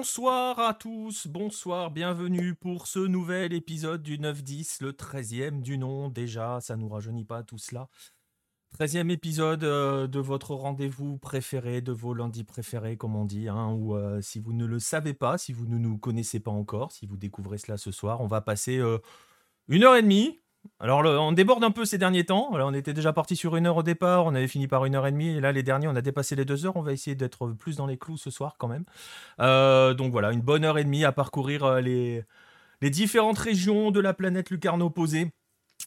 Bonsoir à tous, bonsoir, bienvenue pour ce nouvel épisode du 9-10, le 13e du nom déjà, ça nous rajeunit pas tout cela. 13e épisode euh, de votre rendez-vous préféré, de vos lundis préférés, comme on dit, hein, euh, si vous ne le savez pas, si vous ne nous connaissez pas encore, si vous découvrez cela ce soir, on va passer euh, une heure et demie. Alors, on déborde un peu ces derniers temps. On était déjà parti sur une heure au départ, on avait fini par une heure et demie, et là, les derniers, on a dépassé les deux heures. On va essayer d'être plus dans les clous ce soir quand même. donc voilà, une bonne heure et demie à parcourir les, les différentes régions de la planète lucarne opposée.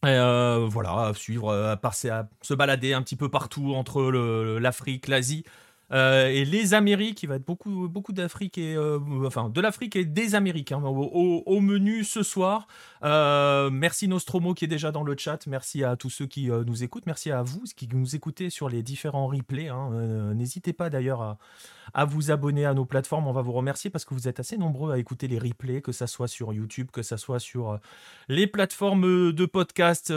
Et euh, voilà, à suivre, passer, à se balader un petit peu partout entre l'Afrique, l'Asie euh, et les Amériques, il va être beaucoup, beaucoup d'Afrique et euh, enfin de l'Afrique et des Amériques hein, au, menu ce soir. Euh, merci Nostromo qui est déjà dans le chat. Merci à tous ceux qui nous écoutent. Merci à vous qui nous écoutez sur les différents replays. Hein. N'hésitez pas d'ailleurs à, vous abonner à nos plateformes. On va vous remercier parce que vous êtes assez nombreux à écouter les replays, que ça soit sur YouTube, que ça soit sur les plateformes de podcast.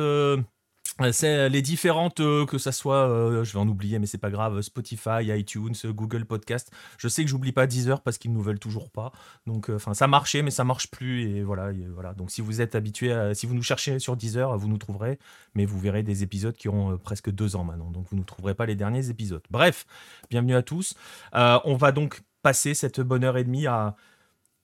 Euh, c'est euh, les différentes, euh, que ça soit, je vais en oublier, mais c'est pas grave, Spotify, iTunes, Google Podcast. Je sais que j'oublie pas Deezer parce qu'ils nous veulent toujours pas. Donc, enfin, ça marchait, mais ça marche plus. Et voilà, voilà. Donc, si vous êtes habitué, si vous nous cherchez sur Deezer, vous nous trouverez, mais vous verrez des épisodes qui ont presque deux ans maintenant. Donc, vous ne trouverez pas les derniers épisodes. Bref, bienvenue à tous. on va donc passer cette bonne heure et demie à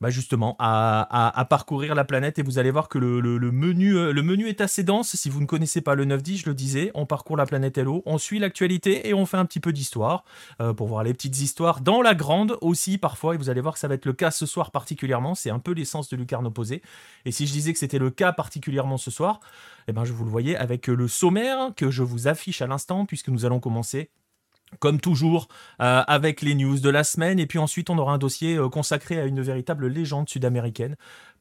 bah, justement, à, parcourir la planète et vous allez voir que le, menu, euh, le menu est assez dense. Si vous ne connaissez pas le 9-10, je le disais, on parcourt la planète Hello, on suit l'actualité et on fait un petit peu d'histoire euh, pour voir les petites histoires dans la grande aussi parfois. Et vous allez voir que ça va être le cas ce soir particulièrement. C'est un peu l'essence de Lucarne opposé. Et si je disais que c'était le cas particulièrement ce soir, eh ben, je vous le voyais avec le sommaire que je vous affiche à l'instant puisque nous allons commencer comme toujours, euh, avec les news de la semaine. Et puis ensuite, on aura un dossier euh, consacré à une véritable légende sud-américaine.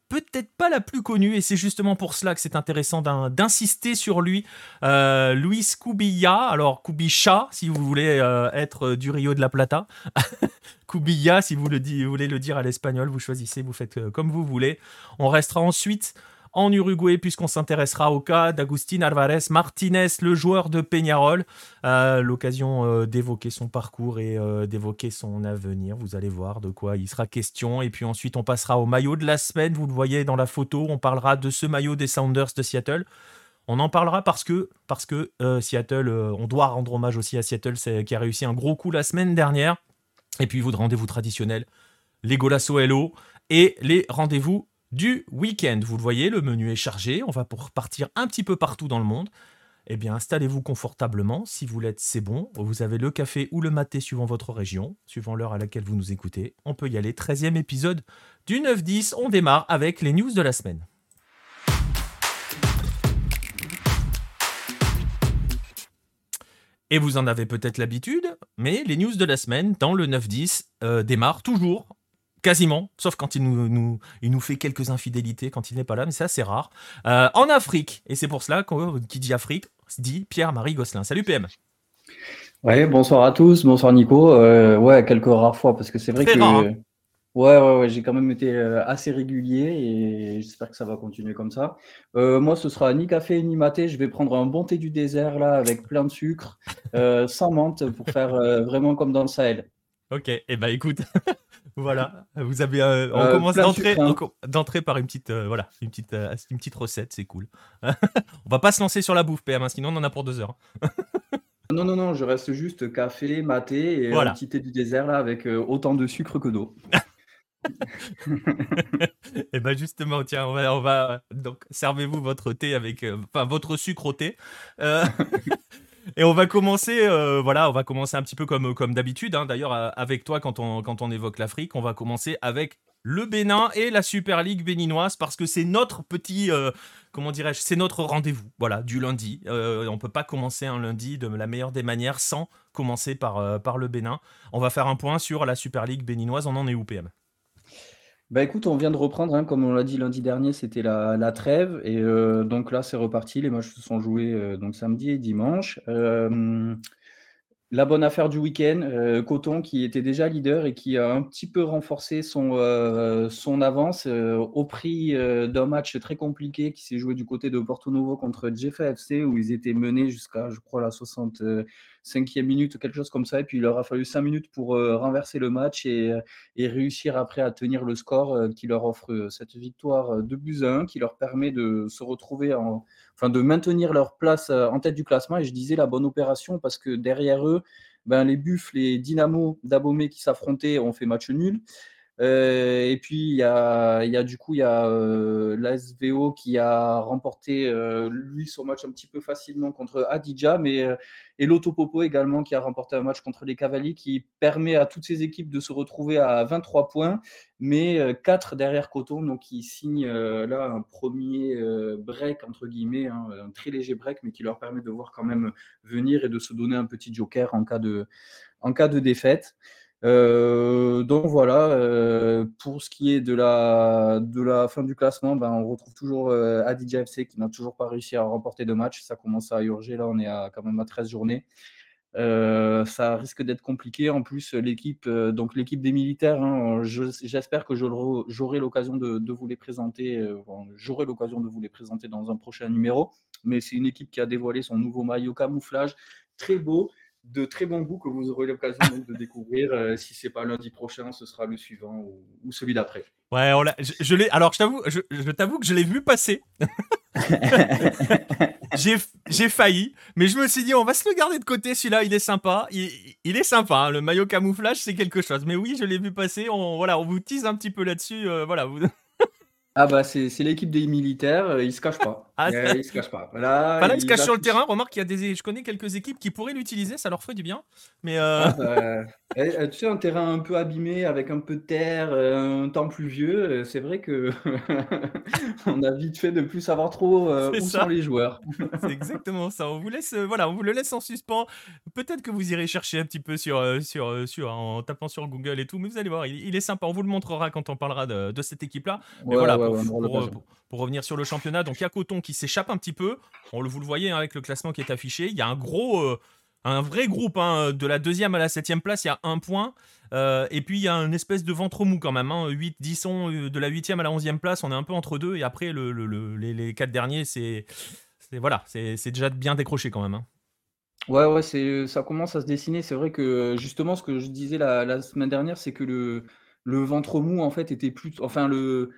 Peut-être pas la plus connue, et c'est justement pour cela que c'est intéressant d'insister sur lui. Euh, Luis Cubilla, alors Cubicha, si vous voulez être du Rio de la Plata. Cubilla, si vous, le vous voulez le dire à l'espagnol, vous choisissez, vous faites comme vous voulez. On restera ensuite en Uruguay, puisqu'on s'intéressera au cas d'Agustin Alvarez Martinez, le joueur de Peñarol. Euh, l'occasion euh, d'évoquer son parcours et euh, d'évoquer son avenir. Vous allez voir de quoi il sera question. Et puis ensuite, on passera au maillot de la semaine. Vous le voyez dans la photo. On parlera de ce maillot des Sounders de Seattle. On en parlera parce que, Seattle, on doit rendre hommage aussi à Seattle qui a réussi un gros coup la semaine dernière. Et puis, vous rendez-vous traditionnel, les Golasso Hello et les rendez-vous du week-end. Vous le voyez, le menu est chargé. On va pour partir un petit peu partout dans le monde. Eh bien, installez-vous confortablement. Si vous l'êtes, c'est bon. Vous avez le café ou le maté suivant votre région, suivant l'heure à laquelle vous nous écoutez. On peut y aller. 13e épisode du 9-10. On démarre avec les news de la semaine. Et vous en avez peut-être l'habitude, mais les news de la semaine dans le 9-10 euh, démarrent toujours Quasiment, sauf quand il nous, nous, il nous fait quelques infidélités quand il n'est pas là, mais c'est assez rare. Euh, en Afrique, et c'est pour cela qu'on qui dit Afrique dit Pierre-Marie Gosselin. Salut PM. Ouais, bonsoir à tous, bonsoir Nico. Euh, ouais, quelques rares fois, parce que c'est vrai que. Hein. Ouais, ouais, ouais j'ai quand même été euh, assez régulier et j'espère que ça va continuer comme ça. moi, ce sera ni café ni maté. Je vais prendre un bon thé du désert là avec plein de sucre, sans menthe pour faire vraiment comme dans le Sahel. Ok, et eh ben écoute, voilà, vous avez, euh, on euh, commence hein. d'entrer par une petite, euh, voilà, une petite, une petite recette, c'est cool. on va pas se lancer sur la bouffe, PM, hein, sinon on en a pour deux heures. non, non, non, je reste juste café, maté et voilà. un petit thé du désert là avec autant de sucre que d'eau. et eh ben justement, tiens, on va, on va donc servez-vous votre thé avec, enfin votre sucre au thé. Et on va commencer, euh, voilà, on va commencer un petit peu comme, comme d'habitude. Hein. D'ailleurs, euh, avec toi, quand on, quand on évoque l'Afrique, on va commencer avec le Bénin et la Super League béninoise parce que c'est notre petit, euh, comment dirais-je, c'est notre rendez-vous, voilà, du lundi. on peut pas commencer un lundi de la meilleure des manières sans commencer par, par le Bénin. On va faire un point sur la Super League béninoise. On en est où, PM bah écoute, on vient de reprendre, hein, comme on l'a dit lundi dernier, c'était la, trêve. Et euh, donc là, c'est reparti. Les matchs se sont joués euh, donc samedi et dimanche. Euh, la bonne affaire du week-end, Coton qui était déjà leader et qui a un petit peu renforcé son, son avance au prix d'un match très compliqué qui s'est joué du côté de Porto Novo contre Jeff FC où ils étaient menés jusqu'à, je crois, la 60, cinquième minute, quelque chose comme ça. Et puis il leur a fallu cinq minutes pour renverser le match et, réussir après à tenir le score qui leur offre cette victoire de buts 1 qui leur permet de se retrouver en, enfin de maintenir leur place en tête du classement. Et je disais la bonne opération parce que derrière eux, ben, les Buffles, les Dynamo d'Abomey qui s'affrontaient ont fait match nul. Euh, et puis, il y a, du coup, il y a euh, l'ASVO qui a remporté, euh, lui, son match un petit peu facilement contre Adidja, mais, et l'Autopopo également qui a remporté un match contre les Cavaliers qui permet à toutes ces équipes de se retrouver à 23 points, mais 4 derrière Coton, donc qui signe là un premier break, entre guillemets, hein, un très léger break, mais qui leur permet de voir quand même venir et de se donner un petit joker en cas de, en cas de défaite. Euh, donc voilà, euh, pour ce qui est de la, fin du classement, ben, on retrouve toujours euh, FC qui n'a toujours pas réussi à remporter de match. Ça commence à urger, là on est à, quand même à 13 journées. ça risque d'être compliqué. En plus, l'équipe, donc l'équipe des militaires, hein, j'espère que j'aurai l'occasion de, vous les présenter. j'aurai l'occasion de vous les présenter dans un prochain numéro. Mais c'est une équipe qui a dévoilé son nouveau maillot camouflage, très beau de très bon goût que vous aurez l'occasion de découvrir. Euh, si c'est pas lundi prochain, ce sera le suivant ou, celui d'après. Ouais, je, je l'ai. Alors, je t'avoue, je, t'avoue que je l'ai vu passer. j'ai failli, mais je me suis dit, on va se le garder de côté. Celui-là, il est sympa. Il, est sympa. Hein. Le maillot camouflage, c'est quelque chose. Mais oui, je l'ai vu passer. On, voilà, on vous tease un petit peu là-dessus. Euh, voilà, vous, ah bah c'est l'équipe des militaires, euh, ils se cachent pas. Ah, ils se cachent pas. Là, là ils se cachent sur le terrain. Remarque, il y a des, je connais quelques équipes qui pourraient l'utiliser, ça leur ferait du bien. Mais euh, ah, bah, eh, eh, tu sais, un terrain un peu abîmé avec un peu de terre, euh, un temps pluvieux, c'est vrai que on a vite fait de plus savoir trop où sont les joueurs. c'est exactement ça. On vous laisse, voilà, on vous le laisse en suspens. Peut-être que vous irez chercher un petit peu sur, sur, sur, en tapant sur Google et tout, mais vous allez voir, il, est sympa. On vous le montrera quand on parlera de, de cette équipe-là. Mais voilà, pour, revenir sur le championnat, donc il y a Coton qui s'échappe un petit peu. On le, vous le voyez hein, avec le classement qui est affiché. Il y a un gros, euh, un vrai groupe hein, de la deuxième à la septième place. Il y a un point. Euh, et puis il y a une espèce de ventre mou quand même. Hein, 8, 10 euh, de la huitième à la onzième place. On est un peu entre deux. Et après, le, les, quatre derniers, c'est voilà, c'est déjà bien décroché quand même. Hein. Ouais, ouais, c'est, ça commence à se dessiner. C'est vrai que justement, ce que je disais la, la semaine dernière, c'est que le, le ventre mou, en fait, était plus. Enfin, le,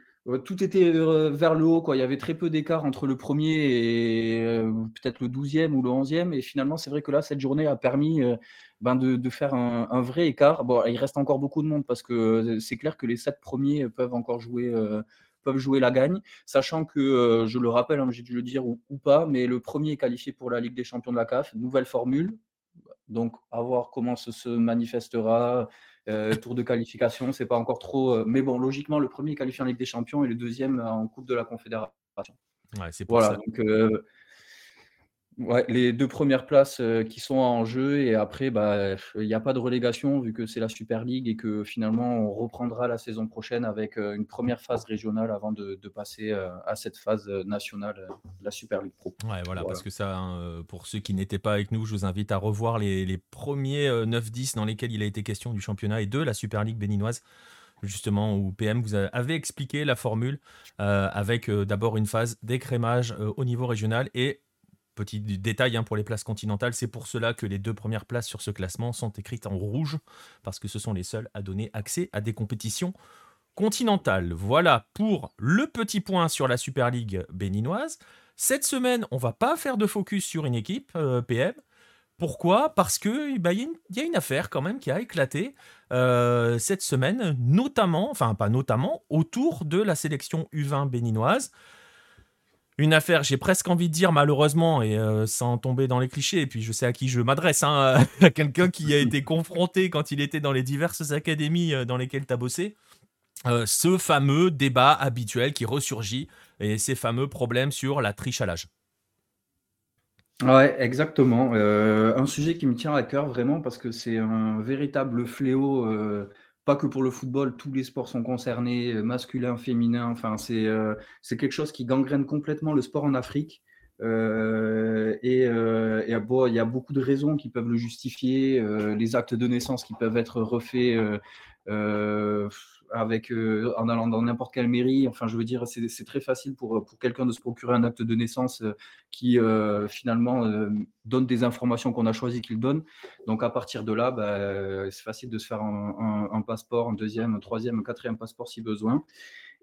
tout était vers le haut, quoi. Il y avait très peu d'écart entre le premier et peut-être le douzième ou le onzième. Et finalement, c'est vrai que là, cette journée a permis ben de, faire un, vrai écart. Il reste encore beaucoup de monde parce que c'est clair que les sept premiers peuvent encore jouer, peuvent jouer la gagne, sachant que, je le rappelle, hein, j'ai dû le dire ou, ou, pas, mais le premier est qualifié pour la Ligue des champions de la CAF, nouvelle formule. Donc, à voir comment ce se manifestera. Euh, tour de qualification, c'est pas encore trop. Euh, mais bon, logiquement, le premier est qualifié en Ligue des Champions et le deuxième en Coupe de la Confédération. Ouais, c'est pour voilà, donc euh, Ouais, les deux premières places qui sont en jeu et après, bah, il n'y a pas de relégation vu que c'est la Super League et que finalement on reprendra la saison prochaine avec une première phase régionale avant de, passer à cette phase nationale, la Super League Pro. Ouais, voilà, parce que ça, hein, pour ceux qui n'étaient pas avec nous, je vous invite à revoir les, les premiers 9-10 dans lesquels il a été question du championnat et de la Super League béninoise justement, où PM vous avait expliqué la formule avec d'abord une phase d'écrémage au niveau régional et Petit détail hein, pour les places continentales, c'est pour cela que les deux premières places sur ce classement sont écrites en rouge, parce que ce sont les seules à donner accès à des compétitions continentales. Voilà pour le petit point sur la Super League béninoise. Cette semaine, on va pas faire de focus sur une équipe euh, PM. Pourquoi? Parce que bah, il y, a une affaire quand même qui a éclaté euh, cette semaine, notamment, enfin pas notamment, autour de la sélection U20 béninoise une affaire, j'ai presque envie de dire malheureusement, et euh, sans tomber dans les clichés, et puis je sais à qui je m'adresse, hein, à quelqu'un qui a été confronté quand il était dans les diverses académies euh, dans lesquelles tu as bossé, euh, ce fameux débat habituel qui ressurgit, et ces fameux problèmes sur la triche à l'âge. Ouais, exactement. un sujet qui me tient à cœur vraiment parce que c'est un véritable fléau pas que pour le football, tous les sports sont concernés, euh, masculin, féminin. Enfin, c'est euh, c'est quelque chose qui gangrène complètement le sport en Afrique. Euh, et, il y a beaucoup de raisons qui peuvent le justifier. les actes de naissance qui peuvent être refaits avec, en allant dans n'importe quelle mairie. Enfin, je veux dire, c'est très facile pour, pour quelqu'un de se procurer un acte de naissance qui finalement donne des informations qu'on a choisi qu'il donne. Donc à partir de là, bah, c'est facile de se faire un, passeport, un deuxième, un troisième, un quatrième passeport si besoin.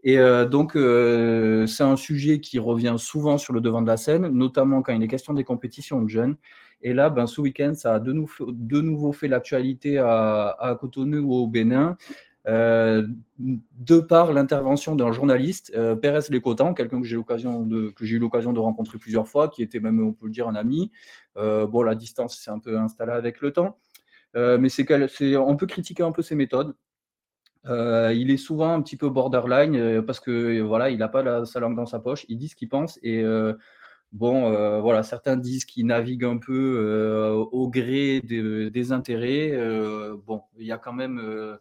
Et donc, c'est un sujet qui revient souvent sur le devant de la scène, notamment quand il est question des compétitions de jeunes. Et là, ben, ce week-end, ça a de, nouveau fait l'actualité à, Cotonou ou au Bénin. Euh, de par l'intervention d'un journaliste, euh, Pérez Lécotan, quelqu'un que j'ai eu l'occasion de rencontrer plusieurs fois, qui était même, on peut le dire, un ami. Euh, bon, la distance s'est un peu installée avec le temps, mais on peut critiquer un peu ses méthodes. il est souvent un petit peu borderline parce que voilà, il n'a pas sa langue dans sa poche. Il dit ce qu'il pense et Bon, voilà, certains disent qu'ils naviguent un peu au gré des, intérêts. Bon, il y a quand même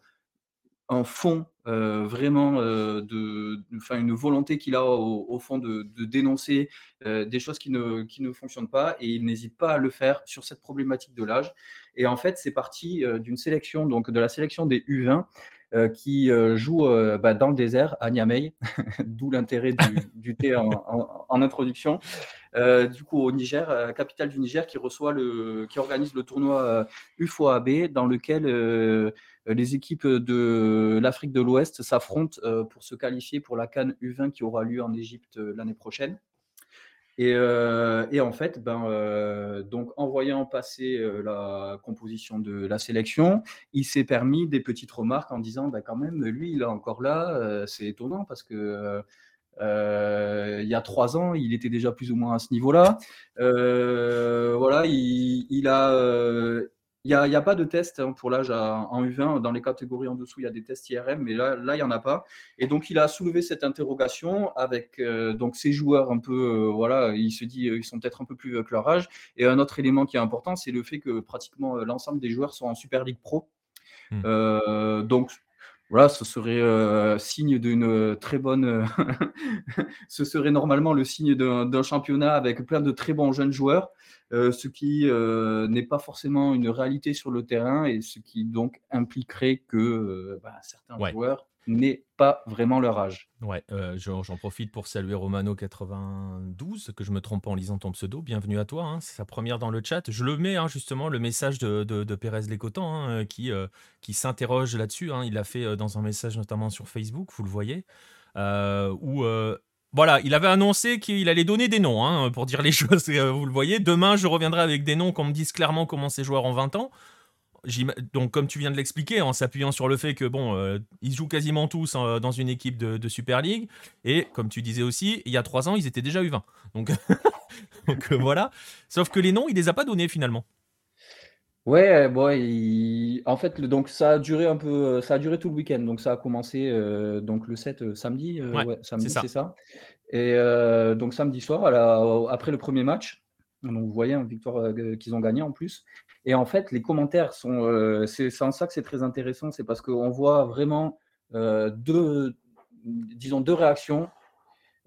un fond vraiment de, enfin, une volonté qu'il a au, fond de, dénoncer des choses qui ne, qui ne fonctionnent pas et il n'hésite pas à le faire sur cette problématique de l'âge. Et en fait, c'est parti d'une sélection, donc de la sélection des U20 euh, qui euh, joue euh, bah, dans le désert à Niamey, d'où l'intérêt du, thé en, introduction. Du coup, au Niger, capitale du Niger, qui reçoit le, qui organise le tournoi UFOAB, dans lequel les équipes de l'Afrique de l'Ouest s'affrontent pour se qualifier pour la Cannes U20 qui aura lieu en Égypte l'année prochaine. Euh, et, en fait, ben, euh, donc en voyant passer euh, la composition de la sélection, il s'est permis des petites remarques en disant ben, quand même, lui, il est encore là. c'est étonnant parce que il y a trois ans, il était déjà plus ou moins à ce niveau-là. voilà, il, il a il n'y a, pas de test hein, pour l'âge en U20. Dans les catégories en dessous, il y a des tests IRM, mais là, là il n'y en a pas. Et donc, il a soulevé cette interrogation avec euh, donc ces joueurs un peu, euh, voilà, il se dit, ils sont peut-être un peu plus vieux que leur âge. Et un autre élément qui est important, c'est le fait que pratiquement euh, l'ensemble des joueurs sont en Super League Pro. Hmm. donc, voilà, ce serait signe d'une très bonne. ce serait normalement le signe d'un championnat avec plein de très bons jeunes joueurs. Euh, ce qui euh, n'est pas forcément une réalité sur le terrain et ce qui donc impliquerait que euh, bah, certains joueurs n'aient pas vraiment leur âge. Ouais, j'en profite pour saluer Romano92, que je me trompe en lisant ton pseudo. Bienvenue à toi, hein, c'est sa première dans le chat. Je le mets hein, justement, le message de, de, Pérez Lécotan, hein, qui, qui s'interroge là-dessus. il l'a fait dans un message notamment sur Facebook, vous le voyez, où voilà, il avait annoncé qu'il allait donner des noms, pour dire les choses, euh, vous le voyez. Demain, je reviendrai avec des noms qu'on me dise clairement comment ces joueurs ont 20 ans. Donc, comme tu viens de l'expliquer, en s'appuyant sur le fait que, bon, euh, ils jouent quasiment tous hein, dans une équipe de, Super League. Et comme tu disais aussi, il y a 3 ans, ils étaient déjà U20. Donc, donc euh, voilà. Sauf que les noms, il les a pas donnés finalement. Ouais, bon, en fait, donc ça a duré un peu, ça a duré tout le week-end. Donc ça a commencé donc le 7 samedi, samedi, c'est ça. Et donc samedi soir, après le premier match, donc vous voyez une victoire qu'ils ont gagné en plus. Et en fait, les commentaires sont, c'est en ça que c'est très intéressant, c'est parce qu'on voit vraiment deux, disons deux réactions.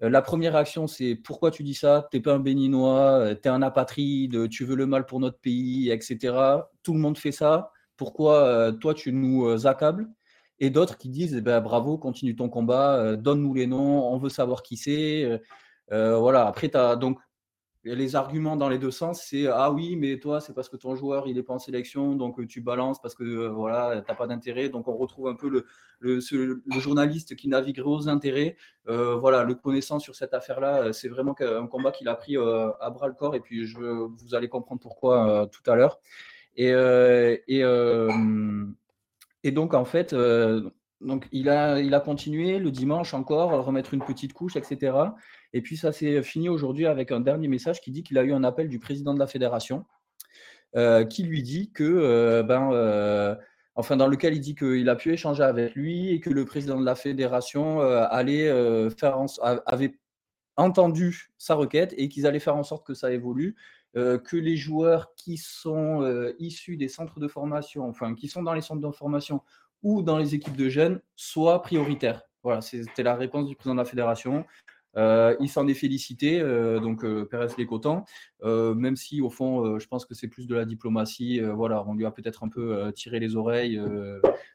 Euh, la première réaction, c'est pourquoi tu dis ça? T'es pas un béninois, euh, t'es un apatride, tu veux le mal pour notre pays, etc. Tout le monde fait ça. Pourquoi euh, toi tu nous accables? Et d'autres qui disent eh ben, bravo, continue ton combat, donne-nous les noms, on veut savoir qui c'est. voilà. Après, as donc les arguments dans les deux sens, c'est ah oui, mais toi, c'est parce que ton joueur il est pas en sélection, donc euh, tu balances parce que euh, voilà, t'as pas d'intérêt. Donc on retrouve un peu le, le, journaliste qui naviguerait aux intérêts. Euh, voilà, le connaissant sur cette affaire-là, c'est vraiment un combat qu'il a pris à bras le corps. Et puis je, vous allez comprendre pourquoi tout à l'heure. Et, et, et, donc en fait, donc il a, il a continué le dimanche encore, remettre une petite couche, etc. Et puis ça s'est fini aujourd'hui avec un dernier message qui dit qu'il a eu un appel du président de la fédération euh, qui lui dit que, euh, ben, euh, enfin dans lequel il dit qu'il a pu échanger avec lui et que le président de la fédération allait faire avait entendu sa requête et qu'ils allaient faire en sorte que ça évolue. que les joueurs qui sont issus des centres de formation, enfin qui sont dans les centres de formation ou dans les équipes de jeunes soient prioritaires. Voilà, c'était la réponse du président de la fédération. Il s'en est félicité, donc Pérez Lécotan, même si au fond, je pense que c'est plus de la diplomatie. voilà, on lui a peut-être un peu tiré les oreilles.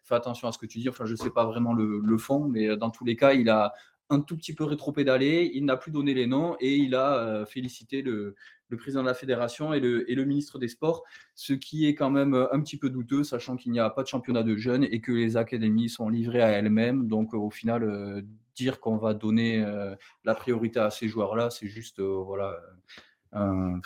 fais attention à ce que tu dis. Enfin, je ne sais pas vraiment le, fond, mais dans tous les cas, il a un tout petit peu rétropédalé. Il n'a plus donné les noms et il a félicité le, président de la fédération et le, ministre des Sports, ce qui est quand même euh, un petit peu douteux, sachant qu'il n'y a pas de championnat de jeunes et que les académies sont livrées à elles-mêmes. Donc, euh, au final, euh, dire qu'on va donner la priorité à ces joueurs-là, c'est juste, voilà. Un,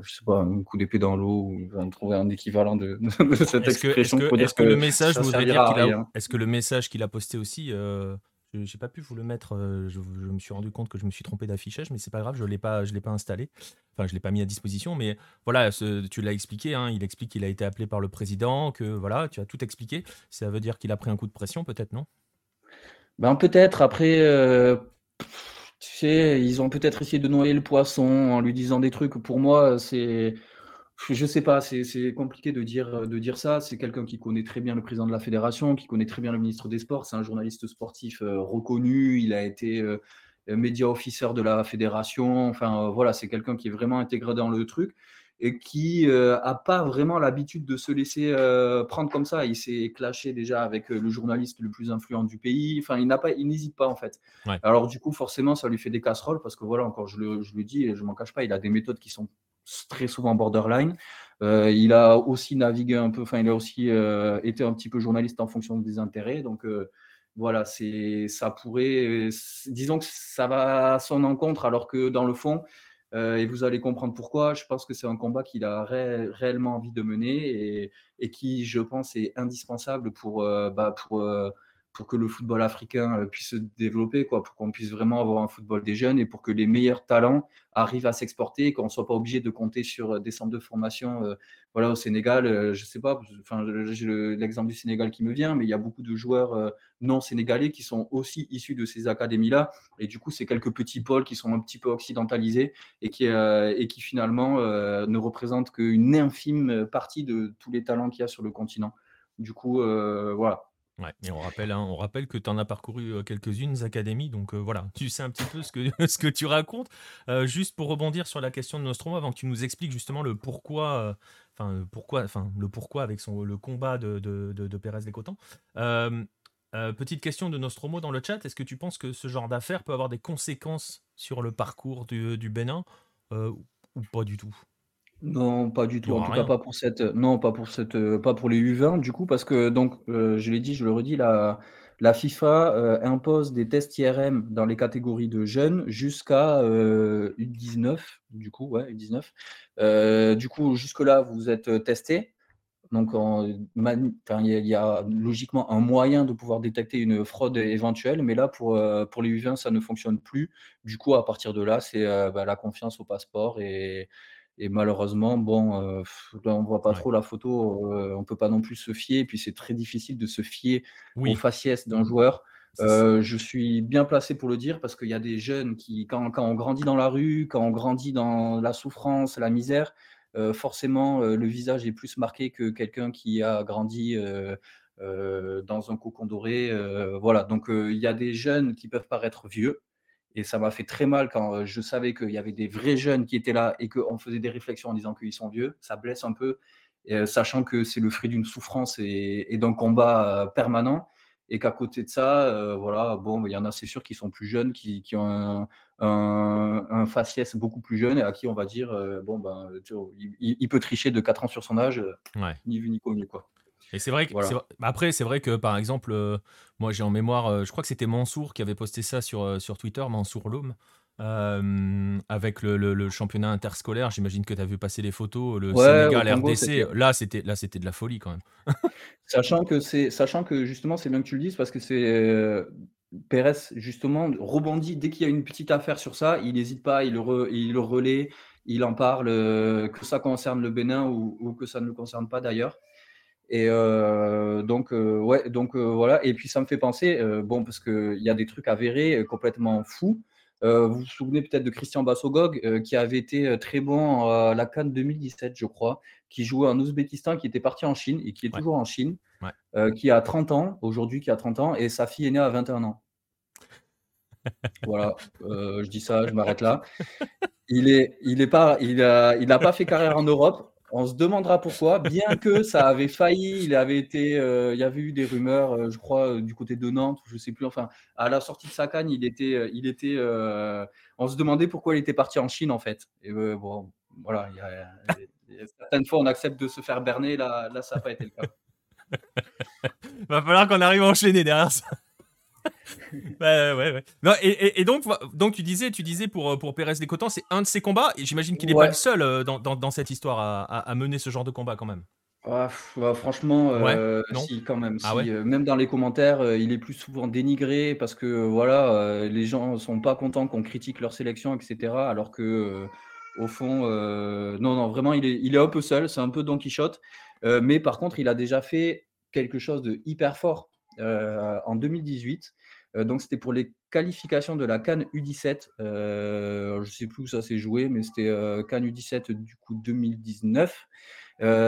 je sais pas, un coup d'épée dans l'eau ou va trouver un équivalent de, cette expression. Est-ce que, le message voudrait dire qu'il a, est-ce que le message qu'il a posté aussi je n'ai pas pu vous le mettre. Euh, je, me suis rendu compte que je me suis trompé d'affichage, mais c'est pas grave, je l'ai pas, je l'ai pas installé. Enfin, je l'ai pas mis à disposition. Mais voilà, tu l'as expliqué. Hein, il explique qu'il a été appelé par le président, que voilà, tu as tout expliqué. Ça veut dire qu'il a pris un coup de pression, peut-être, non? Ben peut-être. Après, euh, tu sais, ils ont peut-être essayé de noyer le poisson en lui disant des trucs. Pour moi, c'est je sais pas, c'est compliqué de dire, de dire ça. C'est quelqu'un qui connaît très bien le président de la fédération, qui connaît très bien le ministre des Sports. C'est un journaliste sportif euh, reconnu. Il a été euh, média officer de la fédération. Enfin, voilà, c'est quelqu'un qui est vraiment intégré dans le truc et qui n'a pas vraiment l'habitude de se laisser prendre comme ça. Il s'est clashé déjà avec le journaliste le plus influent du pays. Enfin, il n'a pas, il n'hésite pas en fait. Alors du coup, forcément, ça lui fait des casseroles parce que voilà, encore je le, je le dis et je m'en cache pas, il a des méthodes qui sont très souvent borderline. Euh, il a aussi navigué un peu, enfin, il a aussi euh, été un petit peu journaliste en fonction des intérêts. Donc, euh, voilà, c'est, ça pourrait, disons que ça va à son encontre, alors que dans le fond, et vous allez comprendre pourquoi, je pense que c'est un combat qu'il a réellement envie de mener et, qui, je pense, est indispensable pour, bah, pour pour que le football africain euh, puisse se développer, quoi, pour qu'on puisse vraiment avoir un football des jeunes et pour que les meilleurs talents arrivent à s'exporter et qu'on ne soit pas obligé de compter sur euh, des centres de formation. Euh, voilà, au Sénégal, je ne sais pas, enfin, j'ai l'exemple du Sénégal qui me vient, mais il y a beaucoup de joueurs non sénégalais qui sont aussi issus de ces académies-là. Et du coup, c'est quelques petits pôles qui sont un petit peu occidentalisés et qui, et qui finalement ne représentent qu'une infime partie de tous les talents qu'il y a sur le continent. Du coup, voilà, Hein, on rappelle que tu en as parcouru quelques-unes académies, donc voilà, tu sais un petit peu ce que, tu racontes. juste pour rebondir sur la question de Nostromo, avant que tu nous expliques justement le pourquoi, enfin pourquoi, le pourquoi avec le combat de, de, de, Pérez Lécotan. petite question de Nostromo dans le chat, est-ce que tu penses que ce genre d'affaires peut avoir des conséquences sur le parcours du Bénin ou pas du tout? Non, pas du tout. En tout cas, pas pour cette, non, pas pour cette, euh, pas pour les U20 du coup, parce que donc, euh, je l'ai dit, je le redis, la, la FIFA euh, impose des tests IRM dans les catégories de jeunes jusqu'à U19, du coup, ouais, U19. du coup, jusque-là, vous êtes testé. Donc, il y, a logiquement un moyen de pouvoir détecter une fraude éventuelle, mais là, pour, pour les U20, ça ne fonctionne plus. Du coup, à partir de là, c'est bah, la confiance au passeport et et malheureusement, bon, euh, là, on voit pas trop la photo, euh, on peut pas non plus se fier, puis c'est très difficile de se fier aux faciès d'un joueur. Euh, je suis bien placé pour le dire parce qu'il y a des jeunes qui, quand, quand, on grandit dans la rue, quand on grandit dans la souffrance, la misère, forcément, le visage est plus marqué que quelqu'un qui a grandi dans un cocon doré. voilà, donc il y a des jeunes qui peuvent paraître vieux, et ça m'a fait très mal quand je savais qu'il y avait des vrais jeunes qui étaient là et qu'on faisait des réflexions en disant qu'ils sont vieux. Ça blesse un peu, sachant que c'est le fruit d'une souffrance et, d'un combat permanent. Et qu'à côté de ça, voilà, bon, il y en a, c'est sûr, qui sont plus jeunes, qui, ont un, faciès beaucoup plus jeune et à qui on va dire, bon, ben, il, peut tricher de 4 ans sur son âge, ni vu ni connu, quoi. Et c'est vrai que après c'est vrai que par exemple euh, moi j'ai en mémoire euh, je crois que c'était Mansour qui avait posté ça sur, euh, sur Twitter Mansour Loum avec le, le, championnat interscolaire. J'imagine que tu as vu passer les photos le Sénégal RDC là c'était là c'était de la folie quand même. Sachant que c'est sachant que justement c'est bien que tu le dises parce que c'est Pérez justement rebondit. Dès qu'il y a une petite affaire sur ça il n'hésite pas il le, il le relaie il en parle que ça concerne le Bénin ou, ou que ça ne le concerne pas d'ailleurs et euh, donc, euh, ouais, donc euh, voilà. Et puis ça me fait penser, bon, parce qu'il y a des trucs avérés complètement fous. vous vous souvenez peut-être de Christian Bassogog, qui avait été très bon à la Cannes 2017, je crois, qui jouait en Ouzbékistan, qui était parti en Chine et qui est toujours en Chine, qui a 30 ans, aujourd'hui, qui a 30 ans, et sa fille est née à 21 ans. Voilà, je dis ça, je m'arrête là. Il est, il est pas, il a, il a pas fait carrière en Europe. On se demandera pourquoi, bien que ça avait failli, il avait été, il y avait eu des rumeurs, je crois, du côté de Nantes, je sais plus. Enfin, à la sortie de sa canne, il était, il était. on se demandait pourquoi il était parti en Chine en fait. Et bon, voilà, certaines fois on accepte de se faire berner, là, là ça n'a pas été le cas. Va falloir qu'on arrive à enchaîner derrière ça. Ouais, ouais, ouais. Non, et, et, donc, donc, tu disais, tu disais pour, pour Pérez Cotans, c'est un de ses combats, et j'imagine qu'il n'est pas le seul euh, dans, dans, dans cette histoire à, à, mener ce genre de combat quand même. Ah, franchement, euh, si, quand même. Ah euh, même dans les commentaires, il est plus souvent dénigré parce que voilà, les gens sont pas contents qu'on critique leur sélection, etc. Alors que, au fond, non, non, vraiment, il est, il est un peu seul, c'est un peu Don Quichotte. mais par contre, il a déjà fait quelque chose de hyper fort en 2018. donc, c'était pour les qualifications de la Cannes U17. je ne sais plus où ça s'est joué, mais c'était Cannes U17 du coup 2019.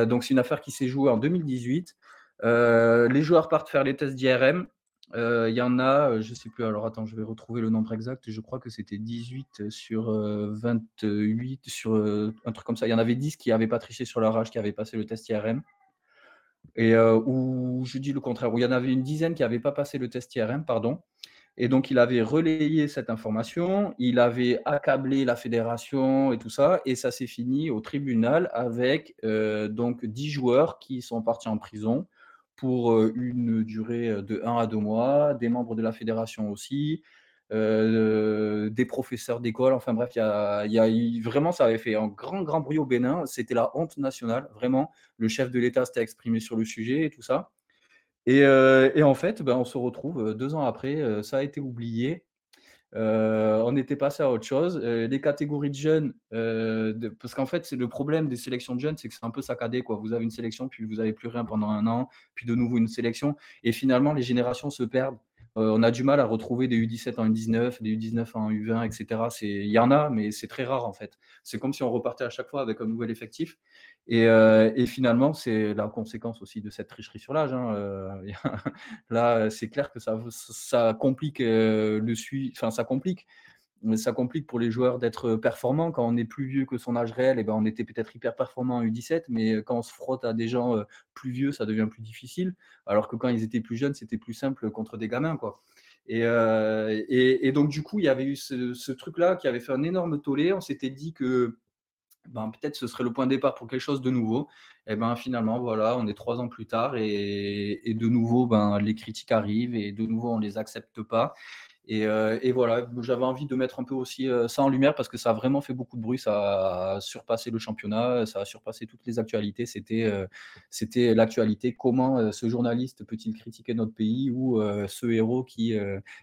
donc, c'est une affaire qui s'est jouée en 2018. les joueurs partent faire les tests d'IRM. Il y en a, je ne sais plus, alors attends, je vais retrouver le nombre exact. Je crois que c'était 18 sur 28, sur un truc comme ça. Il y en avait 10 qui n'avaient pas triché sur leur âge, qui avaient passé le test IRM. Et où je dis le contraire, où il y en avait une dizaine qui n'avaient pas passé le test IRM, pardon. Et donc, il avait relayé cette information, il avait accablé la fédération et tout ça, et ça s'est fini au tribunal avec donc 10 joueurs qui sont partis en prison pour une durée de 1 à 2 mois, des membres de la fédération aussi, euh, des professeurs d'école. Enfin bref, y a, y a, vraiment, ça avait fait un grand, grand bruit au Bénin. C'était la honte nationale, vraiment. Le chef de l'État s'était exprimé sur le sujet et tout ça. Et, euh, en fait, ben, on se retrouve euh, deux ans après, ça a été oublié. on était passé à autre chose. les catégories de jeunes, parce qu'en fait, c'est le problème des sélections de jeunes, c'est que c'est un peu saccadé. Quoi. Vous avez une sélection, puis vous n'avez plus rien pendant un an, puis de nouveau une sélection, et finalement, les générations se perdent. Euh, on a du mal à retrouver des U17 en U19, des U19 en U20, etc. Il y en a, mais c'est très rare en fait. C'est comme si on repartait à chaque fois avec un nouvel effectif. Et, euh, finalement, c'est la conséquence aussi de cette tricherie sur l'âge. Hein. Euh, là, c'est clair que ça, ça complique le suivi, enfin ça complique ça complique pour les joueurs d'être performants. Quand on est plus vieux que son âge réel, et eh ben on était peut-être hyper performant en U17, mais quand on se frotte à des gens plus vieux, ça devient plus difficile. Alors que quand ils étaient plus jeunes, c'était plus simple contre des gamins. Quoi. Et, et, donc, du coup, il y avait eu ce, truc-là qui avait fait un énorme tollé. On s'était dit que ben, peut-être ce serait le point de départ pour quelque chose de nouveau. Et ben finalement, voilà, on est trois ans plus tard et, et de nouveau, ben, les critiques arrivent et de nouveau, on ne les accepte pas. Euh, et, voilà, j'avais envie de mettre un peu aussi euh, ça en lumière parce que ça a vraiment fait beaucoup de bruit, ça a surpassé le championnat, ça a surpassé toutes les actualités. C'était euh, c'était l'actualité. Comment ce journaliste peut-il critiquer notre pays ou ce héros qui,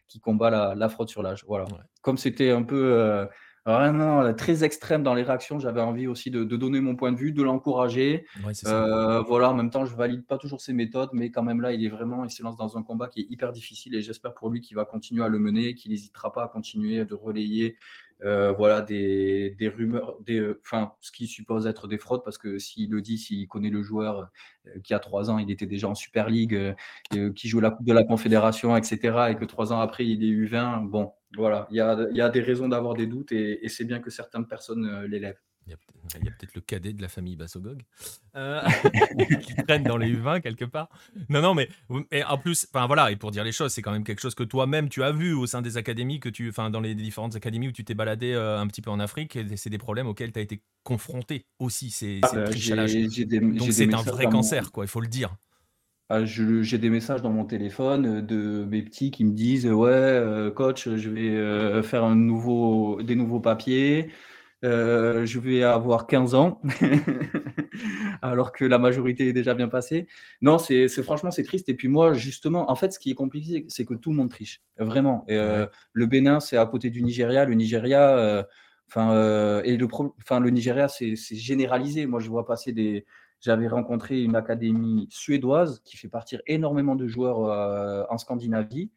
qui combat la, fraude sur l'âge Voilà. Comme c'était un peu vraiment très extrême dans les réactions. J'avais envie aussi de, donner mon point de vue, de l'encourager. Euh, voilà, en même temps, je valide pas toujours ses méthodes, mais quand même là, il est vraiment, il se lance dans un combat qui est hyper difficile et j'espère pour lui qu'il va continuer à le mener, qu'il n'hésitera pas à continuer de relayer euh, voilà, des, rumeurs, des, euh, enfin, ce qui suppose être des fraudes, parce que s'il le dit, s'il connaît le joueur qui a trois ans, il était déjà en Super League, qui joue la Coupe de la Confédération, etc., et que trois ans après, il est U20, bon, voilà, il y a, des raisons d'avoir des doutes et, c'est bien que certaines personnes l'élèvent. Il y a peut-être le cadet de la famille Bassogog euh, qui traîne dans les U20 quelque part. Non, non, mais et en plus, enfin voilà, et pour dire les choses, c'est quand même quelque chose que toi-même tu as vu au sein des académies, que tu, enfin dans les différentes académies où tu t'es baladé euh, un petit peu en Afrique, et c'est des problèmes auxquels tu as été confronté aussi. C'est ah, Donc c'est un vrai cancer, quoi, il faut le dire. Ah, j'ai des messages dans mon téléphone euh, de mes petits qui me disent ouais coach je vais faire un nouveau des nouveaux papiers euh, je vais avoir 15 ans, alors que la majorité est déjà bien passée. Non, c'est franchement, c'est triste. Et puis moi, justement, en fait, ce qui est compliqué, c'est que tout le monde triche, vraiment. Euh, le Bénin, c'est à côté du Nigeria. Le Nigeria, euh, enfin, et le, enfin, le Nigeria, c'est généralisé. Moi, je vois passer des. J'avais rencontré une académie suédoise qui fait partir énormément de joueurs en Scandinavie.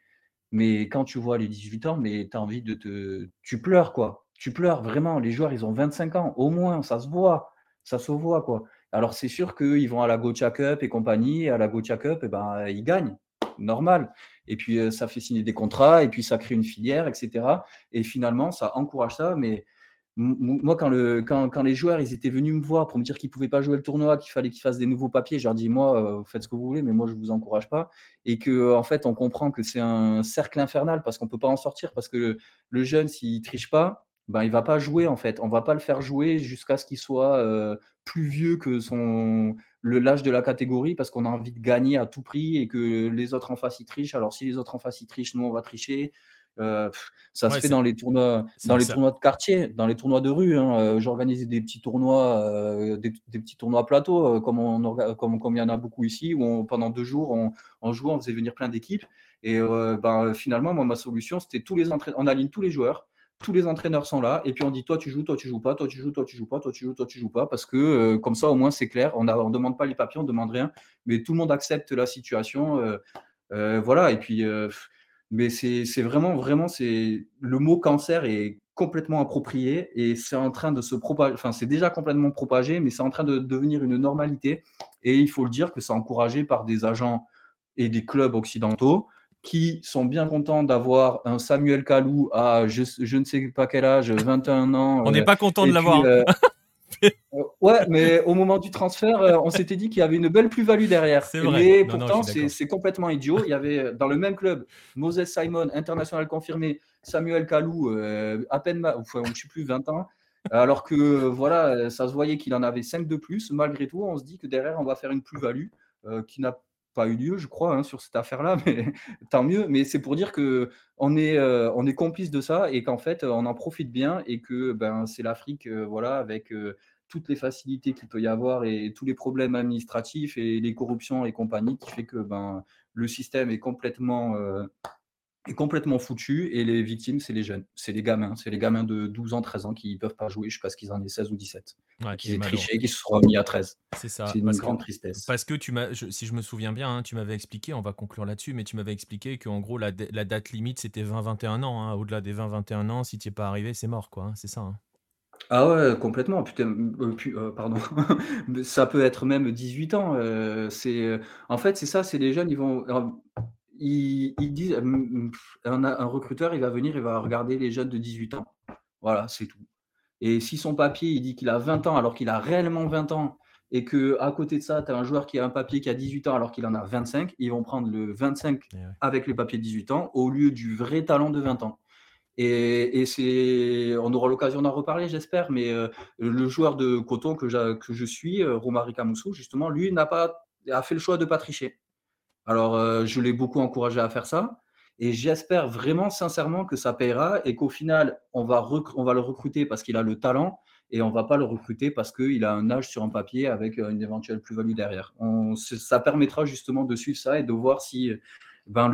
Mais quand tu vois les 18 ans, mais tu as envie de te. Tu pleures, quoi tu pleures vraiment. Les joueurs, ils ont 25 ans, au moins, ça se voit. Ça se voit, quoi. Alors, c'est sûr qu'ils vont à la Gocha Cup et compagnie. à la Gocha Cup, et eh ben, ils gagnent. normal. Et puis ça fait signer des contrats, et puis ça crée une filière, etc. Et finalement, ça encourage ça. Mais moi, quand, le, quand, quand, les joueurs ils étaient venus me voir pour me dire qu'ils ne pouvaient pas jouer le tournoi, qu'il fallait qu'ils fassent des nouveaux papiers, je leur dis moi, vous faites ce que vous voulez, mais moi, je ne vous encourage pas. Et que en fait, on comprend que c'est un cercle infernal parce qu'on ne peut pas en sortir, parce que le, jeune, s'il ne triche pas, ben, il va pas jouer en fait. On va pas le faire jouer jusqu'à ce qu'il soit euh, plus vieux que son l'âge de la catégorie parce qu'on a envie de gagner à tout prix et que les autres en face ils trichent. Alors si les autres en face ils trichent, nous on va tricher. Euh, ça se fait dans les tournois, dans les tournois de quartier, dans les tournois de rue. Hein. Euh, j'organise des petits tournois, des, petits tournois plateaux, comme, on, comme, comme il y en a beaucoup ici, où pendant deux jours, on, on joue, on faisait venir plein d'équipes. Et ben, finalement, moi, ma solution, c'était tous les on aligne tous les joueurs tous les entraîneurs sont là, et puis on dit toi tu joues, toi tu joues pas, toi tu joues, toi tu joues pas, toi tu joues, toi tu joues pas, parce que euh, comme ça au moins c'est clair, on ne demande pas les papiers, on ne demande rien, mais tout le monde accepte la situation. Euh, euh, voilà, et puis, mais c'est vraiment, vraiment, c'est le mot cancer est complètement approprié et c'est en train de se propager, enfin c'est déjà complètement propagé, mais c'est en train de devenir une normalité, et il faut le dire que c'est encouragé par des agents et des clubs occidentaux qui sont bien contents d'avoir un Samuel Kalou à je, ne sais pas quel âge, 21 ans. On n'est pas content de l'avoir. Euh, euh, ouais, mais au moment du transfert, euh, on s'était dit qu'il y avait une belle plus-value derrière. Mais pourtant, c'est complètement idiot. Il y avait dans le même club Moses Simon, international confirmé, Samuel Kalou, à peine, enfin, je ne sais plus, 20 ans. Alors que voilà, ça se voyait qu'il en avait 5 de plus. Malgré tout, on se dit que derrière, on va faire une plus-value qui n'a pas eu lieu, je crois, hein, sur cette affaire-là, mais tant mieux. Mais c'est pour dire que on est, euh, complice de ça et qu'en fait, on en profite bien et que ben, c'est l'Afrique, euh, voilà, avec euh, toutes les facilités qu'il peut y avoir et tous les problèmes administratifs et les corruptions et compagnie qui fait que ben, le système est complètement est complètement foutu et les victimes, c'est les jeunes, c'est les gamins, c'est les gamins de 12 ans, 13 ans qui ne peuvent pas jouer jusqu'à ce qu'ils en aient 16 ou 17. qui aient triché, qui se seront mis à 13. C'est ça. C'est une grande tristesse. Parce que tu m'as, si je me souviens bien, hein, tu m'avais expliqué, on va conclure là-dessus, mais tu m'avais expliqué qu'en gros, la, la, date limite, c'était 20-21 ans. Hein. Au-delà des 20-21 ans, si tu n'y es pas arrivé, c'est mort, quoi. Hein, c'est ça. Ah ouais, complètement. Putain, euh, euh, pardon. ça peut être même 18 ans. Euh, c'est, en fait, c'est ça, c'est les jeunes, ils vont ils, disent un, un, recruteur, il va venir, il va regarder les jeunes de 18 ans. Voilà, c'est tout. Et si son papier, il dit qu'il a 20 ans alors qu'il a réellement 20 ans, et que à côté de ça, tu as un joueur qui a un papier qui a 18 ans alors qu'il en a 25, ils vont prendre le 25 eh avec le papier de 18 ans au lieu du vrai talent de 20 ans. Et, c'est, on aura l'occasion d'en reparler, j'espère, mais euh, le joueur de coton que, que je suis, euh, Romari Kamoussou, justement, lui n'a pas a fait le choix de ne pas tricher. Alors, euh, je l'ai beaucoup encouragé à faire ça. Et j'espère vraiment sincèrement que ça payera et qu'au final, on va, le recruter parce qu'il a le talent et on ne va pas le recruter parce qu'il a un âge sur un papier avec euh, une éventuelle plus-value derrière. ça permettra justement de suivre ça et de voir si, ben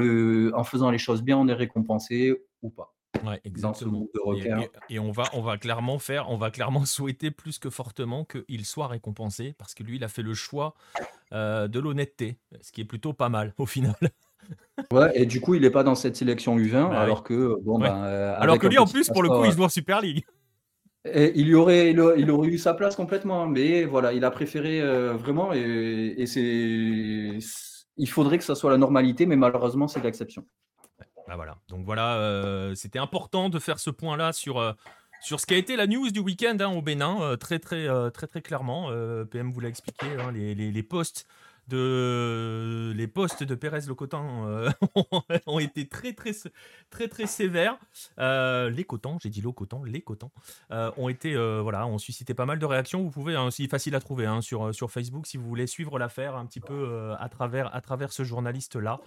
en faisant les choses bien, on est récompensé ou pas. Ouais, exactement. Et, on, va, on va clairement faire, on va clairement souhaiter plus que fortement qu'il soit récompensé parce que lui, il a fait le choix euh, de l'honnêteté, ce qui est plutôt pas mal au final. Ouais, et du coup, il n'est pas dans cette sélection U20, bah alors que bon, ben, euh, alors que lui, en plus, pour le coup, il joue en Super League. Et il, y aurait, il, aurait eu sa place complètement, mais voilà, il a préféré euh, vraiment, et, et c'est, il faudrait que ça soit la normalité, mais malheureusement, c'est l'exception. Bah, voilà. Donc voilà, euh, c'était important de faire ce point-là sur, euh, sur ce qui a été la news du week-end hein, au Bénin, euh, très, très, très très clairement. PM vous l'a expliqué, hein, les, les, les, posts de les postes de Pérez Locotan euh, ont été très très très très sévères. Euh, les Cotans, j'ai dit Locotan, les Cotans euh, ont été voilà, ont suscité pas mal de réactions. Vous pouvez, hein, c'est facile à trouver hein, sur sur Facebook si vous voulez suivre l'affaire un petit peu à travers à travers ce journaliste là.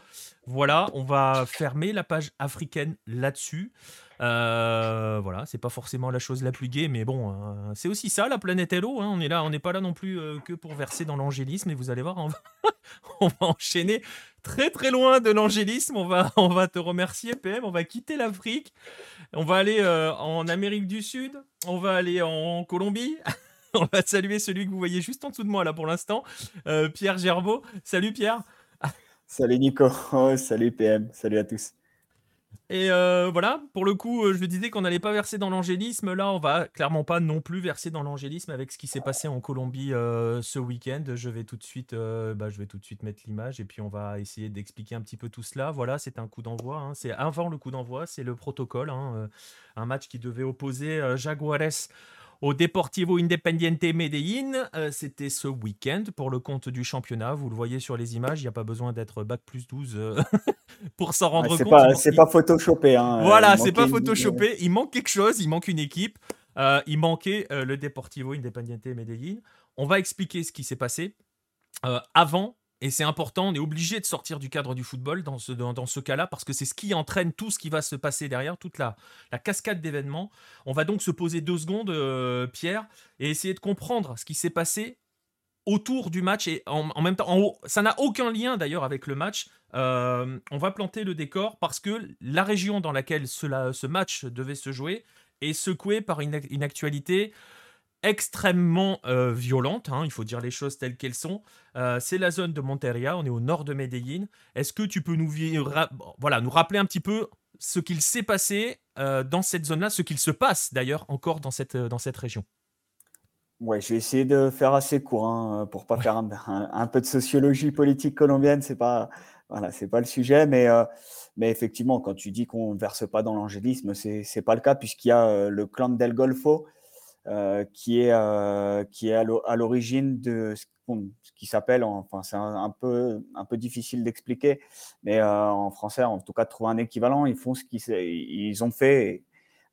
Voilà, on va fermer la page africaine là-dessus. Euh, voilà, c'est pas forcément la chose la plus gaie, mais bon, euh, c'est aussi ça la planète Hello. Hein. on est là, on n'est pas là non plus euh, que pour verser dans l'angélisme. Et vous allez voir, on va, on va enchaîner très très loin de l'angélisme. On va, on va te remercier, PM. On va quitter l'Afrique. On va aller en Amérique du Sud. On va aller en Colombie. on va saluer celui que vous voyez juste en dessous de moi là pour l'instant, Pierre Gerbeau. Salut Pierre. Salut Nico. Oh, salut PM. Salut à tous. Et euh, voilà, pour le coup, euh, je disais qu'on n'allait pas verser dans l'angélisme. Là, on va clairement pas non plus verser dans l'angélisme avec ce qui s'est passé en Colombie euh, ce week-end. Je vais tout de suite, bah, je vais tout de suite mettre l'image et puis on va essayer d'expliquer un petit peu tout cela. Voilà, c'est un coup d'envoi. Hein. C'est avant le coup d'envoi, c'est le protocole. Hein, un match qui devait opposer Jaguares au Deportivo Independiente Medellín. C'était ce week-end pour le compte du championnat. Vous le voyez sur les images, il n'y a pas besoin d'être bac plus 12 pour s'en rendre compte. C'est pas photoshopé. Hein, voilà, c'est pas photoshopé. Il manque quelque chose, il manque une équipe. Euh, il manquait euh, le Deportivo Independiente Medellín. On va expliquer ce qui s'est passé. Euh, avant, et c'est important, on est obligé de sortir du cadre du football dans ce, dans, ce cas-là, parce que c'est ce qui entraîne tout ce qui va se passer derrière, toute la, la cascade d'événements. On va donc se poser deux secondes, Pierre, et essayer de comprendre ce qui s'est passé autour du match et en, même temps, ça n'a aucun lien d'ailleurs avec le match. Euh, on va planter le décor parce que la région dans laquelle cela, ce match devait se jouer est secouée par une, actualité extrêmement euh, violente, hein, il faut dire les choses telles qu'elles sont. Euh, c'est la zone de Monteria, on est au nord de Medellín. Est-ce que tu peux nous, voilà, nous rappeler un petit peu ce qu'il s'est passé dans cette zone-là, ce qu'il se passe d'ailleurs encore dans cette, dans cette région? Ouais, je vais essayer de faire assez court hein, pour pas faire un, peu de sociologie politique colombienne. C'est pas, voilà, c'est pas le sujet, mais, euh, mais effectivement, quand tu dis qu'on ne verse pas dans l'angélisme, c'est n'est pas le cas puisqu'il y a euh, le clan del Golfo euh, qui est qui est à l'origine de ce qui s'appelle, enfin c'est un, peu un peu difficile d'expliquer, mais en français, en tout cas, de trouver un équivalent, ils font ce qu'ils ils ont fait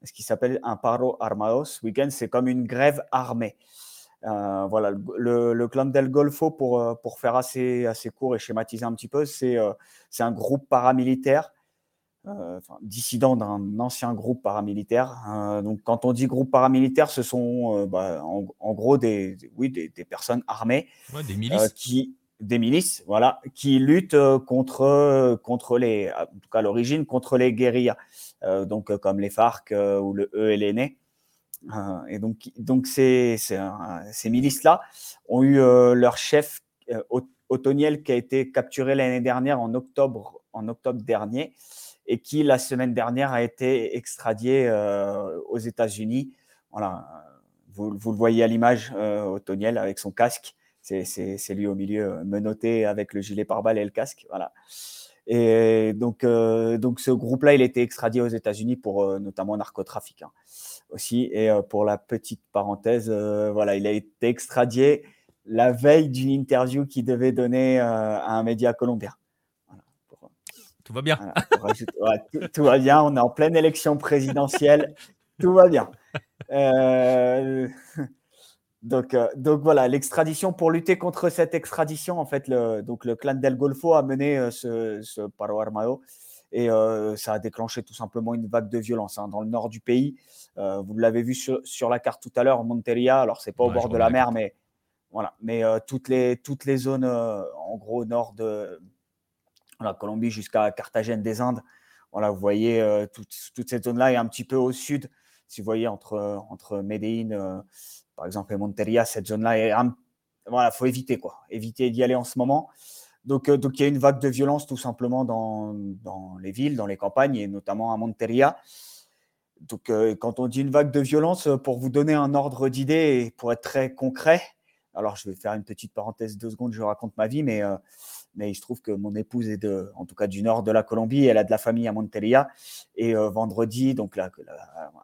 ce qui s'appelle un paro armados week-end, c'est comme une grève armée. Euh, voilà, le, clan del Golfo, pour, euh, pour faire assez, assez court et schématiser un petit peu, c'est euh, c'est un groupe paramilitaire, dissident d'un ancien groupe paramilitaire. donc, quand on dit groupe paramilitaire, ce sont bah, en, gros des, oui, des, des personnes armées des milices. qui, des milices, voilà, qui luttent contre, contre les, en tout cas l'origine, contre les guérillas, donc comme les FARC ou le ELN. Euh, et donc, donc ces, ces, milices-là ont eu euh, leur chef euh, Otoniel qui a été capturé l'année dernière en octobre, en octobre dernier et qui la semaine dernière a été extradié aux États-Unis. Voilà, vous, le voyez à l'image, Otoniel avec son casque. C'est lui au milieu, menotté avec le gilet pare-balles et le casque. Voilà. Et donc, donc ce groupe-là, il a été extradié aux États-Unis pour notamment narcotrafic. Hein aussi. Et euh, pour la petite parenthèse, euh, voilà, il a été extradié la veille d'une interview qu'il devait donner euh, à un média colombien. Tout va bien. tout, va bien. On est en pleine élection présidentielle. tout va bien. donc, donc voilà, l'extradition pour lutter contre cette extradition, en fait, le, donc le clan del Golfo a mené ce, ce paro armado et ça a déclenché tout simplement une vague de violence hein, dans le nord du pays. Euh, vous l'avez vu sur, la carte tout à l'heure, Monteria. Alors, c'est pas au bord de la mer, mais voilà. Mais euh, toutes, les, toutes les zones, euh, en gros, nord de la Colombie jusqu'à Carthagène des Indes. Voilà, vous voyez toute, toute, cette zone-là et un petit peu au sud. Si vous voyez entre, entre Medellín, par exemple, et Monteria, cette zone-là est voilà, faut éviter quoi, éviter d'y aller en ce moment. Donc, donc il y a une vague de violence tout simplement dans, dans les villes, dans les campagnes et notamment à Monteria. Donc, euh, quand on dit une vague de violence, euh, pour vous donner un ordre d'idée et pour être très concret, alors je vais faire une petite parenthèse deux secondes, je raconte ma vie, mais, euh, mais il se trouve que mon épouse est de, en tout cas du nord de la Colombie, elle a de la famille à Monteria. Et vendredi, donc à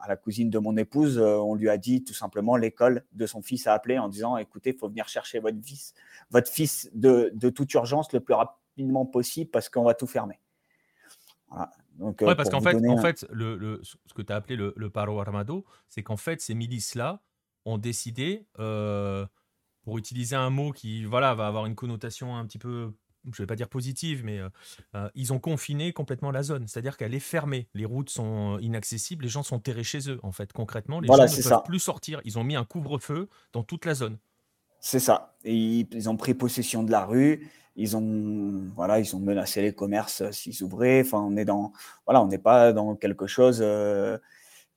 la cousine de mon épouse, on lui a dit tout simplement l'école de son fils a appelé en disant écoutez, il faut venir chercher votre fils, votre fils de, de toute urgence le plus rapidement possible parce qu'on va tout fermer. Voilà. Donc, euh, parce qu'en fait, en fait le, ce que tu as appelé le, paro armado, c'est qu'en fait, ces milices-là ont décidé, euh, pour utiliser un mot qui voilà, va avoir une connotation un petit peu, je ne vais pas dire positive, mais euh, ils ont confiné complètement la zone. C'est-à-dire qu'elle est fermée. Les routes sont inaccessibles, les gens sont terrés chez eux, en fait, concrètement. Les gens ne peuvent plus sortir. Ils ont mis un couvre-feu dans toute la zone. C'est ça. Et ils ont pris possession de la rue ils ont, voilà, ils ont menacé les commerces euh, s'ils ouvraient. Enfin, on est dans, voilà, on n'est pas dans quelque chose euh,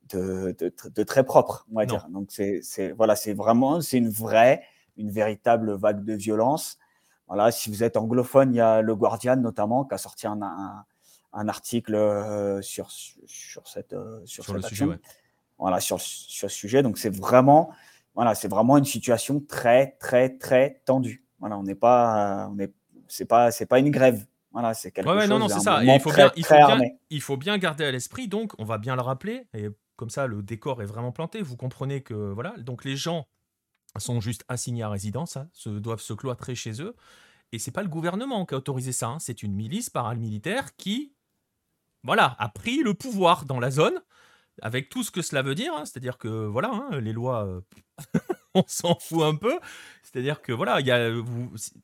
de, de, très propre, on va dire. Donc c'est, voilà, c'est vraiment, c'est une vraie, une véritable vague de violence. Voilà, si vous êtes anglophone, il y a le Guardian notamment qui a sorti un, un article sur, sur cette, sur, le sujet. Voilà, sur, sur ce sujet. Donc, c'est vraiment, voilà, c'est vraiment une situation très, très, très tendue. Voilà, on n'est pas, on est, c'est pas, c'est pas une grève. Voilà, c'est quelque chose. Non, non, c'est ça. il faut, bien, il, faut bien, il faut bien garder à l'esprit. Donc, on va bien le rappeler. Et comme ça, le décor est vraiment planté. Vous comprenez que voilà. Donc, les gens sont juste assignés à résidence, hein, se, doivent se cloîtrer chez eux. Et c'est pas le gouvernement qui a autorisé ça. Hein. C'est une milice paramilitaire qui, voilà, a pris le pouvoir dans la zone avec tout ce que cela veut dire, hein, c'est-à-dire que voilà, les lois, euh, on s'en fout un peu. C'est-à-dire que voilà, y a,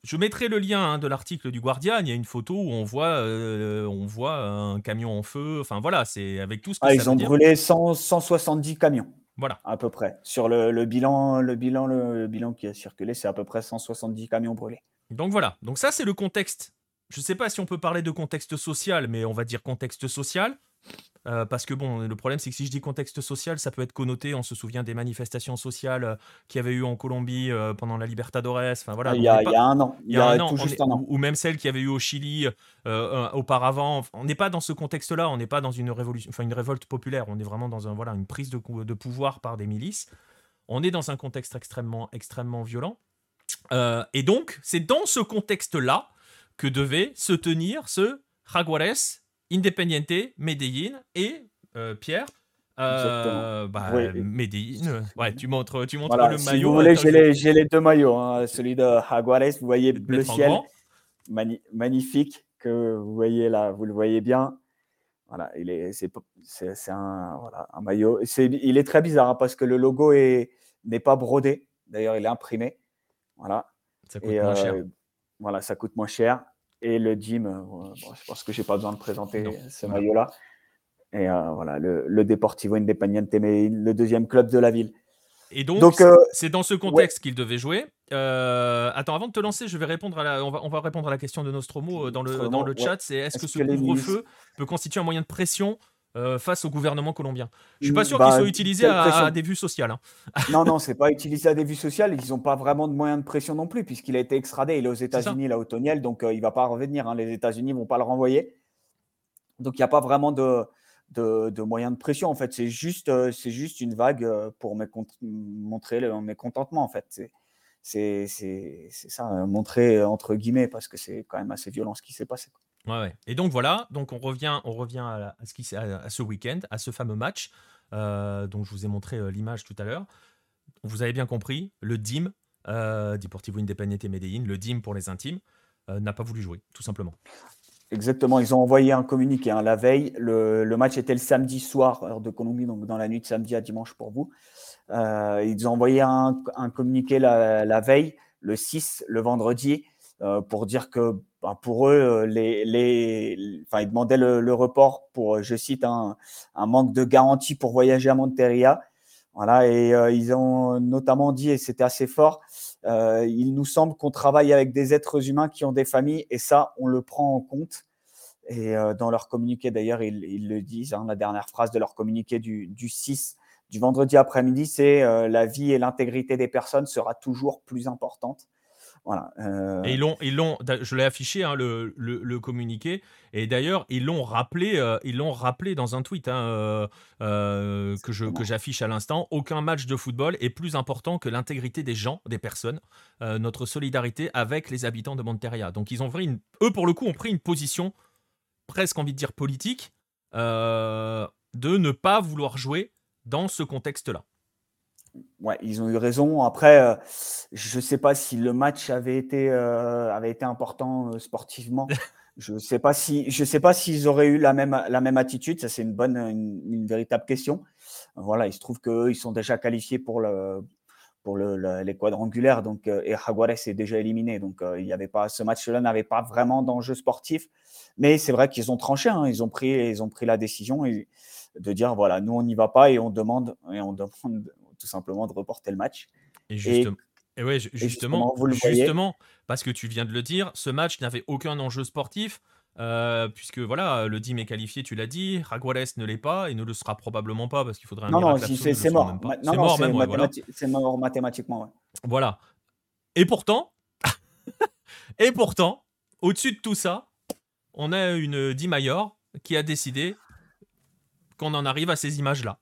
je mettrai le lien de l'article du Guardian. Il y a une photo où on voit, euh, on voit un camion en feu. Enfin voilà, c'est avec tout ce que ah, Ils ont brûlé 170 camions. Voilà. À peu près. Sur le, bilan, le bilan, le, bilan qui a circulé, c'est à peu près 170 camions brûlés. Donc voilà. Donc ça, c'est le contexte. Je ne sais pas si on peut parler de contexte social, mais on va dire contexte social. Euh, parce que bon, le problème c'est que si je dis contexte social, ça peut être connoté. On se souvient des manifestations sociales euh, qu'il y avait eu en Colombie euh, pendant la Libertadores. Enfin voilà. Il y, a, un an. Il y a, un an, Ou, même celle qu'il y avait eu au Chili auparavant. On n'est pas dans ce contexte-là. On n'est pas dans une révolution, enfin une révolte populaire. On est vraiment dans un voilà une prise de, de pouvoir par des milices. On est dans un contexte extrêmement extrêmement violent. et donc c'est dans ce contexte-là que devait se tenir ce Jaguares Independiente, Medellin et euh, Pierre. Euh, bah, ouais, tu montres, tu montres le maillot. Si vous voulez, j'ai les, deux maillots. Hein. Celui de Jaguares, vous voyez bleu ciel, magnifique, que vous voyez là, vous le voyez bien. Voilà, il est, c'est, un, voilà, un maillot. C'est, il est très bizarre hein, parce que le logo est, n'est pas brodé. D'ailleurs, il est imprimé. Voilà. Ça coûte moins cher. Euh, voilà, ça coûte moins cher et le Dim, euh, je pense que je n'ai pas besoin de présenter ce maillot-là. Et euh, voilà, le, le, Deportivo Independiente, mais le deuxième club de la ville. Et donc, euh, c'est dans ce contexte qu'il devait jouer. attends, avant de te lancer, je vais répondre à la, on, va, on va répondre à la question de Nostromo dans le, dans le chat. C'est est-ce que ce couvre-feu peut constituer un moyen de pression euh, face au gouvernement colombien. Je suis pas sûr bah, qu'ils soient utilisés à, des vues sociales. Hein. non, non, c'est pas utilisé à des vues sociales. Ils n'ont pas vraiment de moyens de pression non plus, puisqu'il a été extradé. Il est aux États-Unis, là, au Toniel, donc euh, il va pas revenir. Hein. Les États-Unis vont pas le renvoyer. Donc il n'y a pas vraiment de, de, moyens de pression. En fait, c'est juste, euh, c'est juste une vague pour montrer le mécontentement. En fait, c'est ça, montrer entre guillemets, parce que c'est quand même assez violent ce qui s'est passé. Et donc voilà, donc on revient, on revient à, ce, qui, à, ce week-end, à ce fameux match euh, dont je vous ai montré euh, l'image tout à l'heure. Vous avez bien compris, le DIM, euh, Deportivo Independiente Medellín, le DIM pour les intimes, euh, n'a pas voulu jouer, tout simplement. Exactement, ils ont envoyé un communiqué hein, la veille. Le, match était le samedi soir, heure de Colombie, donc dans la nuit de samedi à dimanche pour vous. ils ont envoyé un, communiqué la, veille, le 6, le vendredi, pour dire que ben, pour eux, euh, ils demandaient le, report pour, euh, je cite, un, un, manque de garantie pour voyager à Monteria. Voilà, et euh, ils ont notamment dit, et c'était assez fort, il nous semble qu'on travaille avec des êtres humains qui ont des familles, et ça, on le prend en compte. Et dans leur communiqué, d'ailleurs, ils, le disent, hein, la dernière phrase de leur communiqué du, du 6, du vendredi après-midi, c'est la vie et l'intégrité des personnes sera toujours plus importante. Voilà. Euh, et ils l'ont, ils l'ont, je l'ai affiché hein, le, le, communiqué. Et d'ailleurs, ils l'ont rappelé, euh, ils l'ont rappelé dans un tweet hein, euh, que je que j'affiche à l'instant. Aucun match de football est plus important que l'intégrité des gens, des personnes, notre solidarité avec les habitants de Monteria. Donc ils ont pris, eux pour le coup, ont pris une position presque envie de dire politique de ne pas vouloir jouer dans ce contexte-là ouais, ils ont eu raison. Après, euh, je ne sais pas si le match avait été, euh, avait été important euh, sportivement. je ne sais pas si, je sais pas s'ils auraient eu la même, la même attitude. Ça, c'est une bonne, une, véritable question. Voilà, il se trouve qu'ils sont déjà qualifiés pour le, pour le, les quadrangulaires. Donc, et Jaguares est déjà éliminé. Donc, il y avait pas, ce match-là n'avait pas vraiment d'enjeu sportif. Mais c'est vrai qu'ils ont tranché. Hein. ils ont pris, ils ont pris la décision de dire voilà, nous on n'y va pas et on demande, et on demande tout simplement de reporter le match. Et justement, et, ouais, justement, justement, parce que tu viens de le dire, ce match n'avait aucun enjeu sportif. Euh, puisque voilà, le DIM est qualifié, tu l'as dit, Raguales ne l'est pas et ne le sera probablement pas parce qu'il faudrait un non, non, c'est mort. C'est mort, même, C'est mort mathématiquement. Voilà. Et pourtant, et pourtant, au-dessus de tout ça, on a une Di Mayor qui a décidé qu'on en arrive à ces images-là.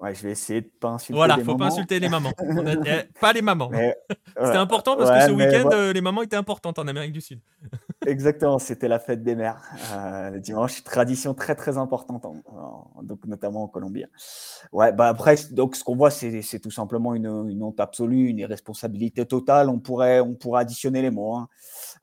Ouais, je vais essayer de pas insulter Voilà, les faut pas mamans. insulter les mamans. A- eh, pas les mamans. Mais, C'était ouais, important parce ouais, que ce week-end, voilà. euh, les mamans étaient importantes en Amérique du Sud. Exactement, c'était la fête des mères euh, le dimanche, tradition très très importante, en- en- donc notamment en Colombie. Ouais, bah après, donc ce qu'on voit, c'est c'est tout simplement une, une honte absolue, une irresponsabilité totale. On pourrait, on pourrait additionner les mots. hein.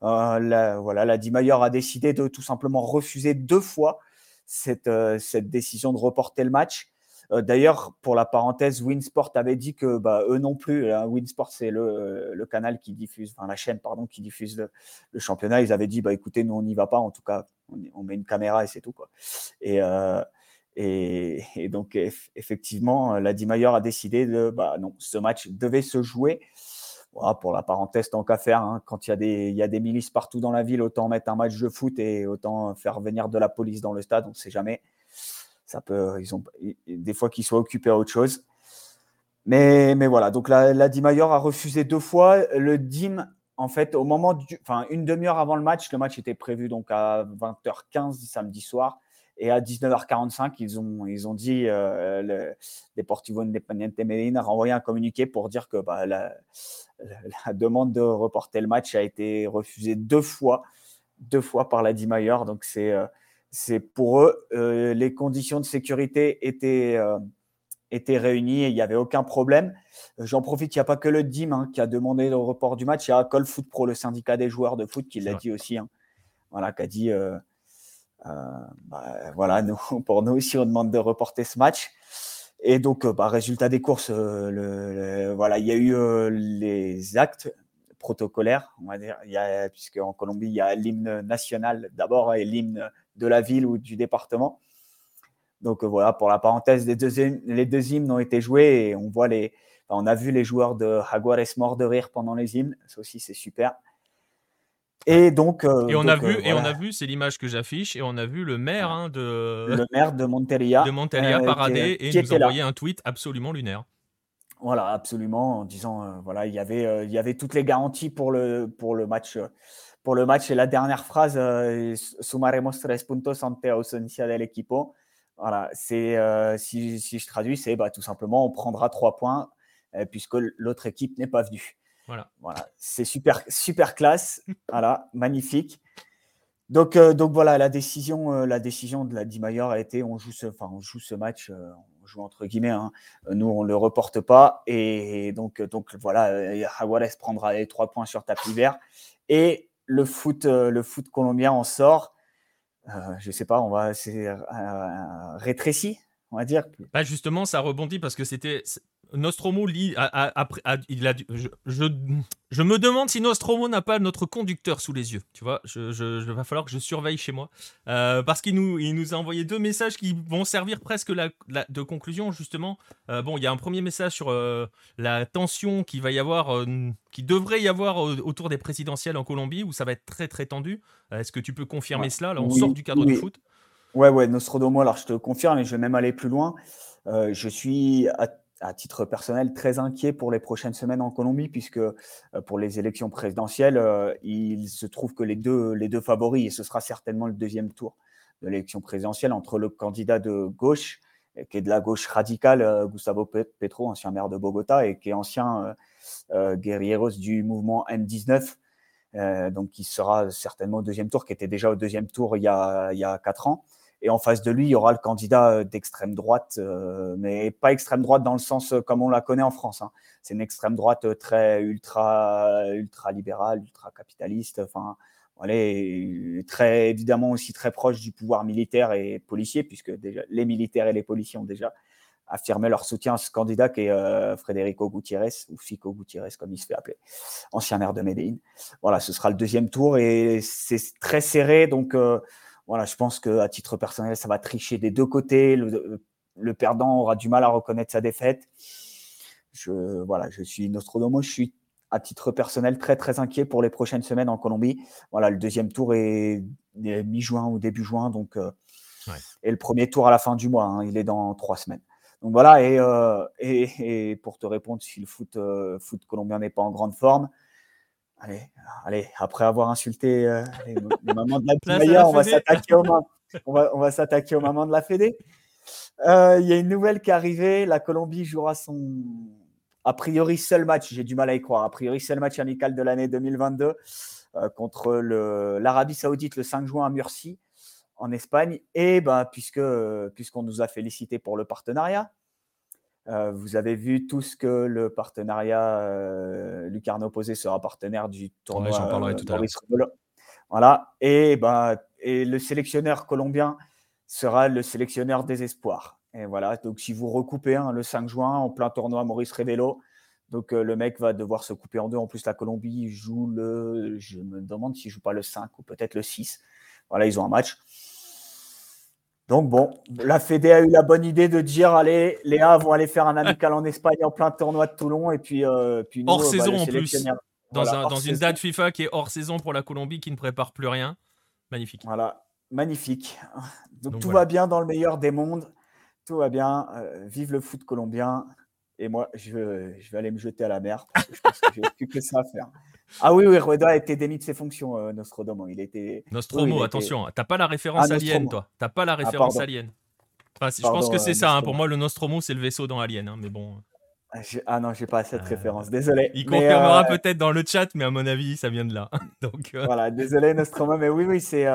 Euh, la, voilà, la Di Mayor a décidé de tout simplement refuser deux fois cette, cette décision de reporter le match. Euh, D'ailleurs, pour la parenthèse, Winsport avait dit que bah, eux non plus, hein, Winsport c'est le, le canal qui diffuse, enfin la chaîne pardon, qui diffuse le, championnat, ils avaient dit bah écoutez, nous on n'y va pas, en tout cas, on, met une caméra et c'est tout euh, et, donc eff- effectivement, la Mayor a décidé de bah non, ce match devait se jouer. Voilà, pour la parenthèse, tant qu'à faire, hein, quand il y, il y a des milices partout dans la ville, autant mettre un match de foot et autant faire venir de la police dans le stade, on ne sait jamais. Ça peut, ils ont des fois qu'ils soient occupés à autre chose. Mais, mais voilà, donc la, la Di Mayor a refusé deux fois. Le DIM, en fait, au moment enfin, une demi-heure avant le match, le match était prévu donc à 20h15 samedi soir. Et à 19h45, ils ont, ils ont dit, euh, le Deportivo Independiente Medellín a renvoyé un communiqué pour dire que bah, la, demande de reporter le match a été refusée deux fois, deux fois par la Di Mayor. Donc c'est, euh, c'est pour eux, euh, les conditions de sécurité étaient, euh, étaient réunies et il n'y avait aucun problème. J'en profite, il n'y a pas que le DIM hein, qui a demandé le report du match, il y a Call Foot Pro, le syndicat des joueurs de foot, qui l'a dit aussi. Hein. Voilà, qui a dit, euh, bah, voilà, nous, pour nous aussi, on demande de reporter ce match. Et donc, bah, résultat des courses, le, le, voilà, il y a eu les actes protocolaires, on va dire, il y a, puisque en Colombie, il y a l'hymne national d'abord et l'hymne de la ville ou du département. Donc euh, voilà, pour la parenthèse, les deux, les deux hymnes ont été joués et on voit les, on a vu les joueurs de Jaguares morts de rire pendant les hymnes. Ça aussi, c'est super. Et donc, euh, et on donc, a vu, euh, et on a vu, c'est l'image que j'affiche, et on a vu le maire hein, de le maire de Monteria, de Monteria euh, parader qui- et qui nous là. envoyer un tweet absolument lunaire. Voilà, absolument, en disant voilà, il y avait il y avait toutes les garanties pour le pour le match pour le match et la dernière phrase euh, sumaremos tres puntos ante ausencia del equipo. Voilà, c'est euh, si, si je traduis, c'est bah, tout simplement on prendra trois points euh, puisque l'autre équipe n'est pas venue. Voilà. Voilà, c'est super super classe, voilà, magnifique. Donc, euh, donc voilà, la décision, euh, la décision de la Di Mayor a été on joue ce, enfin, on joue ce match, euh, on joue entre guillemets, hein. Nous on ne le reporte pas. Et donc, donc voilà, Jaguares prendra les trois points sur tapis vert. Et le foot, euh, le foot colombien en sort, euh, je sais pas, on va, c'est euh, rétréci, on va dire. Bah justement, ça rebondit parce que c'était Nostromo lit a, a- a- a- il a, je, je, je me demande si Nostromo n'a pas notre conducteur sous les yeux. Tu vois, je, je, va falloir que je surveille chez moi Euh, parce qu'il nous, il nous a envoyé deux messages qui vont servir presque la, la- de conclusion justement. Euh, bon, il y a un premier message sur euh, la tension qui va y avoir, qui devrait y avoir autour des présidentielles en Colombie où ça va être très très tendu. Est-ce que tu peux confirmer Ouais. cela? Là, on Oui, sort du cadre du foot. Ouais, ouais, Nostromo, alors je te confirme, et je vais même aller plus loin. Je suis, à, à titre personnel, très inquiet pour les prochaines semaines en Colombie, puisque euh, pour les élections présidentielles, euh, il se trouve que les deux, les deux favoris, et ce sera certainement le deuxième tour de l'élection présidentielle, entre le candidat de gauche, euh, qui est de la gauche radicale, Gustavo Pe- Petro, ancien maire de Bogota, et qui est ancien euh, guerrieros du mouvement M19, euh, donc qui sera certainement au deuxième tour, qui était déjà au deuxième tour il y a, il y a quatre ans. Et en face de lui, il y aura le candidat euh, d'extrême droite, euh, mais pas extrême droite dans le sens euh, comme on la connaît en France. hein. C'est une extrême droite très ultra, ultra libérale, ultra capitaliste. Enfin, très évidemment aussi très proche du pouvoir militaire et policier, puisque déjà les militaires et les policiers ont déjà affirmé leur soutien à ce candidat qui est euh, Federico Gutiérrez, ou Fico Gutiérrez comme il se fait appeler, ancien maire de Medellín. Voilà, ce sera le deuxième tour et c'est très serré, donc euh, voilà, je pense qu'à titre personnel, ça va tricher des deux côtés. Le, le perdant aura du mal à reconnaître sa défaite. Je, voilà, je suis Nostromo, je suis à titre personnel très très inquiet pour les prochaines semaines en Colombie. Voilà, le deuxième tour est, est mi-juin ou début juin, donc euh, Ouais. et le premier tour à la fin du mois, hein, il est dans trois semaines. Donc voilà, et, euh, et, et pour te répondre, si le foot, euh, foot colombien n'est pas en grande forme, allez, allez, après avoir insulté euh, les, les mamans de la la on va Fédé. s'attaquer aux on va, on va s'attaquer aux mamans de la Fédé. Euh, il y a une nouvelle qui est arrivée. La Colombie jouera son, a priori, seul match, j'ai du mal à y croire, a priori, seul match amical de l'année 2022 euh, contre l'Arabie Saoudite le 5 juin à Murcie, en Espagne. Et ben, puisque, puisqu'on nous a félicité pour le partenariat, euh, vous avez vu tout ce que le partenariat euh, Lucarno Posé sera partenaire du tournoi. j'en parlerai tout à l'heure. Voilà. Et, ben, et le sélectionneur colombien sera le sélectionneur des espoirs. Et voilà. Donc, si vous recoupez hein, le 5 juin en plein tournoi Maurice Revelo, donc euh, le mec va devoir se couper en deux. En plus, la Colombie joue le. Je me demande s'il joue pas le 5 ou peut-être le 6. Voilà, ils ont un match. Donc bon, la Fédé a eu la bonne idée de dire allez, Léa vont aller faire un amical en Espagne en plein tournoi de Toulon et puis, euh, puis hors bah, saison en plus. Dans, une date FIFA qui est hors saison pour la Colombie qui ne prépare plus rien. Magnifique. Voilà, magnifique. Donc, tout va bien dans le meilleur des mondes. Tout va bien. Euh, vive le foot colombien. Et moi, je, je vais aller me jeter à la mer. je pense que j'ai plus que ça à faire. Ah oui, oui, Rueda a été démis de ses fonctions, euh, Nostromo. Il était... Nostromo, attention, t'as pas la référence ah, Alien, toi. T'as pas la ah, référence Alien. je pense que c'est ça. Hein. Pour moi, le Nostromo, c'est le vaisseau dans Alien. Hein, mais bon. Ah, ah non, j'ai pas cette euh, référence. Désolé. Il confirmera euh, peut-être dans le chat, mais à mon avis, ça vient de là. Donc, Voilà, désolé, Nostromo. Mais oui, oui, c'est.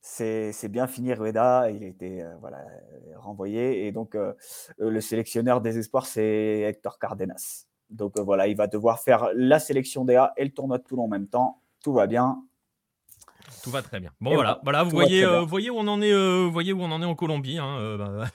C'est bien fini Rueda, il a été voilà, renvoyé. Et donc, le sélectionneur des espoirs, c'est Hector Cardenas. Donc euh, voilà, il va devoir faire la sélection DA et le tournoi de Toulon en même temps. Tout va bien. Tout va très bien. Bon voilà, voilà, vous voyez, euh, voyez où on en est, euh, voyez où on en est en Colombie. Hein, bah,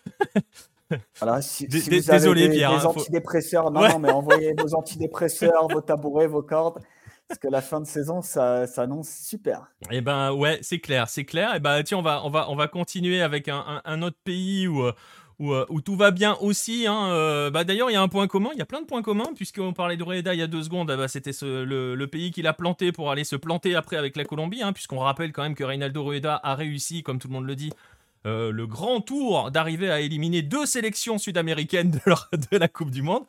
voilà, si, vous désolé, avez des, Pierre, des hein, antidépresseurs, non, non, mais envoyez vos antidépresseurs, vos tabourets, vos cordes. Parce que la fin de saison, ça, annonce super. Eh ben ouais, c'est clair, c'est clair. Et eh ben tiens, on va, on va, on va continuer avec un, autre pays où, euh, où, tout va bien aussi. Hein, euh, bah, D'ailleurs, il y a un point commun, il y a plein de points communs, puisqu'on parlait de Rueda il y a deux secondes, ah bah, c'était le, pays qu'il a planté pour aller se planter après avec la Colombie, hein, puisqu'on rappelle quand même que Reinaldo Rueda a réussi, comme tout le monde le dit, euh, le grand tour d'arriver à éliminer deux sélections sud-américaines de, de, la Coupe du Monde.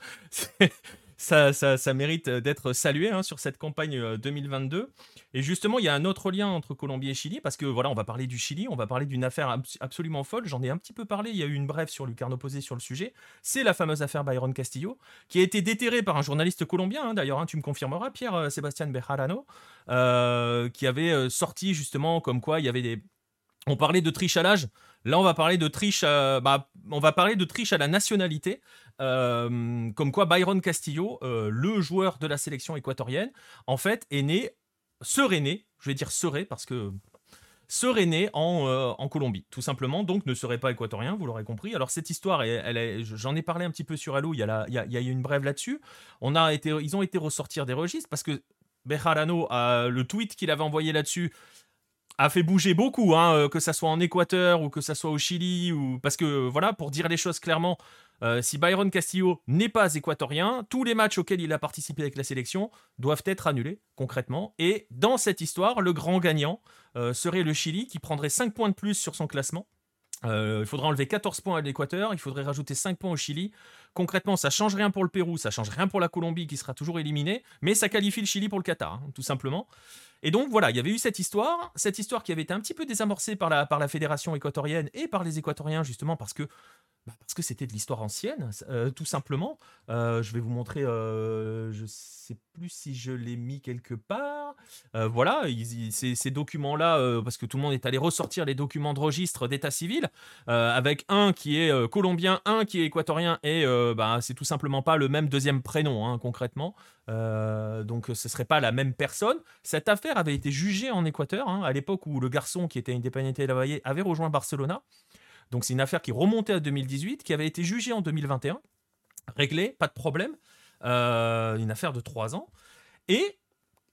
Ça, ça, mérite d'être salué hein, sur cette campagne 2022. Euh, et justement, il y a un autre lien entre Colombie et Chili, parce que voilà, on va parler du Chili, on va parler d'une affaire absolument folle. J'en ai un petit peu parlé, il y a eu une brève sur Lucarno Posé sur le sujet. C'est la fameuse affaire Byron Castillo, qui a été déterrée par un journaliste colombien, hein, d'ailleurs, hein, tu me confirmeras, Pierre euh, Sébastien Bejarano, euh, qui avait sorti justement comme quoi il y avait des. On parlait de l'âge. Là, on va parler de triche, bah, va parler de triche à la nationalité. Euh, comme quoi Byron Castillo, euh, le joueur de la sélection équatorienne, en fait, est né, serait né, je vais dire serait parce que serait né en, euh, Colombie, tout simplement, donc ne serait pas équatorien, vous l'aurez compris. Alors cette histoire, j'en ai parlé un petit peu sur Halo, il y a, il y a, il y a une brève là-dessus. Ils ont été ressortir des registres parce que Bejarano, le tweet qu'il avait envoyé là-dessus, a fait bouger beaucoup, hein, que ça soit en Équateur ou que ça soit au Chili, ou parce que voilà, pour dire les choses clairement, euh, si Byron Castillo n'est pas équatorien, tous les matchs auxquels il a participé avec la sélection doivent être annulés, concrètement. Et dans cette histoire, le grand gagnant euh, serait le Chili, qui prendrait 5 points de plus sur son classement. Euh, il faudrait enlever 14 points à l'Équateur, il faudrait rajouter 5 points au Chili. Concrètement, ça change rien pour le Pérou, ça change rien pour la Colombie qui sera toujours éliminée, mais ça qualifie le Chili pour le Qatar, hein, tout simplement. Et donc voilà, il y avait eu cette histoire, cette histoire qui avait été un petit peu désamorcée par la, par la fédération équatorienne et par les Équatoriens justement parce que bah, parce que c'était de l'histoire ancienne, euh, tout simplement. Euh, je vais vous montrer, euh, je sais plus si je l'ai mis quelque part. voilà, ces, documents-là, parce que tout le monde est allé ressortir les documents de registre d'état civil, avec un qui est colombien, un qui est équatorien, et bah, c'est tout simplement pas le même deuxième prénom, hein, concrètement. Donc ce serait pas la même personne. Cette affaire avait été jugée en Équateur, hein, à l'époque où le garçon qui était indépendité de la avait rejoint Barcelona. Donc c'est une affaire qui remontait à 2018, qui avait été jugée en 2021, réglée, pas de problème, euh, une affaire de trois ans. Et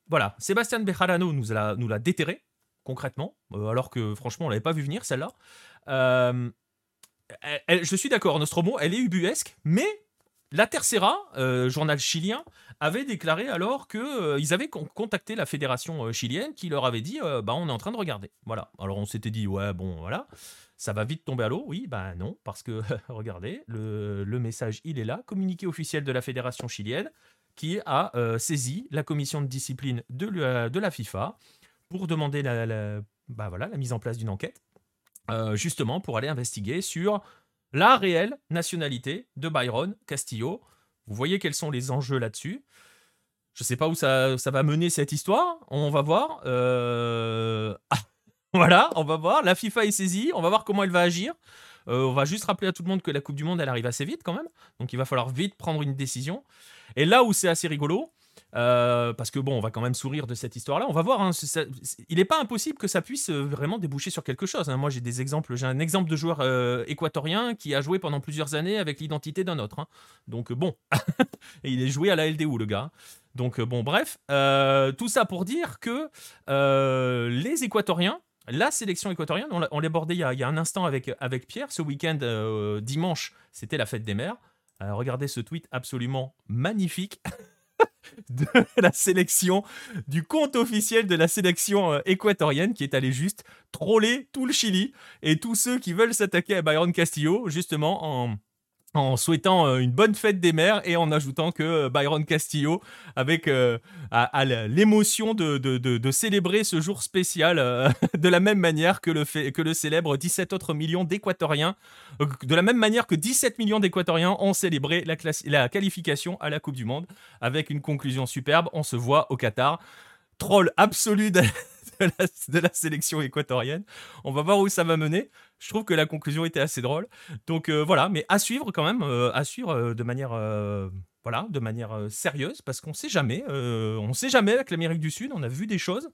voilà, Sébastien Bejarano nous l'a, déterré, concrètement, euh, alors que franchement on l'avait pas vu venir celle-là. Euh, je suis d'accord, Nostromo, elle est ubuesque, mais la Tercera, journal chilien, avait déclaré alors qu'ils avaient contacté la fédération chilienne qui leur avait dit bah, on est en train de regarder. Voilà. Alors on s'était dit ouais, bon, voilà. Ça va vite tomber à l'eau Oui, ben non, parce que regardez, le, message, il est là, communiqué officiel de la fédération chilienne, qui a euh, saisi la commission de discipline de, la FIFA pour demander bah la mise en place d'une enquête. justement pour aller investiguer sur la réelle nationalité de Byron Castillo. Vous voyez quels sont les enjeux là-dessus. Je ne sais pas où ça, va mener cette histoire. On va voir. voilà, on va voir. La FIFA est saisie. On va voir comment elle va agir. Euh, on va juste rappeler à tout le monde que la Coupe du Monde, elle arrive assez vite quand même. Donc il va falloir vite prendre une décision. Et là où c'est assez rigolo, euh, parce que bon, on va quand même sourire de cette histoire-là. On va voir. Hein, il n'est pas impossible que ça puisse euh, vraiment déboucher sur quelque chose. Hein. Moi, j'ai des exemples. J'ai un exemple de joueur équatorien qui a joué pendant plusieurs années avec l'identité d'un autre. Hein. Donc bon, et il est joué à la LDU, le gars. Donc bon, bref, tout ça pour dire que les Équatoriens la sélection équatorienne, on l'a abordé il y, a, un instant avec, avec Pierre. Ce week-end, euh, dimanche, c'était la fête des mères. Euh, regardez ce tweet absolument magnifique de la sélection, du compte officiel de la sélection euh, équatorienne qui est allé juste troller tout le Chili et tous ceux qui veulent s'attaquer à Byron Castillo, justement en en souhaitant euh, une bonne fête des mères et en ajoutant que euh, Byron Castillo, avec euh, l'émotion de, célébrer ce jour spécial de la même manière que le, fait, que le célèbre 17 autres millions d'Équatoriens, de la même manière que 17 millions d'Équatoriens ont célébré la, la qualification à la Coupe du Monde, avec une conclusion superbe, on se voit au Qatar. Troll absolu de, la, sélection équatorienne. On va voir où ça va mener. Je trouve que la conclusion était assez drôle. Donc euh, voilà, mais à suivre quand même, euh, à suivre euh, de manière, voilà, de manière sérieuse, parce qu'on sait jamais. on sait jamais avec l'Amérique du Sud. On a vu des choses,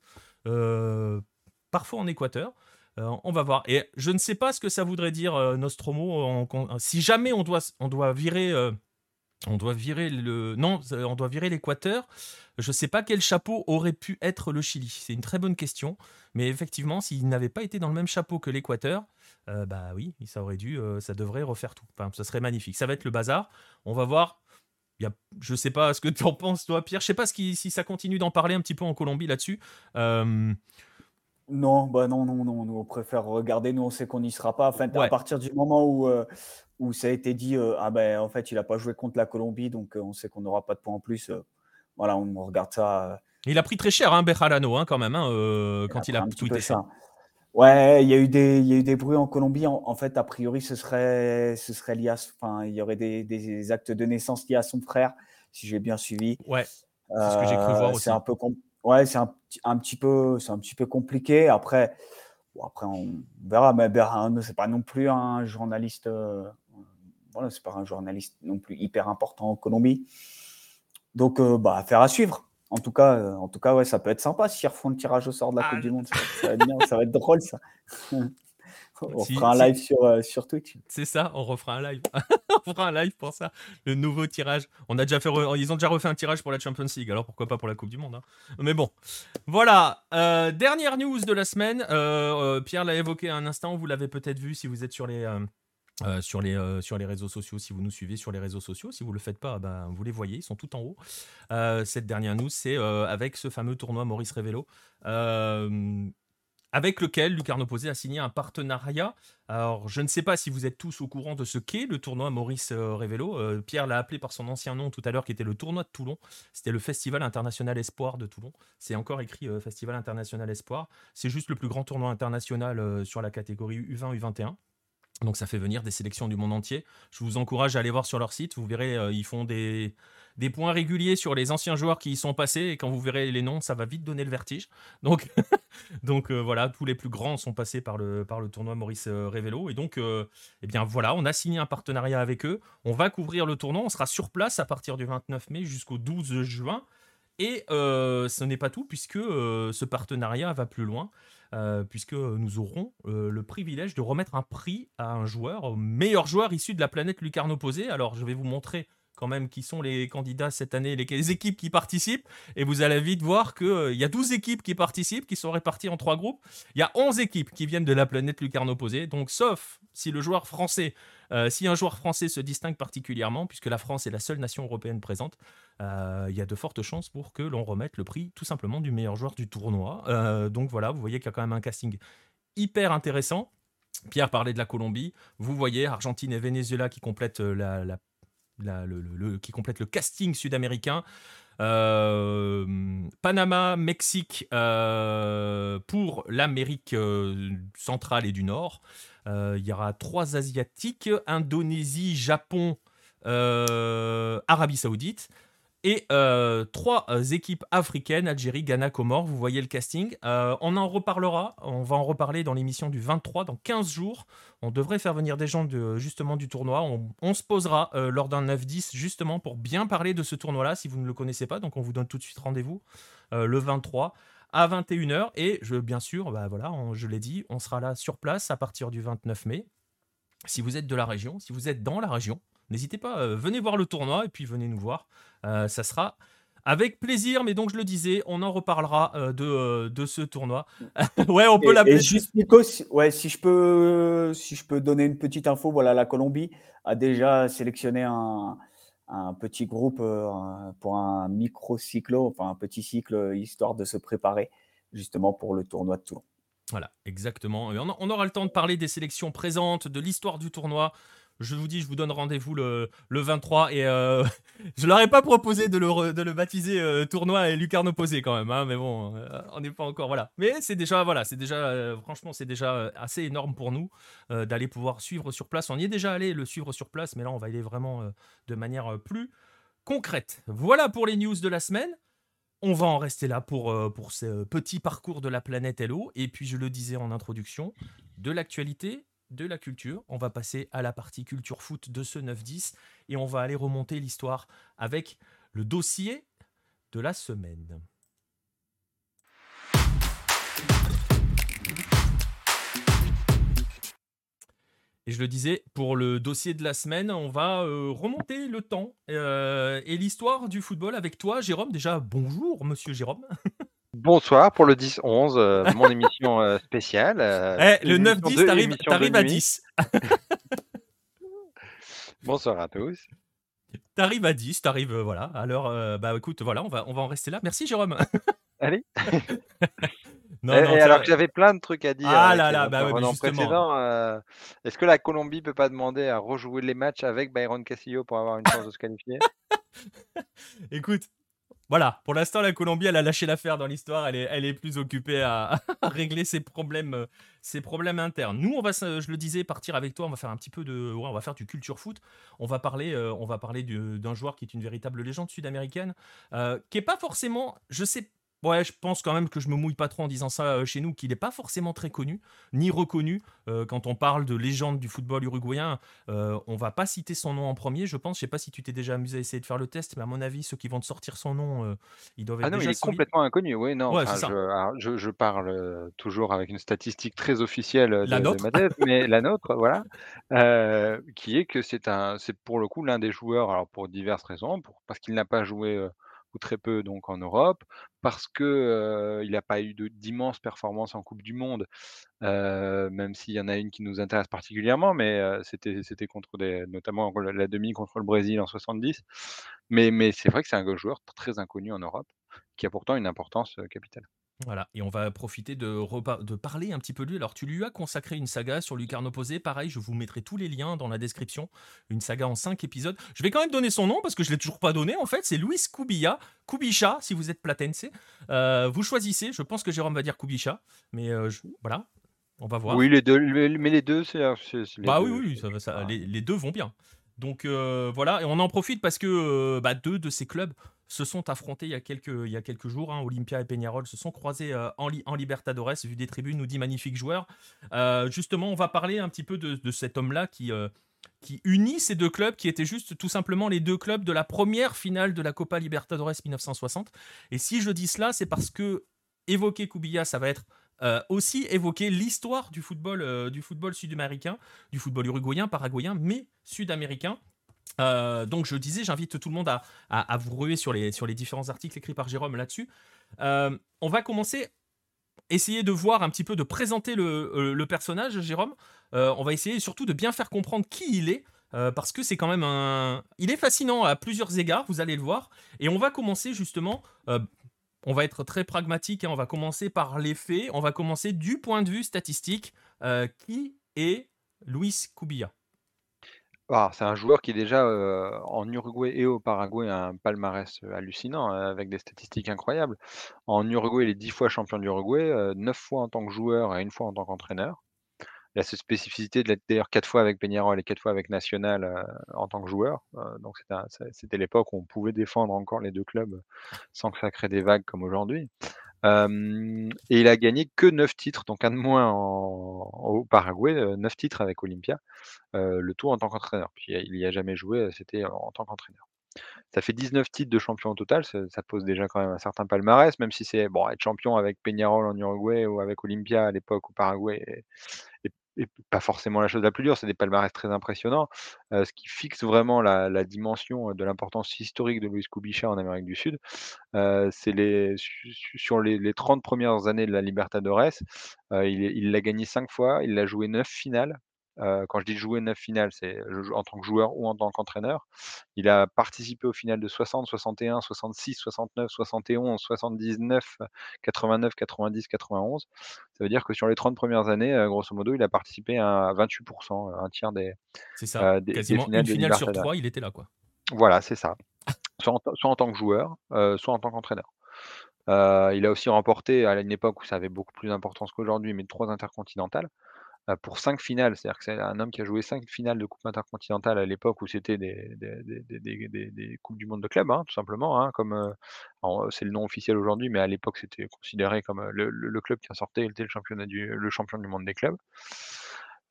parfois en Équateur. on va voir. Et je ne sais pas ce que ça voudrait dire Nostromo. si jamais on doit, on doit virer on doit virer le. Non, on doit virer l'Équateur. Je ne sais pas quel chapeau aurait pu être le Chili. C'est une très bonne question. Mais effectivement, s'il n'avait pas été dans le même chapeau que l'Équateur, euh, bah oui, ça aurait dû, euh, ça devrait refaire tout. Enfin, ça serait magnifique. Ça va être le bazar. On va voir. Il y a, je sais pas ce que tu en penses, toi, Pierre. Je sais pas si, si ça continue d'en parler un petit peu en Colombie là-dessus. Euh, non, bah non, non, non, nous on préfère regarder, nous on sait qu'on n'y sera pas. Enfin, à partir du moment où, euh, où ça a été dit, euh, ah ben en fait il n'a pas joué contre la Colombie, donc euh, on sait qu'on n'aura pas de points en plus. voilà, on regarde ça. Il a pris très cher, hein, Bejarano, hein, quand même, hein, quand il a, tweeté ça. Ouais, il y a eu des, il y a eu des bruits en Colombie. En, fait, a priori, ce serait, ce serait lié enfin, il y aurait des, des, actes de naissance liés à son frère, si j'ai bien suivi. Ouais, c'est ce que j'ai cru voir aussi. C'est un peu ouais, c'est un, un, petit peu, c'est un petit peu compliqué. Après, bon, après on verra. Mais Berhan, c'est pas non plus un journaliste. Euh, voilà, c'est pas un journaliste non plus hyper important en Colombie. Donc, euh, bah, affaire à suivre. En tout cas, euh, en tout cas, ouais, ça peut être sympa s'ils refont le tirage au sort de la Coupe ah. du Monde. Ça, va être bien, ça va être drôle, ça. On fera un live sur, euh, sur Twitch. C'est ça, on refera un live. on fera un live pour ça. Le nouveau tirage. On a déjà fait Ils ont déjà refait un tirage pour la Champions League, alors pourquoi pas pour la Coupe du Monde. Hein. Mais bon. Voilà. Dernière news de la semaine. Pierre l'a évoqué un instant. Vous l'avez peut-être vu si vous êtes sur les. Sur, les, sur les réseaux sociaux, si vous nous suivez sur les réseaux sociaux. Si vous ne le faites pas, ben, vous les voyez, ils sont tout en haut. cette dernière news, c'est avec ce fameux tournoi Maurice Révélo avec lequel Lucarno Posé a signé un partenariat. Alors, je ne sais pas si vous êtes tous au courant de ce qu'est le tournoi Maurice euh, Révélo. Euh, Pierre l'a appelé par son ancien nom tout à l'heure, qui était le tournoi de Toulon. C'était le Festival International Espoir de Toulon. C'est encore écrit euh, Festival International Espoir. C'est juste le plus grand tournoi international sur la catégorie U20, U21. Donc ça fait venir des sélections du monde entier. Je vous encourage à aller voir sur leur site. Vous verrez, ils font des, points réguliers sur les anciens joueurs qui y sont passés. Et quand vous verrez les noms, ça va vite donner le vertige. Donc, euh, voilà, tous les plus grands sont passés par le, tournoi Maurice euh, Révélo. Et donc, euh, eh bien voilà, on a signé un partenariat avec eux. On va couvrir le tournoi. On sera sur place à partir du 29 mai jusqu'au 12 juin. Et ce n'est pas tout, puisque ce partenariat va plus loin. Puisque nous aurons le privilège de remettre un prix à un joueur, au meilleur joueur issu de la planète Lucarne opposée. Alors je vais vous montrer quand même qui sont les candidats cette année, les, équipes qui participent. Et vous allez vite voir qu'il euh, y a 12 équipes qui participent, qui sont réparties en trois groupes. Il y a 11 équipes qui viennent de la planète Lucarne opposée. Donc, sauf si le joueur français, euh, si un joueur français se distingue particulièrement, puisque la France est la seule nation européenne présente, euh, il y a de fortes chances pour que l'on remette le prix tout simplement du meilleur joueur du tournoi. donc voilà, vous voyez qu'il y a quand même un casting hyper intéressant. Pierre parlait de la Colombie. Vous voyez Argentine et Venezuela qui complètent le casting sud-américain. Panama, Mexique pour l'Amérique centrale et du Nord. Il y aura trois Asiatiques, Indonésie, Japon, Arabie Saoudite et euh, trois euh, équipes africaines, Algérie, Ghana, Comores. Vous voyez le casting. Euh, on en reparlera. On va en reparler dans l'émission du 23, dans 15 jours. On devrait faire venir des gens de, justement du tournoi. On, se posera lors d'un 9-10 justement pour bien parler de ce tournoi-là si vous ne le connaissez pas. Donc on vous donne tout de suite rendez-vous le 23 à 21h. Et je, bien sûr, bah voilà, je l'ai dit, on sera là sur place à partir du 29 mai. Si vous êtes de la région, si vous êtes dans la région, N'hésitez pas, euh, venez voir le tournoi et puis venez nous voir. Euh, ça sera avec plaisir, mais donc je le disais, on en reparlera euh, de, de, ce tournoi. ouais, on peut l'appeler. Juste Nico, si, ouais, si je peux, si je peux donner une petite info, voilà, la Colombie a déjà sélectionné un, un petit groupe pour un micro cyclo, enfin un petit cycle histoire de se préparer justement pour le tournoi de Toulon. Voilà, exactement. on aura le temps de parler des sélections présentes, de l'histoire du tournoi, je vous dis, je vous donne rendez-vous le, 23 et euh, je leur ai pas proposé de le, baptiser euh, tournoi et Lucarno posé quand même, hein, mais bon, euh, on n'est pas encore voilà. Mais c'est déjà voilà, c'est déjà franchement c'est déjà assez énorme pour nous d'aller pouvoir suivre sur place. On y est déjà allé le suivre sur place, mais là on va y aller vraiment de manière plus concrète. Voilà pour les news de la semaine. On va en rester là pour, pour ce petit parcours de la planète Hello. Et puis, je le disais en introduction, de l'actualité de la culture. On va passer à la partie culture foot de ce 9-10 et on va aller remonter l'histoire avec le dossier de la semaine. Et je le disais, pour le dossier de la semaine, on va euh, remonter le temps euh, et l'histoire du football avec toi, Jérôme. Déjà, bonjour, monsieur Jérôme. Bonsoir pour le 10-11, euh, mon émission euh, spéciale. Euh, eh, le 9-10, t'arrives à 10. Bonsoir à tous. T'arrives à 10, t'arrives, voilà. Alors, bah écoute, voilà, on va, on va en rester là. Merci Jérôme. Allez. non, et, alors que j'avais plein de trucs à dire. Ah là là, bah. Est-ce que la Colombie peut pas demander à rejouer les matchs avec Byron Castillo pour avoir une chance de se qualifier? Écoute, voilà, pour l'instant, la Colombie, elle a lâché l'affaire dans l'histoire. Elle est, plus occupée à, régler ses problèmes, euh, ses problèmes internes. Nous, on va, je le disais, partir avec toi. On va faire un petit peu de, on va faire du culture foot. On va parler, euh, parler d'un joueur qui est une véritable légende sud-américaine, euh, qui est pas forcément, je sais Ouais, je pense quand même que je me mouille pas trop en disant ça euh, chez nous, qu'il n'est pas forcément très connu, ni reconnu. Euh, quand on parle de légende du football uruguayen, euh, on va pas citer son nom en premier, je pense. Je sais pas si tu t'es déjà amusé à essayer de faire le test, mais à mon avis, ceux qui vont te sortir son nom, euh, ils doivent être Ah non, il est complètement inconnu, oui, non. je, je, parle toujours avec une statistique très officielle de, La nôtre. mais la nôtre, voilà, qui est que c'est pour le coup l'un des joueurs, alors pour diverses raisons, pour, parce qu'il n'a pas joué ou très peu donc en Europe, parce que il n'a pas eu d'immenses performances en Coupe du Monde, même s'il y en a une qui nous intéresse particulièrement, mais c'était notamment la demi contre le Brésil en 70. Mais, mais c'est vrai que c'est un joueur très inconnu en Europe, qui a pourtant une importance capitale. Voilà, et on va profiter de, de parler un petit peu de lui. Alors, tu lui as consacré une saga sur Lucarno Posé. Pareil, je vous mettrai tous les liens dans la description. Une saga en 5 épisodes. Je vais quand même donner son nom parce que je ne l'ai toujours pas donné. En fait, c'est Luis Kubilla. Kubicha, si vous êtes platense. Euh, vous choisissez. Je pense que Jérôme va dire Kubicha. Mais euh, voilà, on va voir. Oui, les deux, mais les deux, c'est. Bah oui, oui, ça, ça, les, les, deux vont bien. Donc euh, voilà, et on en profite parce que bah, deux de ces clubs se sont affrontés il y a quelques, jours. Hein. Olympia et Peñarol se sont croisés euh, en, Libertadores, vu des tribunes, nous dit magnifique joueur. Euh, justement, on va parler un petit peu de, cet homme-là qui, euh, unit ces deux clubs, qui étaient juste tout simplement les deux clubs de la première finale de la Copa Libertadores 1960. Et si je dis cela, c'est parce que évoquer Kubilla, ça va être aussi évoquer l'histoire du football, du football sud-américain, du football uruguayen, paraguayen, mais sud-américain. Euh, donc je disais, j'invite tout le monde à, vous ruer sur les, sur les différents articles écrits par Jérôme là-dessus. Euh, on va commencer, essayer de voir un petit peu, de présenter le, euh, personnage, Jérôme. on va essayer surtout de bien faire comprendre qui il est. parce que c'est quand même un... Il est fascinant à plusieurs égards, vous allez le voir. Et on va commencer justement... on va être très pragmatique, hein, on va commencer par les faits, on va commencer du point de vue statistique. qui est Luis Cubilla? Ah, c'est un joueur qui déjà, en Uruguay et au Paraguay un palmarès, hallucinant, avec des statistiques incroyables. En Uruguay, il est 10 fois champion d'Uruguay, 9 fois en tant que joueur et 1 fois en tant qu'entraîneur. Il a cette spécificité de d'ailleurs 4 fois avec Peñarol et 4 fois avec Nacional, en tant que joueur. donc c'était l'époque où on pouvait défendre encore les deux clubs, sans que ça crée des vagues comme aujourd'hui. et il a gagné que 9 titres, donc un de moins au Paraguay, 9 titres avec Olympia, le tout en tant qu'entraîneur. Puis il n'y a jamais joué, c'était en tant qu'entraîneur. Ça fait 19 titres de champion au total, ça pose déjà quand même un certain palmarès, même si c'est bon, être champion avec Peñarol en Uruguay ou avec Olympia à l'époque au Paraguay et pas forcément la chose la plus dure, c'est des palmarès très impressionnants. ce qui fixe vraiment la, dimension de l'importance historique de Luis Kubicha en Amérique du Sud, c'est les, sur les, 30 premières années de la Libertadores, il l'a gagné 5 fois, il a joué 9 finales, quand je dis jouer 9 finales, c'est en tant que joueur ou en tant qu'entraîneur. Il a participé aux finales de 60, 61, 66, 69, 71, 79, 89, 90, 91. Ça veut dire que sur les 30 premières années, grosso modo, il a participé à 28%, un tiers des, c'est ça. Quasiment une finale sur trois, il était là. quoi. Voilà, c'est ça. Soit en, tant que joueur, soit en tant qu'entraîneur. il a aussi remporté, à une époque où ça avait beaucoup plus d'importance qu'aujourd'hui, mais trois intercontinentales pour 5 finales. C'est-à-dire que c'est un homme qui a joué 5 finales de coupe intercontinentale à l'époque où c'était des, des, coupes du monde de club, hein, tout simplement. Hein, comme c'est le nom officiel aujourd'hui, mais à l'époque c'était considéré comme le, club qui en sortait était le, du, le champion du monde des clubs.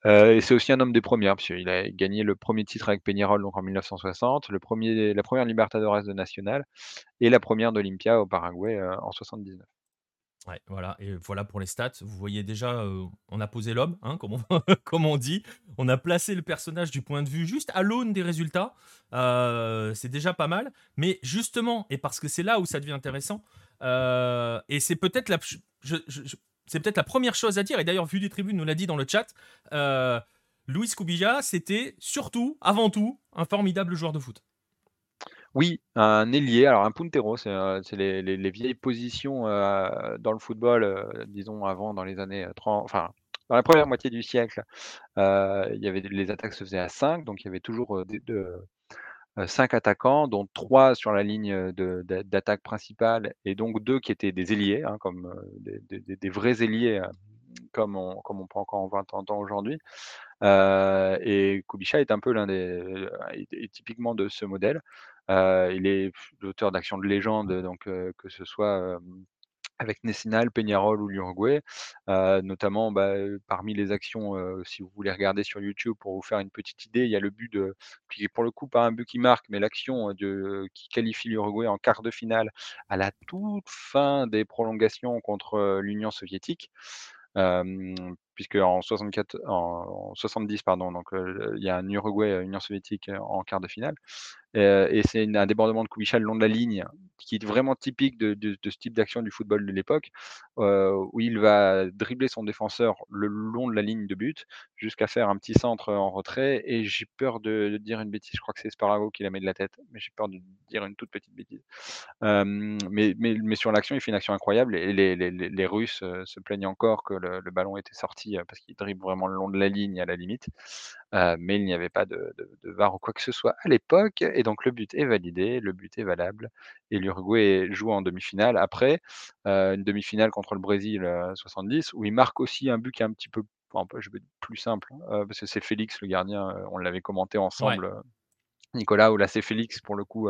et c'est aussi un homme des premières, puisqu'il a gagné le premier titre avec Peñarol donc en 1960, le premier, la première Libertadores de National et la première d'Olympia au Paraguay en 79 voilà, et voilà pour les stats. Vous voyez déjà, on a posé l'homme, hein, comme, on, dit. On a placé le personnage du point de vue juste à l'aune des résultats. c'est déjà pas mal. Mais justement, et parce que c'est là où ça devient intéressant, et c'est peut-être la, c'est peut-être la première chose à dire, et d'ailleurs, Vu des tribunes nous l'a dit dans le chat, Luis Cubilla, c'était surtout, avant tout, un formidable joueur de foot. Oui, un ailier, alors un puntero, c'est, les vieilles positions, dans le football, disons avant dans les années, 30 enfin, dans la première moitié du siècle, il y avait les attaques se faisaient à 5, donc il y avait toujours, 5 attaquants, dont 3 sur la ligne, d'attaque principale et donc 2 qui étaient des ailiers, hein, comme, des vrais ailiers, comme on comme on peut encore en 20 ans aujourd'hui. et Kubica est un peu l'un des est typiquement de ce modèle. Il est l'auteur d'actions de légende, donc que ce soit, avec Nessinal, Peñarol ou l'Uruguay, notamment bah, parmi les actions, si vous voulez regarder sur YouTube pour vous faire une petite idée, il y a le but de, qui est pour le coup pas un but qui marque, mais l'action qui qualifie l'Uruguay en quart de finale à la toute fin des prolongations contre l'Union soviétique puisque en 64, en 70 pardon, donc il y a un Uruguay, Union soviétique en quart de finale. et c'est un débordement de Kubica le long de la ligne qui est vraiment typique de, ce type d'action du football de l'époque, où il va dribbler son défenseur le long de la ligne de but jusqu'à faire un petit centre en retrait. Et j'ai peur de, dire une bêtise, je crois que c'est Sparago qui la met de la tête, mais j'ai peur de dire une toute petite bêtise. mais, sur l'action, il fait une action incroyable et les, Russes se plaignent encore que le ballon était sorti parce qu'il dribble vraiment le long de la ligne à la limite. mais il n'y avait pas de, de, VAR ou quoi que ce soit à l'époque. Et donc le but est validé, le but est valable. Et l'Uruguay joue en demi-finale. Après, une demi-finale contre le Brésil 70, où il marque aussi un but qui est un petit peu je vais plus simple, hein, parce que c'est Félix le gardien, on l'avait commenté ensemble. Nicolas, ou là c'est Félix pour le coup,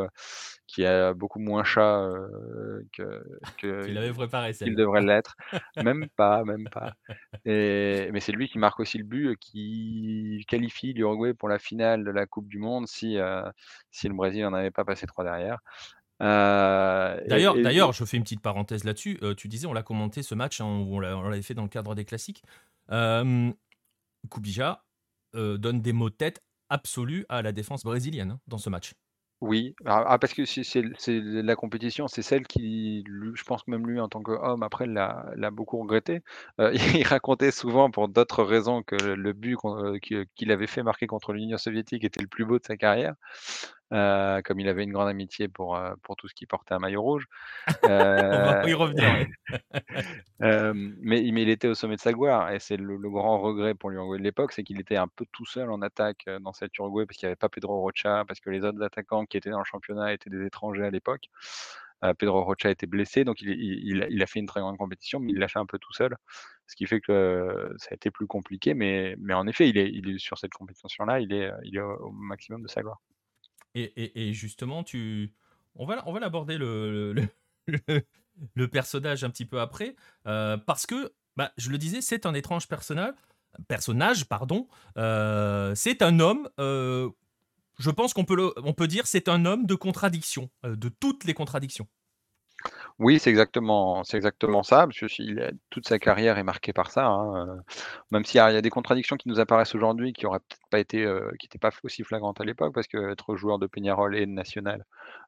qui a beaucoup moins chat que, qu'il avait préparé qu'il devrait l'être. même pas, même pas. Et, mais c'est lui qui marque aussi le but, qui qualifie l'Uruguay pour la finale de la Coupe du Monde si, si le Brésil n'en avait pas passé trois derrière. d'ailleurs, d'ailleurs, je fais une petite parenthèse là-dessus. tu disais, on l'a commenté ce match, hein, on l'avait fait dans le cadre des classiques. Kubija donne des mots de tête absolue à la défense brésilienne hein, dans ce match. Oui, ah, ah parce que c'est la compétition, c'est celle qui, je pense même lui en tant qu'homme, après l'a beaucoup regretté. Euh, il racontait souvent pour d'autres raisons que le but euh, qu'il avait fait marquer contre l'Union soviétique était le plus beau de sa carrière. Comme il avait une grande amitié pour, pour tout ce qui portait un maillot rouge. On va y revenir, mais il était au sommet de sa gloire et c'est le grand regret pour l'Uruguay de l'époque, c'est qu'il était un peu tout seul en attaque, dans cette Uruguay parce qu'il n'y avait pas Pedro Rocha, parce que les autres attaquants qui étaient dans le championnat étaient des étrangers à l'époque. Pedro Rocha était blessé, donc il a fait une très grande compétition, mais il l'a fait un peu tout seul, ce qui fait que, ça a été plus compliqué, mais en effet, il est sur cette compétition-là, il est au maximum de sa gloire. Et, justement, tu... on va, on va l'aborder le, le, personnage un petit peu après, euh, parce que, bah, je le disais, c'est un étrange personnage, personnage pardon. Euh, c'est un homme. Euh, je pense qu'on peut, on peut dire c'est un homme de contradiction, de toutes les contradictions. Oui, c'est exactement c'est exactement ça, parce que toute sa carrière est marquée par ça, hein, euh, même s'il y a des contradictions qui nous apparaissent aujourd'hui, qui auraient peut-être pas été, euh, qui n'étaient pas aussi flagrantes à l'époque, parce qu'être joueur de Peñarol et de national,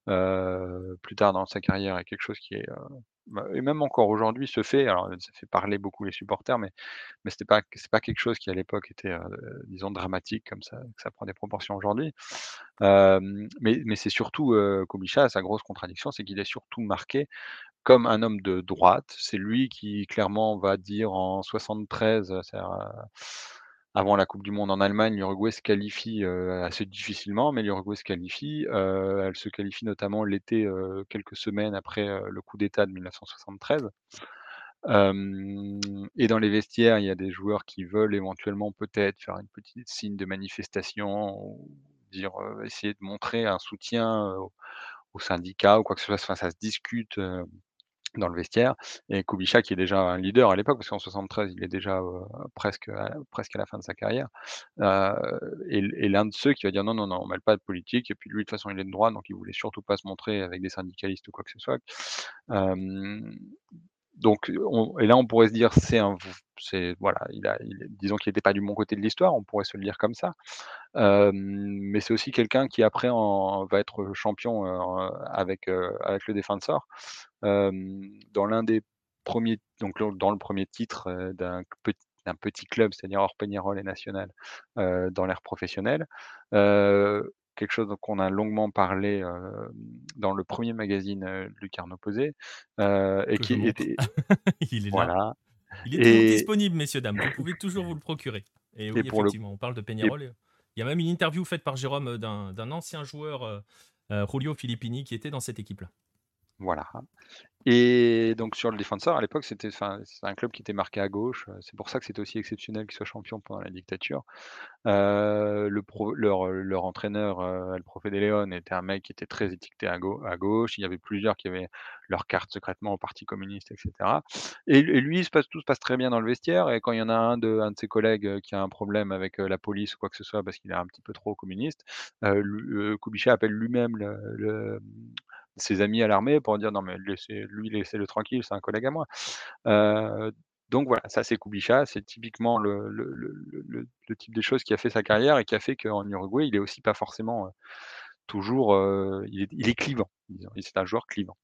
euh, plus tard dans sa carrière est quelque chose qui est, et même encore aujourd'hui se fait. Alors ça fait parler beaucoup les supporters, mais mais c'était pas c'est pas quelque chose qui à l'époque était, disons dramatique comme ça, ça prend des proportions aujourd'hui. mais mais c'est surtout, heu, sa grosse contradiction, c'est qu'il est surtout marqué comme un homme de droite. C'est lui qui clairement va dire en 73, avant la coupe du monde en Allemagne, l'Uruguay se qualifie, assez difficilement, mais l'Uruguay se qualifie. elle se qualifie notamment l'été, quelques semaines après, le coup d'État de 1973. et dans les vestiaires, il y a des joueurs qui veulent éventuellement peut-être faire une petite signe de manifestation ou dire, essayer de montrer un soutien, aux syndicats ou quoi que ce soit. Enfin, ça se discute, dans le vestiaire et Kubica qui est déjà un leader à l'époque parce qu'en 73 il est déjà, presque à presque à la fin de sa carrière, heu, est l'un de ceux qui va dire: «Non, non, non, on mêle pas de politique» et puis lui de toute façon il est de droite donc il voulait surtout pas se montrer avec des syndicalistes ou quoi que ce soit. Donc et là on pourrait se dire c'est un c'est voilà, il a disons qu'il n'était pas du bon côté de l'histoire, on pourrait se le dire comme ça. mais c'est aussi quelqu'un qui après va être champion, avec, avec le défenseur dans l'un des premiers donc dans le premier titre, d'un petit petit club, c'est-à-dire hors Peñarol et national, dans l'ère professionnelle. Quelque chose qu'on a longuement parlé, dans le premier magazine, Lucarno Posé, et qui était Il est là. Il est toujours disponible, messieurs, dames. Vous pouvez toujours vous le procurer. Et oui, effectivement, on parle de Peñarol. Il y a même une interview faite par Jérôme d'un ancien joueur, Julio Filippini, qui était dans cette équipe-là. Voilà. Et donc sur le défenseur, à l'époque, c'était un club qui était marqué à gauche. C'est pour ça que c'était aussi exceptionnel qu'il soit champion pendant la dictature. le leur, entraîneur, El Profe de Leon, était un mec qui était très étiqueté à, gauche. Il y avait plusieurs qui avaient leur carte secrètement au Parti communiste, etc. Et, lui, tout se passe très bien dans le vestiaire. Et quand il y en a un de, ses collègues qui a un problème avec la police ou quoi que ce soit parce qu'il est un petit peu trop communiste, euh, appelle lui-même le ses amis à l'armée pour dire non mais laissez, lui laissez-le tranquille, c'est un collègue à moi. donc voilà, ça c'est Kubica, c'est typiquement le, le, type de choses qui a fait sa carrière et qui a fait qu'en Uruguay, il est aussi pas forcément toujours, il, est, clivant, c'est un joueur clivant.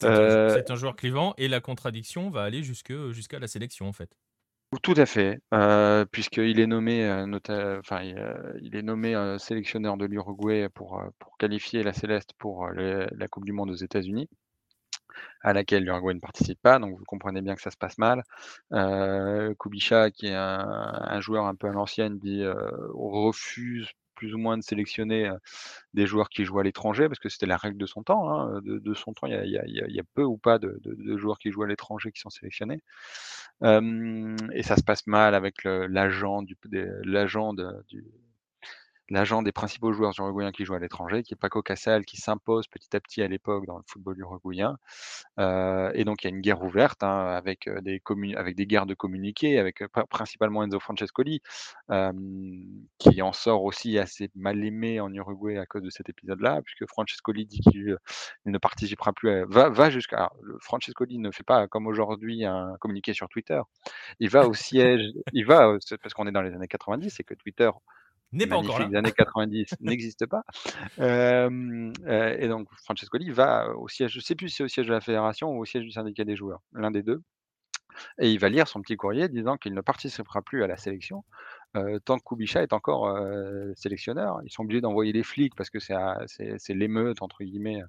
C'est un, joueur clivant et la contradiction va aller jusqu'à la sélection en fait. Tout à fait, puisqu'il est nommé, il est nommé, sélectionneur de l'Uruguay pour, qualifier la Céleste pour, la coupe du monde aux États-Unis, à laquelle l'Uruguay ne participe pas, donc vous comprenez bien que ça se passe mal. Heu, Kubica qui est un joueur un peu à l'ancienne dit, refuse plus ou moins de sélectionner, des joueurs qui jouent à l'étranger parce que c'était la règle de son temps, hein, de son temps, il y a peu ou pas de joueurs qui jouent à l'étranger qui sont sélectionnés et ça se passe mal avec l'agent du, l'agent du, l'agent des principaux joueurs uruguayens qui jouent à l'étranger, qui est Paco Casal, qui s'impose petit à petit à l'époque dans le football uruguayen. Euh, et donc il y a une guerre ouverte hein, avec, euh, des avec des guerres de communiqués, avec euh, principalement Enzo Francescoli, qui en sort aussi assez mal aimé en Uruguay à cause de cet épisode-là, puisque Francescoli dit qu'il ne participera plus, à, va jusqu'à... Francescoli ne fait pas comme aujourd'hui un communiqué sur Twitter, il va au siège, il va, parce qu'on est dans les années 90 et que Twitter n'est pas encore là. Les années 90 n'existe pas. Euh, et donc, Francescoli va au siège, je ne sais plus si c'est au siège de la fédération ou au siège du syndicat des joueurs, l'un des deux. Et il va lire son petit courrier disant qu'il ne participera plus à la sélection tant que Kubisha est encore sélectionneur. Ils sont obligés d'envoyer des flics parce que c'est l'émeute, entre guillemets,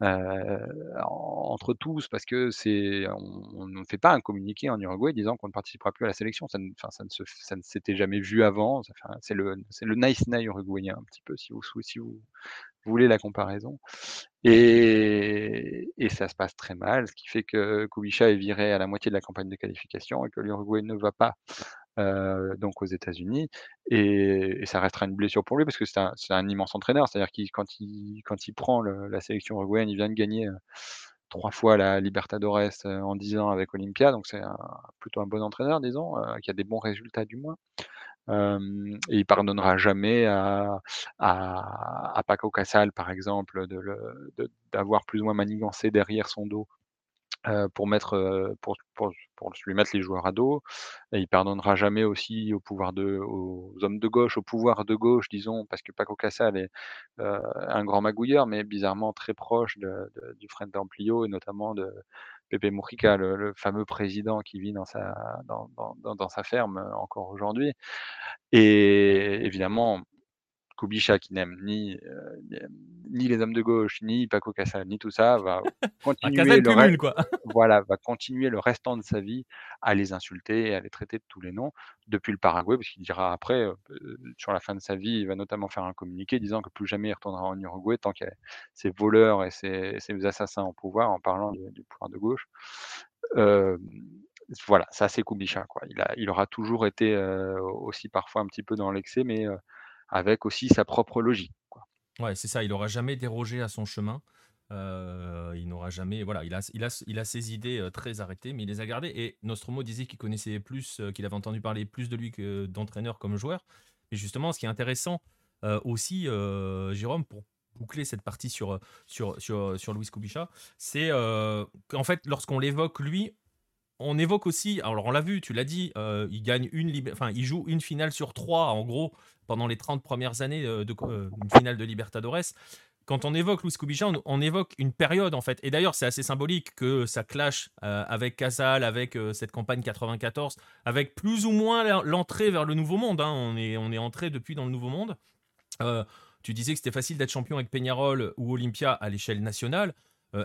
entre tous, parce que c'est on ne fait pas un communiqué en Uruguay disant qu'on ne participera plus à la sélection. Ça ne, ça ne, s'était jamais vu avant. C'est le, le nice night uruguayen, un petit peu, si vous, si vous voulez la comparaison. Et, et, ça se passe très mal, ce qui fait que Kubisha est viré à la moitié de la campagne de qualification et que l'Uruguay ne va pas euh, donc aux États-Unis. Et, ça restera une blessure pour lui parce que c'est un, immense entraîneur. C'est-à-dire qu'il quand il, quand il prend la sélection uruguayenne, il vient de gagner euh, trois fois la Libertadores euh, en dix ans avec Olympia. Donc c'est plutôt un bon entraîneur, disons, qui a des bons résultats du moins. Et il pardonnera jamais à, Paco Casal, par exemple, d'avoir plus ou moins manigancé derrière son dos pour, mettre, pour, pour, pour, lui mettre les joueurs à dos. Et il pardonnera jamais aussi au pouvoir de, aux hommes de gauche, au pouvoir de gauche, disons, parce que Paco Casal est un grand magouilleur, mais bizarrement très proche de, du Frente Amplio et notamment de Pepe Mujica, le, fameux président qui vit dans sa, dans, dans, dans sa ferme encore aujourd'hui. Et évidemment, Kubisha qui n'aime ni, euh, ni les hommes de gauche, ni Paco Casal, ni tout ça, va continuer, le, quoi. voilà, va continuer le restant de sa vie à les insulter et à les traiter de tous les noms depuis le Paraguay, parce qu'il dira après, euh, sur la fin de sa vie, il va notamment faire un communiqué disant que plus jamais il retournera en Uruguay tant qu'il y a ces voleurs et ces, assassins au pouvoir, en parlant du, pouvoir de gauche. Euh, voilà, ça c'est Kubisha. Quoi. Il, a, il aura toujours été aussi parfois un petit peu dans l'excès, mais avec aussi sa propre logique. Quoi. Ouais, c'est ça, il n'aura jamais dérogé à son chemin. Euh, il n'aura jamais. Voilà, il a, il, a, il a ses idées euh, très arrêtées, mais il les a gardées. Et Nostromo disait qu'il connaissait plus, euh, qu'il avait entendu parler plus de lui que d'entraîneur comme joueur. Et justement, ce qui est intéressant aussi, Jérôme, pour boucler cette partie sur, sur, sur, sur Louis Kubicha, c'est qu'en fait, lorsqu'on l'évoque lui, on évoque aussi, alors on l'a vu, tu l'as dit, il gagne une, enfin, il joue une finale sur trois, en gros, pendant les 30 premières années euh, de euh, une finale de Libertadores. Quand on évoque Luis Kubica, on, évoque une période en fait. Et d'ailleurs, c'est assez symbolique que ça clash euh, avec Casal, avec cette campagne 94, avec plus ou moins l'entrée vers le Nouveau Monde. Hein. On, est, on est entré depuis dans le Nouveau Monde. tu disais que c'était facile d'être champion avec Peñarol ou Olympia à l'échelle nationale.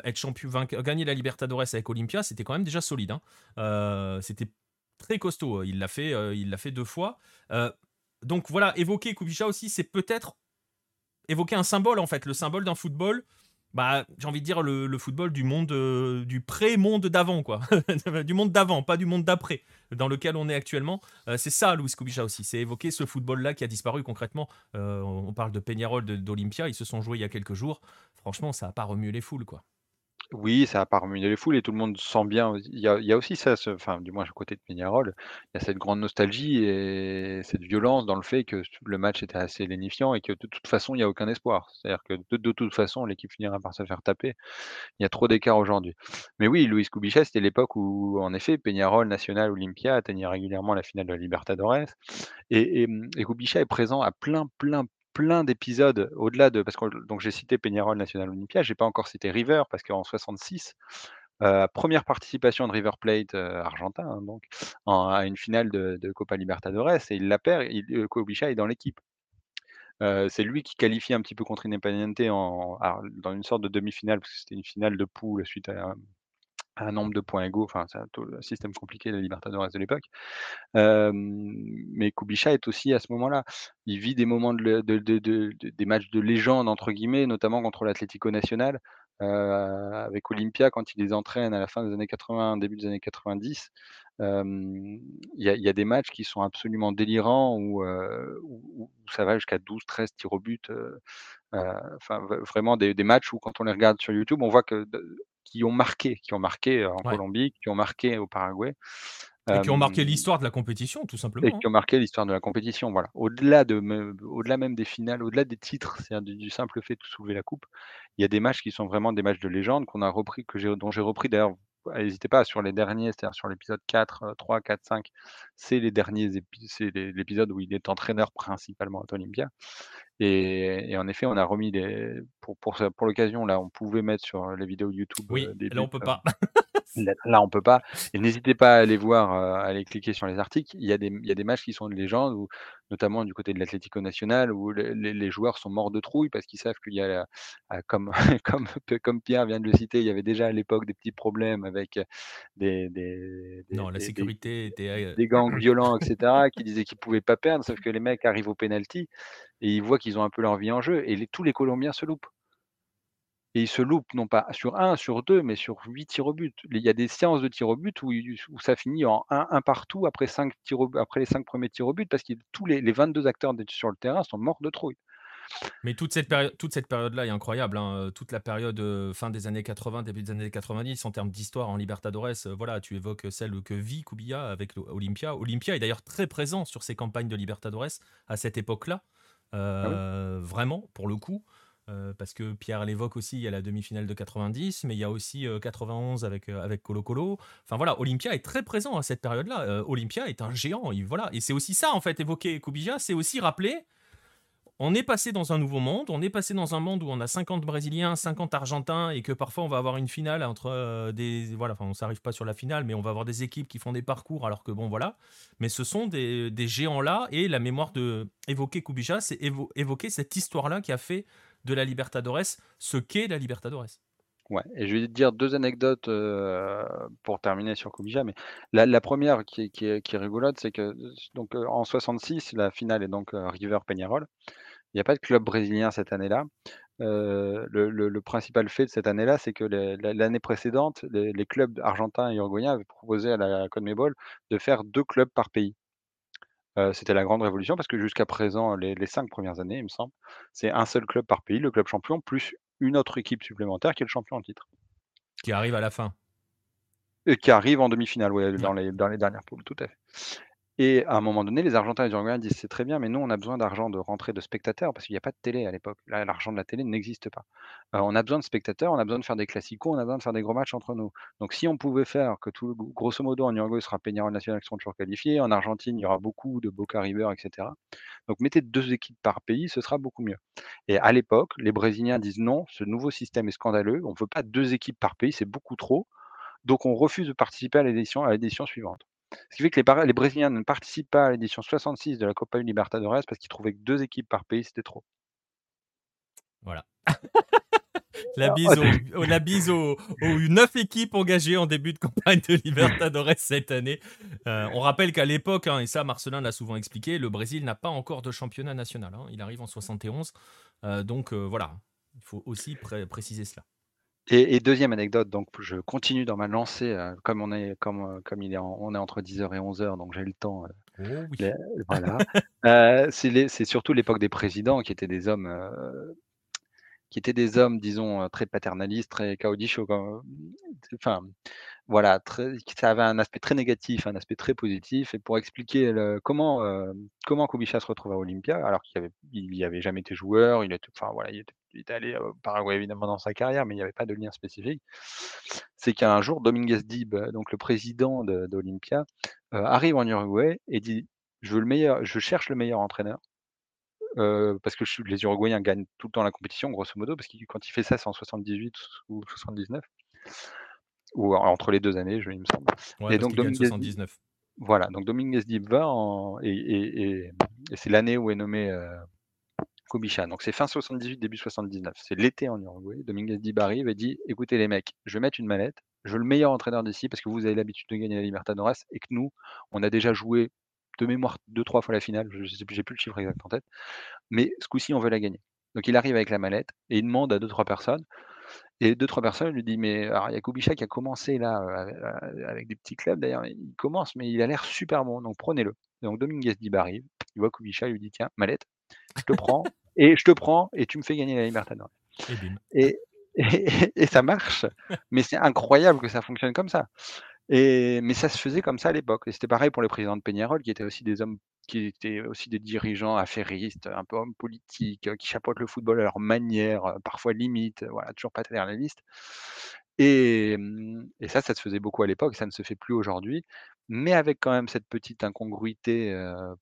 Être champion, gagner la Libertadores avec Olympia, c'était quand même déjà solide. Hein. c'était très costaud. Il l'a fait, il l'a fait deux fois donc voilà, évoquer Kubisha aussi, c'est peut-être évoquer un symbole en fait, le symbole d'un football. Bah, j'ai envie de dire le, football du monde euh, du pré-monde d'avant quoi, du monde d'avant, pas du monde d'après, dans lequel on est actuellement. Euh, c'est ça, Louis Kubisha aussi, c'est évoquer ce football-là qui a disparu concrètement. Euh, on parle de Peñarol, d'Olympia, ils se sont joués il y a quelques jours. Franchement, ça a pas remué les foules quoi. Oui, ça a pas remué les foules et tout le monde sent bien. Il y a, y aussi ça, enfin, du moins, côté de Peñarol, il y a cette grande nostalgie et cette violence dans le fait que le match était assez lénifiant et que de toute façon, il n'y a aucun espoir. C'est-à-dire que de, toute façon, l'équipe finira par se faire taper. Il y a trop d'écart aujourd'hui. Mais oui, Luis Kubichet, c'était l'époque où, en effet, Peñarol, National, Olympia atteignait régulièrement la finale de la Libertadores. Et, et, et est présent à plein, plein, plein d'épisodes au-delà de parce que donc j'ai cité Peñarol National Olympia, j'ai pas encore cité River parce qu'en 66, euh, première participation de River Plate euh, argentin hein, donc à une finale de, Copa Libertadores et il la perd, il, euh, est dans l'équipe. c'est lui qui qualifie un petit peu contre Independiente en, dans une sorte de demi-finale parce que c'était une finale de poule suite à, un nombre de points égaux, enfin, c'est un, système compliqué, la Libertadores de l'époque. mais Kubisha est aussi à ce moment-là. Il vit des moments de, des matchs de légende, entre guillemets, notamment contre l'Atlético Nacional, avec Olympia, quand il les entraîne à la fin des années 80, début des années 90. Il y, a des matchs qui sont absolument délirants où, où, ça va jusqu'à 12, 13 tirs au but. Enfin, vraiment des, des, matchs où, quand on les regarde sur YouTube, on voit que qui ont marqué, qui ont marqué en Colombie, qui ont marqué au Paraguay. Et qui ont marqué l'histoire de la compétition, tout simplement. Et qui hein. ont marqué l'histoire de la compétition, voilà. Au-delà de, au-delà même des finales, au-delà des titres, c'est-à-dire du, simple fait de soulever la coupe, il y a des matchs qui sont vraiment des matchs de légende qu'on a repris, que j'ai, dont j'ai repris d'ailleurs. N'hésitez pas sur les derniers, c'est-à-dire sur l'épisode 4, 3, 4, 5, c'est les derniers c'est l'épisode où il est entraîneur principalement à Olympia. Et, en effet, on a remis des. Pour, pour, pour l'occasion, là, on pouvait mettre sur les vidéos YouTube. Oui, là, on peut pas. Là, on peut pas. Et n'hésitez pas à aller voir, à aller cliquer sur les articles. Il y a des, il y a des matchs qui sont de légende, ou notamment du côté de l'Atlético Nacional, où les, joueurs sont morts de trouille parce qu'ils savent qu'il y a, comme, comme, comme Pierre vient de le citer, il y avait déjà à l'époque des petits problèmes avec des, des, non, la sécurité était des gangs violents, etc., qui disaient qu'ils pouvaient pas perdre, sauf que les mecs arrivent au penalty et ils voient qu'ils ont un peu leur vie en jeu, et tous les Colombiens se loupent. Et ils se loupent non pas sur un, sur deux, mais sur huit tirs au but. Il y a des séances de tirs au but où, où ça finit en un, un partout après, cinq tirs après les cinq premiers tirs au but, parce que tous les, les 22 acteurs sur le terrain sont morts de trouille. Mais toute cette, période, toute cette période-là est incroyable. Hein. Toute la période euh, fin des années 80, début des années 90, en termes d'histoire en Libertadores, euh, voilà, tu évoques celle que vit Kubia avec Olympia. Olympia est d'ailleurs très présent sur ces campagnes de Libertadores à cette époque-là. Ah euh, vraiment, pour le coup. Euh, parce que Pierre l'évoque aussi, il y a la demi-finale de 90, mais il y a aussi 91 euh, avec, euh, avec Colo Colo. Enfin voilà, Olympia est très présent à cette période-là. Olympia est un géant, voilà. Et c'est aussi ça, en fait, évoquer Kubija, c'est aussi rappeler on est passé dans un nouveau monde, on est passé dans un monde où on a 50 Brésiliens, 50 Argentins et que parfois on va avoir une finale entre des voilà, enfin on s'arrive pas sur la finale, mais on va avoir des équipes qui font des parcours alors que bon voilà, mais ce sont des, géants là et la mémoire de évoquer Kubija, c'est évoquer cette histoire là qui a fait de la Libertadores ce qu'est la Libertadores. Ouais, et je vais dire deux anecdotes euh, pour terminer sur Kubija, mais la, première qui, est, rigolote, c'est que donc euh, en 66, la finale est donc River Peñarol. Il n'y a pas de club brésilien cette année-là. Euh, le, principal fait de cette année-là, c'est que l'année précédente, les, clubs argentins et uruguayens avaient proposé à la CONMEBOL de faire deux clubs par pays. C'était la grande révolution parce que jusqu'à présent, les, cinq premières années, il me semble, c'est un seul club par pays, le club champion, plus une autre équipe supplémentaire qui est le champion en titre. Qui arrive à la fin. Et qui arrive en demi-finale, dans les, dans les dernières poules, tout à fait. Et à un moment donné, les Argentins et les Uruguayens disent c'est très bien, mais nous, on a besoin d'argent de rentrée de spectateurs parce qu'il n'y a pas de télé à l'époque. Là, l'argent de la télé n'existe pas. Euh, on a besoin de spectateurs, on a besoin de faire des classicos, on a besoin de faire des gros matchs entre nous. Donc, si on pouvait faire que tout, grosso modo, en Uruguay, sera Peñarol National qui seront toujours qualifiés, en Argentine, il y aura beaucoup de Boca River, etc. Donc, mettez deux équipes par pays, ce sera beaucoup mieux. Et à l'époque, les Brésiliens disent non, ce nouveau système est scandaleux, on ne veut pas deux équipes par pays, c'est beaucoup trop. Donc, on refuse de participer à l'édition suivante. Ce qui fait que les, les Brésiliens ne participent pas à l'édition 66 de la Copa Libertadores parce qu'ils trouvaient que deux équipes par pays, c'était trop. Voilà. la bise, aux, la bise aux, neuf équipes engagées en début de campagne de Libertadores cette année. Euh, on rappelle qu'à l'époque, hein, et ça Marcelin l'a souvent expliqué, le Brésil n'a pas encore de championnat national. Hein. il arrive en 71. Euh, donc euh, voilà, il faut aussi préciser cela. Et, deuxième anecdote, donc je continue dans ma lancée, euh, comme on est comme, euh, comme il est on est entre 10h et 11h, donc j'ai le temps. Euh, oh voilà. c'est surtout l'époque des présidents qui étaient des hommes, qui étaient des hommes, disons, très paternalistes, très caudicho, enfin, voilà, très, ça avait un aspect très négatif, un aspect très positif. Et pour expliquer comment, comment Kubica se retrouve à Olympia, alors qu'il n'y avait, jamais été joueur, il était, enfin voilà, il était allé au Paraguay évidemment dans sa carrière, mais il n'y avait pas de lien spécifique. C'est qu'un jour, Dominguez Dib, donc le président d'Olympia, euh, arrive en Uruguay et dit je, veux le meilleur, je cherche le meilleur entraîneur. Euh, parce que les Uruguayens gagnent tout le temps la compétition, grosso modo, parce que quand il fait ça, c'est en 78 ou 79, ou entre les deux années, je, il me semble. et donc Dominguez 79. Voilà, donc Dominguez Dib va et, c'est l'année où est nommé euh. Donc c'est fin 78, début 79. C'est l'été en Uruguay. Dominguez Dib arrive et dit écoutez les mecs, je vais mettre une mallette, je veux le meilleur entraîneur d'ici parce que vous avez l'habitude de gagner la Libertadores et que nous, on a déjà joué de mémoire deux, trois fois la finale. Je n'ai plus le chiffre exact en tête. Mais ce coup-ci, on veut la gagner. Donc il arrive avec la mallette et il demande à deux, trois personnes. Et deux, trois personnes lui disent Mais alors, il y a Kubicha qui a commencé là euh, avec des petits clubs. D'ailleurs, il commence, mais il a l'air super bon. Donc prenez-le. Donc Dominguez Dib arrive. Il voit Kubicha, il lui dit Tiens, mallette, je te prends et je te prends et tu me fais gagner la Libertadores. Et, et, et, ça marche, mais c'est incroyable que ça fonctionne comme ça. Et, mais ça se faisait comme ça à l'époque. Et c'était pareil pour les présidents de Peñarol, qui étaient aussi des hommes, qui étaient aussi des dirigeants affairistes, un peu hommes politiques, qui chapeautent le football à leur manière, parfois limite, voilà, toujours pas liste. Et, et ça, ça se faisait beaucoup à l'époque, ça ne se fait plus aujourd'hui mais avec quand même cette petite incongruité,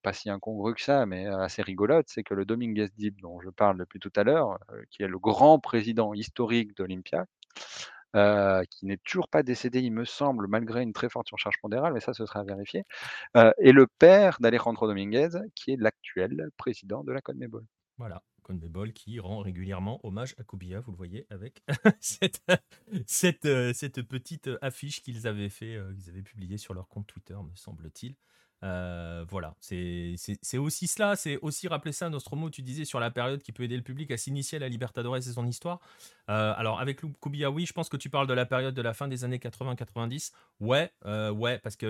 pas si incongrue que ça, mais assez rigolote, c'est que le Dominguez Dib dont je parle depuis tout à l'heure, qui est le grand président historique d'Olympia, qui n'est toujours pas décédé, il me semble, malgré une très forte surcharge pondérale, mais ça, ce sera à vérifier, et le père d'Alejandro Dominguez, qui est l'actuel président de la CONMEBOL. Voilà, CONMEBOL qui rend régulièrement hommage à Kubia, vous le voyez, avec cette, cette, petite affiche qu'ils avaient fait, qu'ils avaient publiée sur leur compte Twitter, me semble-t-il. Euh, voilà, c'est aussi cela, c'est aussi rappeler ça, Nostromo, tu disais sur la période qui peut aider le public à s'initier à la Libertadores et son histoire. Euh, alors avec Kubia, oui, je pense que tu parles de la période de la fin des années 80-90. Ouais, euh, ouais, parce que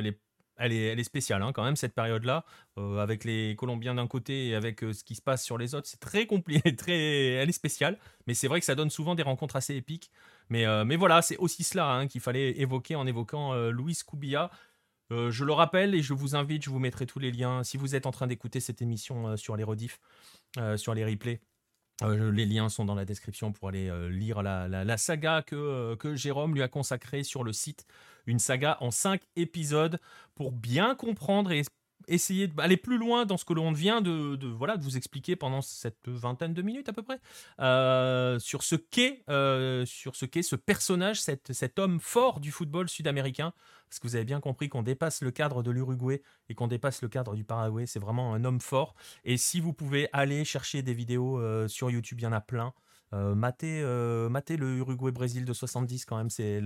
elle, est, spéciale hein, quand même, cette période-là, avec les Colombiens d'un côté et avec ce qui se passe sur les autres, c'est très compliqué, très, elle est spéciale, mais c'est vrai que ça donne souvent des rencontres assez épiques. Mais, voilà, c'est aussi cela hein, qu'il fallait évoquer en évoquant Luis Kubia. Euh, je le rappelle et je vous invite, je vous mettrai tous les liens. Si vous êtes en train d'écouter cette émission euh, sur les rediffs, euh, sur les replays, les liens sont dans la description pour aller lire la, saga que, Jérôme lui a consacrée sur le site. Une saga en cinq épisodes pour bien comprendre et essayer d'aller plus loin dans ce que l'on vient de, vous expliquer pendant cette vingtaine de minutes à peu près sur ce qu'est ce qu'est ce personnage, cet, cet homme fort du football sud-américain parce que vous avez bien compris qu'on dépasse le cadre de l'Uruguay et qu'on dépasse le cadre du Paraguay. C'est vraiment un homme fort. Et si vous pouvez aller chercher des vidéos euh, sur YouTube, il y en a plein. Euh, matez, euh, le Uruguay-Brésil de 70 quand même. C'est.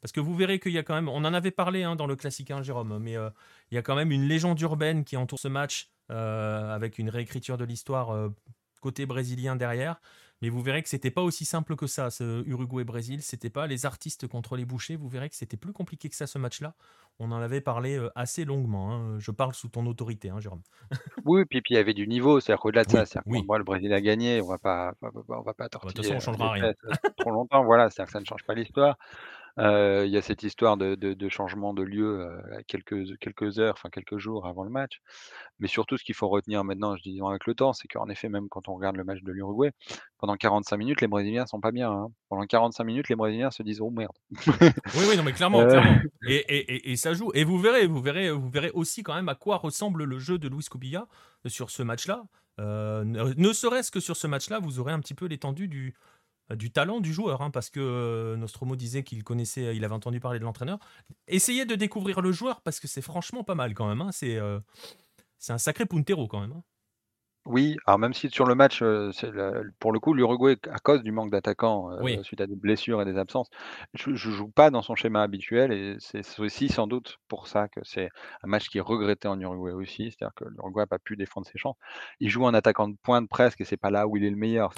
Parce que vous verrez qu'il y a quand même, on en avait parlé hein, dans le classique, hein, Jérôme, mais euh, il y a quand même une légende urbaine qui entoure ce match avec une réécriture de l'histoire côté brésilien derrière. Mais vous verrez que c'était pas aussi simple que ça, ce Uruguay-Brésil. C'était pas les artistes contre les bouchers. Vous verrez que c'était plus compliqué que ça, ce match-là. On en avait parlé euh, assez longuement. Hein. Je parle sous ton autorité, hein, Jérôme. oui, puis, puis il y avait du niveau. C'est-à-dire qu'au-delà de ça, c'est moi, le Brésil a gagné. On va pas, on va pas tortiller. De toute façon, on changera rien. Trop longtemps. Voilà, c'est-à-dire que ça ne change pas l'histoire. Euh, il y a cette histoire de, de, changement de lieu euh, quelques, quelques heures, enfin quelques jours avant le match. Mais surtout, ce qu'il faut retenir maintenant, je dis avec le temps, c'est qu'en effet, même quand on regarde le match de l'Uruguay, pendant 45 minutes, les Brésiliens sont pas bien. Hein. Pendant 45 minutes, les Brésiliens se disent oh merde. oui, oui, non, mais clairement, euh. Et, et, et, ça joue. Et vous verrez, vous verrez, vous verrez aussi quand même à quoi ressemble le jeu de Luis Cobilla sur ce match-là. ne serait-ce que sur ce match-là, vous aurez un petit peu l'étendue du, du talent du joueur, hein, parce que euh, Nostromo disait qu'il connaissait, il avait entendu parler de l'entraîneur. Essayez de découvrir le joueur parce que c'est franchement pas mal quand même. Hein. c'est euh, c'est un sacré puntero quand même. Hein. Oui, alors même si sur le match, pour le coup, l'Uruguay, à cause du manque d'attaquants, suite à des blessures et des absences, je ne joue pas dans son schéma habituel et c'est aussi sans doute pour ça que c'est un match qui est regretté en Uruguay aussi. C'est-à-dire que l'Uruguay n'a pas pu défendre ses chances. Il joue en attaquant de pointe presque et c'est pas là où il est le meilleur.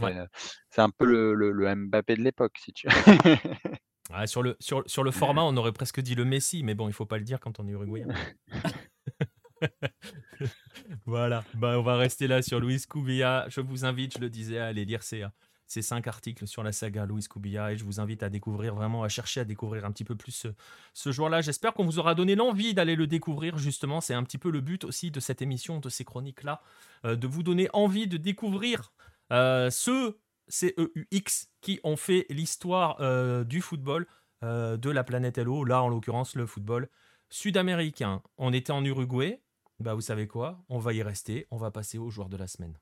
C'est un peu le Mbappé de l'époque, si tu sur le sur sur le format, on aurait presque dit le Messi, mais bon, il faut pas le dire quand on est uruguayen. voilà, bah, on va rester là sur Louis Koubia. Je vous invite, je le disais, à aller lire ces, ces cinq articles sur la saga Louis Koubia et je vous invite à découvrir vraiment, à chercher à découvrir un petit peu plus ce, joueur-là. J'espère qu'on vous aura donné l'envie d'aller le découvrir, justement. C'est un petit peu le but aussi de cette émission, de ces chroniques-là, euh, de vous donner envie de découvrir euh, ceux, CEUX, qui ont fait l'histoire euh, du football de la planète Hello, là en l'occurrence le football sud-américain. On était en Uruguay, bah vous savez quoi? On va y rester, on va passer au joueur de la semaine.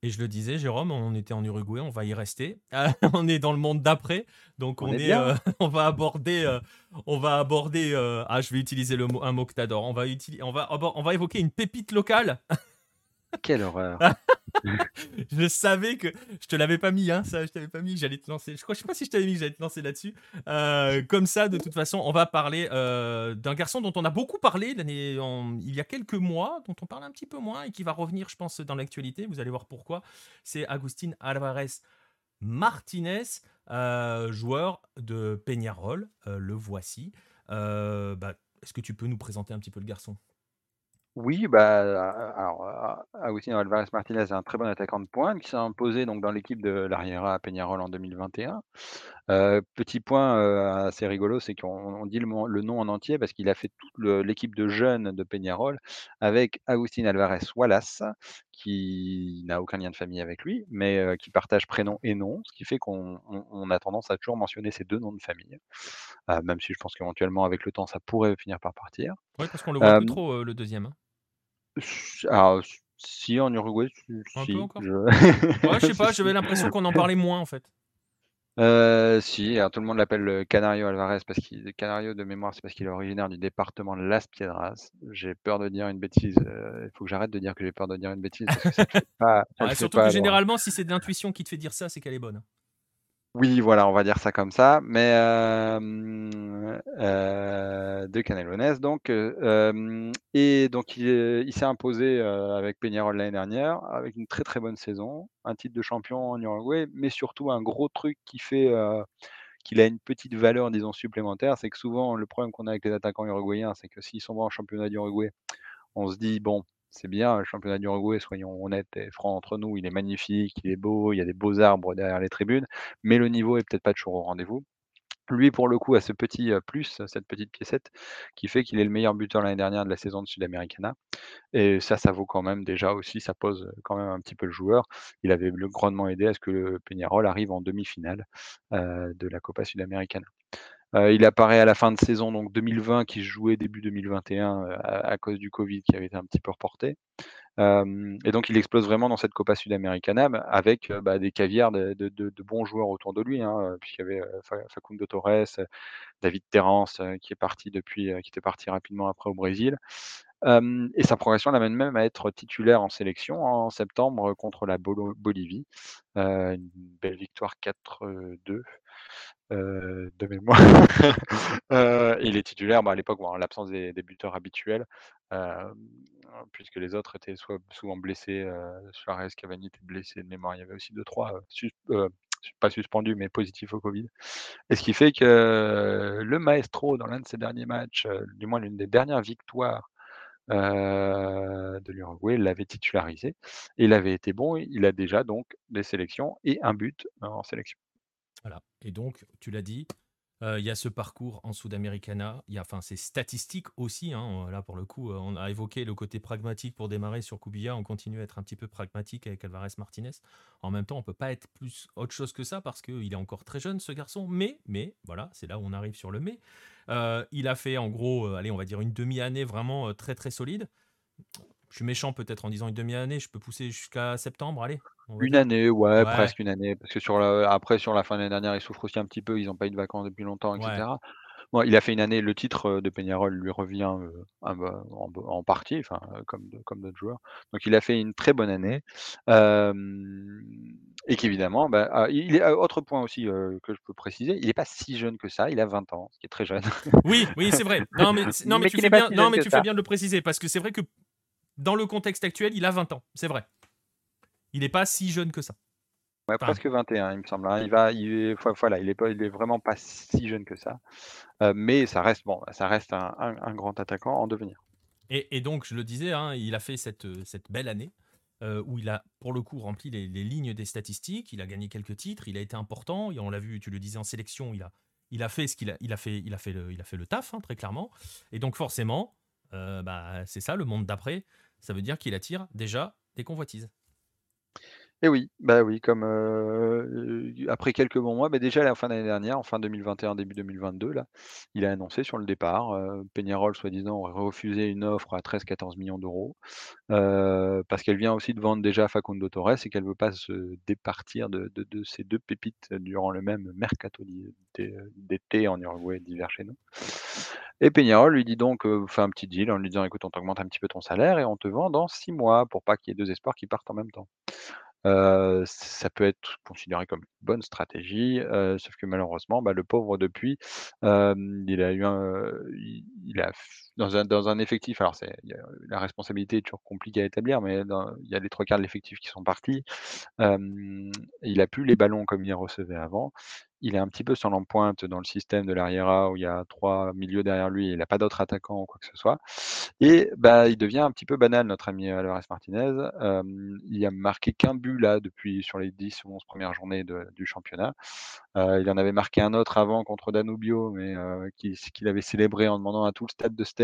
Et je le disais, Jérôme, on était en Uruguay, on va y rester. on est dans le monde d'après, donc on, est, euh, on va aborder, euh, on va aborder. Euh, ah, je vais utiliser le mot, un mot que t'adores. On va utiliser, on va, on va évoquer une pépite locale. Quelle horreur. je savais que je te l'avais pas mis, hein, ça, je t'avais pas mis, j'allais te lancer. Je crois, je sais pas si je t'avais mis, j'allais te lancer là-dessus. Euh, comme ça, de toute façon, on va parler euh, d'un garçon dont on a beaucoup parlé il y a quelques mois, dont on parle un petit peu moins et qui va revenir, je pense, dans l'actualité. Vous allez voir pourquoi. C'est Agustin Alvarez Martinez, euh, joueur de Peñarol. le voici. Bah, est-ce que tu peux nous présenter un petit peu le garçon? Oui, bah, alors, Agustin Alvarez Martinez est un très bon attaquant de pointe qui s'est imposé donc dans l'équipe de l'Ariera Peñarol en 2021. Euh, petit point euh, assez rigolo, c'est qu'on dit le, nom en entier parce qu'il a fait toute l'équipe de jeunes de Peñarol avec Agustin Alvarez Wallace, qui n'a aucun lien de famille avec lui, mais euh, qui partage prénom et nom, ce qui fait qu'on a tendance à toujours mentionner ces deux noms de famille, même si je pense qu'éventuellement avec le temps ça pourrait finir par partir. Oui, parce qu'on le voit plus trop le deuxième. Hein. Alors, Si, en Uruguay, Un si. peu encore Je... Ouais, je sais pas, j'avais l'impression qu'on en parlait moins en fait. Euh, si, alors tout le monde l'appelle le Canario Alvarez parce qu'il Canario de mémoire, c'est parce qu'il est originaire du département de Las Piedras. J'ai peur de dire une bêtise. euh, Il faut que j'arrête de dire que j'ai peur de dire une bêtise parce que ça pas. Ah, surtout pas que généralement, si c'est de l'intuition qui te fait dire ça, c'est qu'elle est bonne. Oui, voilà, on va dire ça comme ça. Mais euh, euh, de Canelones, donc. euh, et donc, il, il s'est imposé avec Peñarol l'année dernière, avec une très très bonne saison, un titre de champion en Uruguay, mais surtout un gros truc qui fait qu'il a une petite valeur, disons, supplémentaire. C'est que souvent, le problème qu'on a avec les attaquants uruguayens, c'est que s'ils sont bons en championnat d'Uruguay, on se dit, bon, c'est bien, le championnat d'Uruguay, soyons honnêtes et francs entre nous, il est magnifique, il est beau, il y a des beaux arbres derrière les tribunes, mais le niveau est peut-être pas toujours au rendez-vous. Lui, pour le coup, a ce petit euh, plus, cette petite piécette, qui fait qu'il est le meilleur buteur l'année dernière de la saison de Sudamericana. Et ça, ça vaut quand même déjà aussi, ça pose quand même un petit peu le joueur. Il avait grandement aidé à ce que le Peñarol arrive en demi-finale euh, de la Copa Sudamericana. Euh, il apparaît à la fin de saison donc 2020 qui jouait début 2021 euh, à, cause du Covid qui avait été un petit peu reporté. Euh, et donc il explose vraiment dans cette Copa Sudamericana avec bah, des caviars de, bons joueurs autour de lui, hein, puisqu'il y avait Fa- Facundo Torres, David Terrence qui est parti depuis, qui était parti rapidement après au Brésil. Et sa progression l'amène même à être titulaire en sélection en septembre contre la Bolivie. Une belle victoire 4-2 euh, de mémoire. Il est titulaire bah, à l'époque, en l'absence des, buteurs habituels, puisque les autres étaient soit souvent blessés. Suarez, Cavani étaient blessés de mémoire. Il y avait aussi deux, trois, euh, sus- euh, pas suspendus, mais positifs au Covid. Et ce qui fait que le maestro, dans l'un de ses derniers matchs, du moins l'une des dernières victoires euh, de l'Uruguay, l'avait titularisé. Et il avait été bon. Il a déjà donc des sélections et un but en sélection. Voilà. Et donc, tu l'as dit, euh, il y a ce parcours en Sudamericana. Il y a, enfin, ces statistiques aussi. hein. Là, pour le coup, euh, on a évoqué le côté pragmatique pour démarrer sur Kubia. On continue à être un petit peu pragmatique avec Alvarez Martinez. En même temps, on peut pas être plus autre chose que ça parce qu'il est encore très jeune, ce garçon. Mais, mais, voilà, c'est là où on arrive sur le mais. Euh, il a fait, en gros, euh, allez, on va dire une demi-année vraiment euh, très, très solide. Je suis méchant peut-être en disant une demi-année. Je peux pousser jusqu'à septembre, allez. Une dire. année, ouais, Ouais. presque une année, parce que sur la après sur la fin de l'année dernière, ils souffrent aussi un petit peu, ils n'ont pas eu de vacances depuis longtemps et Ouais. Bon, il a fait une année, le titre, heu, de Peñarol lui revient, heu, ah bah, en partie, enfin, heu, comme comme d'autres joueurs. Donc il a fait une très bonne année, et qu'évidemment, bah, ah, il est autre point aussi, que je peux préciser, il est pas si jeune que ça, il a 20 ans, ce qui est très jeune. Oui, oui, c'est vrai. Non, mais, c- non, mais, Mais tu fais n'est bien, non, mais tu fais bien de le préciser parce que c'est vrai que dans le contexte actuel, il a 20 ans. C'est vrai. Il n'est pas si jeune que ça. Ouais, Enfin, presque 21, il me semble, hein. Il va il est voi voilà, il est pas il est vraiment pas si jeune que ça, heu, mais ça reste bon, ça reste un un un grand attaquant en devenir. Et, et donc, je le disais, hein, il a fait cette, euh, cette belle année euh, où il a, pour le coup, rempli les, les lignes des statistiques. Il a gagné quelques titres. Il a été important. Et on l'a vu, tu le disais en sélection, il a, il a fait ce qu'il a, il a fait, il a fait le, il a fait le taf, hein, très clairement. Et donc, forcément, euh, bah, c'est ça, le monde d'après. Ça veut dire qu'il attire déjà des convoitises. Et oui, bah oui, comme, après quelques bons mois, bah, déjà à la fin de l'année dernière, en fin 2021, début 2022 là, il a annoncé sur le départ, Peñarol soi-disant aurait refusé une offre à 13-14 millions d'euros, parce qu'elle vient aussi de vendre déjà Facundo Torres et qu'elle veut pas se départir de de de ces 2 pépites durant le même mercato d'été en Uruguay, d'hiver chez nous. Et Peñarol lui dit donc, fait un petit deal en lui disant: «Écoute, on t'augmente un petit peu ton salaire et on te vend dans 6 mois pour pas qu'il y ait 2 espoirs qui partent en même temps». Heu, ça peut être considéré comme une bonne stratégie, heu, sauf que malheureusement, bah, le pauvre depuis, hem, il a eu un, il a dans un dans un effectif alors c'est la responsabilité est toujours compliquée à établir, mais il y a les 3 quarts de l'effectif qui sont partis. Il a plus les ballons comme il recevait avant. Il est un petit peu sur l'empointe dans le système de l'Ariera où il y a 3 milieux derrière lui et il a pas d'autres attaquants ou quoi que ce soit et bah, il devient un petit peu banal notre ami Alvarez Martinez. Il a marqué qu'un but là depuis sur les 10 ou 11 premières journées du championnat. Il en avait marqué un autre avant contre Danubio, mais qu'il avait célébré en demandant à tout le stade de se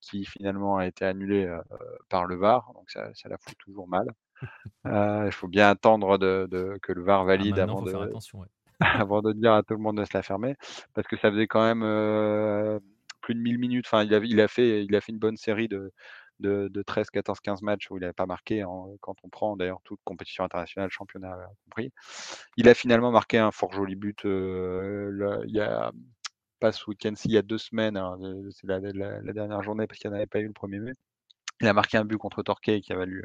qui finalement a été annulé, par le VAR, donc ça ça la fout toujours mal. Il faut bien attendre de de que le VAR Ah, valide avant faut faire de attention. ouais. avant de dire à tout le monde de se la fermer, parce que ça faisait quand même, plus de 1000 minutes, enfin il a fait il a fait une bonne série de de, 13, 14, 15 matchs où il n'avait pas marqué, quand on prend d'ailleurs toute compétition internationale, championnat compris. Il a finalement marqué un fort joli but il y a pas ce week-end il y a deux semaines, c'est la, dernière journée parce qu'il n'y en avait pas eu le 1er mai. Il a marqué un but contre Torquay qui a valu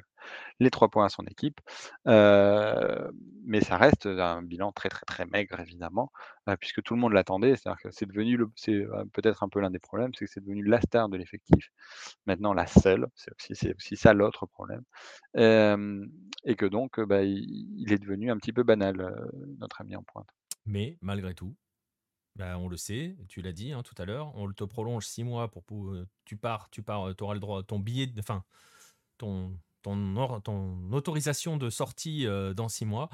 les trois points à son équipe. mais ça reste un bilan très très très maigre évidemment, puisque tout le monde l'attendait. C'est-à-dire que c'est devenu peut-être un peu l'un des problèmes, c'est que c'est devenu la star de l'effectif. Maintenant la seule, c'est aussi, aussi ça l'autre problème. et que donc bah, il, est devenu un petit peu banal, notre ami en pointe. Mais malgré tout, bah, on le sait, tu l'as dit hein, tout à l'heure, on te prolonge six mois pour, pour tu pars, tu pars, tu auras le droit, ton billet, enfin, ton, ton, ton autorisation de sortie dans six mois,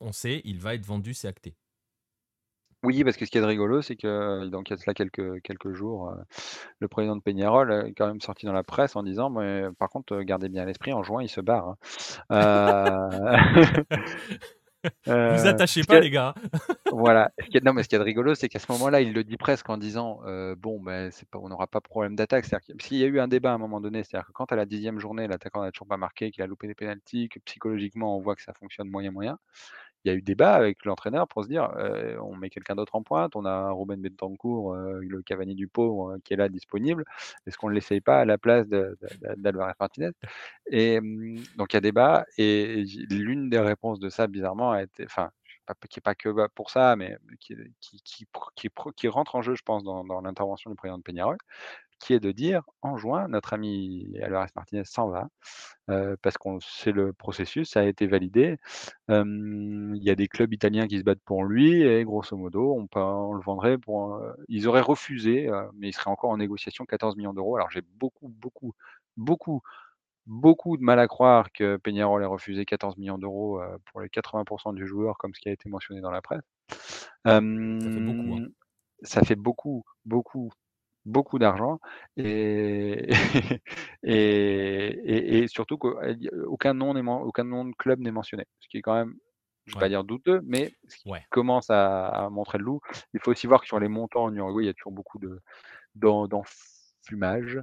on sait, il va être vendu, c'est acté. Oui, parce que ce qui est rigolo, c'est que donc il y a cela quelques, quelques jours, le président de Peñarol est quand même sorti dans la presse en disant, mais par contre, gardez bien à l'esprit, en juin, il se barre. Hein. Vous euh, attachez pas, les gars. voilà. Ce qui est, non, mais ce qui est de rigolo, c'est qu'à ce moment-là, il le dit presque en disant euh, bon, ben, pas, on n'aura pas de problème d'attaque. Parce qu'il y a eu un débat à un moment donné, c'est-à-dire que quand à la dixième journée, l'attaquant n'a toujours pas marqué, qu'il a loupé des pénalties, que psychologiquement, on voit que ça fonctionne moyen-moyen, il y a eu débat avec l'entraîneur pour se dire on met quelqu'un d'autre en pointe, on a Ruben Bentancourt, le Cavani du pauvre qui est là disponible, est-ce qu'on ne l'essaye pas à la place d'Alvarez Martinez? Et mmh, donc il y a débat, et l'une des réponses de ça, bizarrement, a été, enfin, qui n'est pas que pour ça, mais qui, rentre en jeu, je pense, dans, dans l'intervention du président de Peñarol, qui est de dire en juin, notre ami Alvarez Martinez s'en va, parce qu'on sait le processus, ça a été validé. Il y a des clubs italiens qui se battent pour lui, et grosso modo, on, on le vendrait pour. ils auraient refusé, mais il serait encore en négociation 14 millions d'euros. Alors j'ai beaucoup, beaucoup, beaucoup, beaucoup de mal à croire que Peñarol ait refusé 14 millions d'euros pour les 80% du joueur, comme ce qui a été mentionné dans la presse. ça fait beaucoup. Hein. Ça fait beaucoup, beaucoup, beaucoup d'argent et, et, et, surtout qu'aucun nom, aucun nom de club n'est mentionné, ce qui est quand même, je ne vais pas dire douteux, mais ce qui commence à, montrer le loup. Il faut aussi voir que sur les montants en Uruguay, il y a toujours beaucoup de d'enfumage,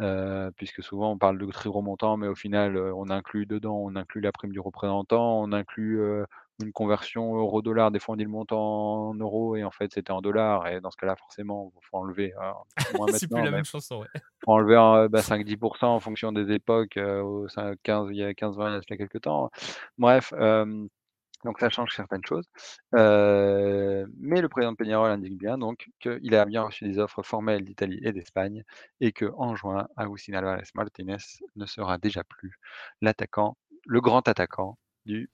euh, puisque souvent on parle de très gros montants, mais au final, euh, on inclut dedans, on inclut la prime du représentant, on inclut euh, une conversion euro-dollar, des fois on dit le montant en euros et en fait c'était en dollars et dans ce cas-là forcément il faut enlever c'est plus la même chanson ouais. faut enlever bah, 5-10% en fonction des époques 15, il y a 15-20 il y a quelques temps bref donc ça change certaines choses mais le président de Peñarol indique bien donc qu'il a bien reçu des offres formelles d'Italie et d'Espagne et que en juin Agustin Alvarez Martinez ne sera déjà plus l'attaquant le grand attaquant du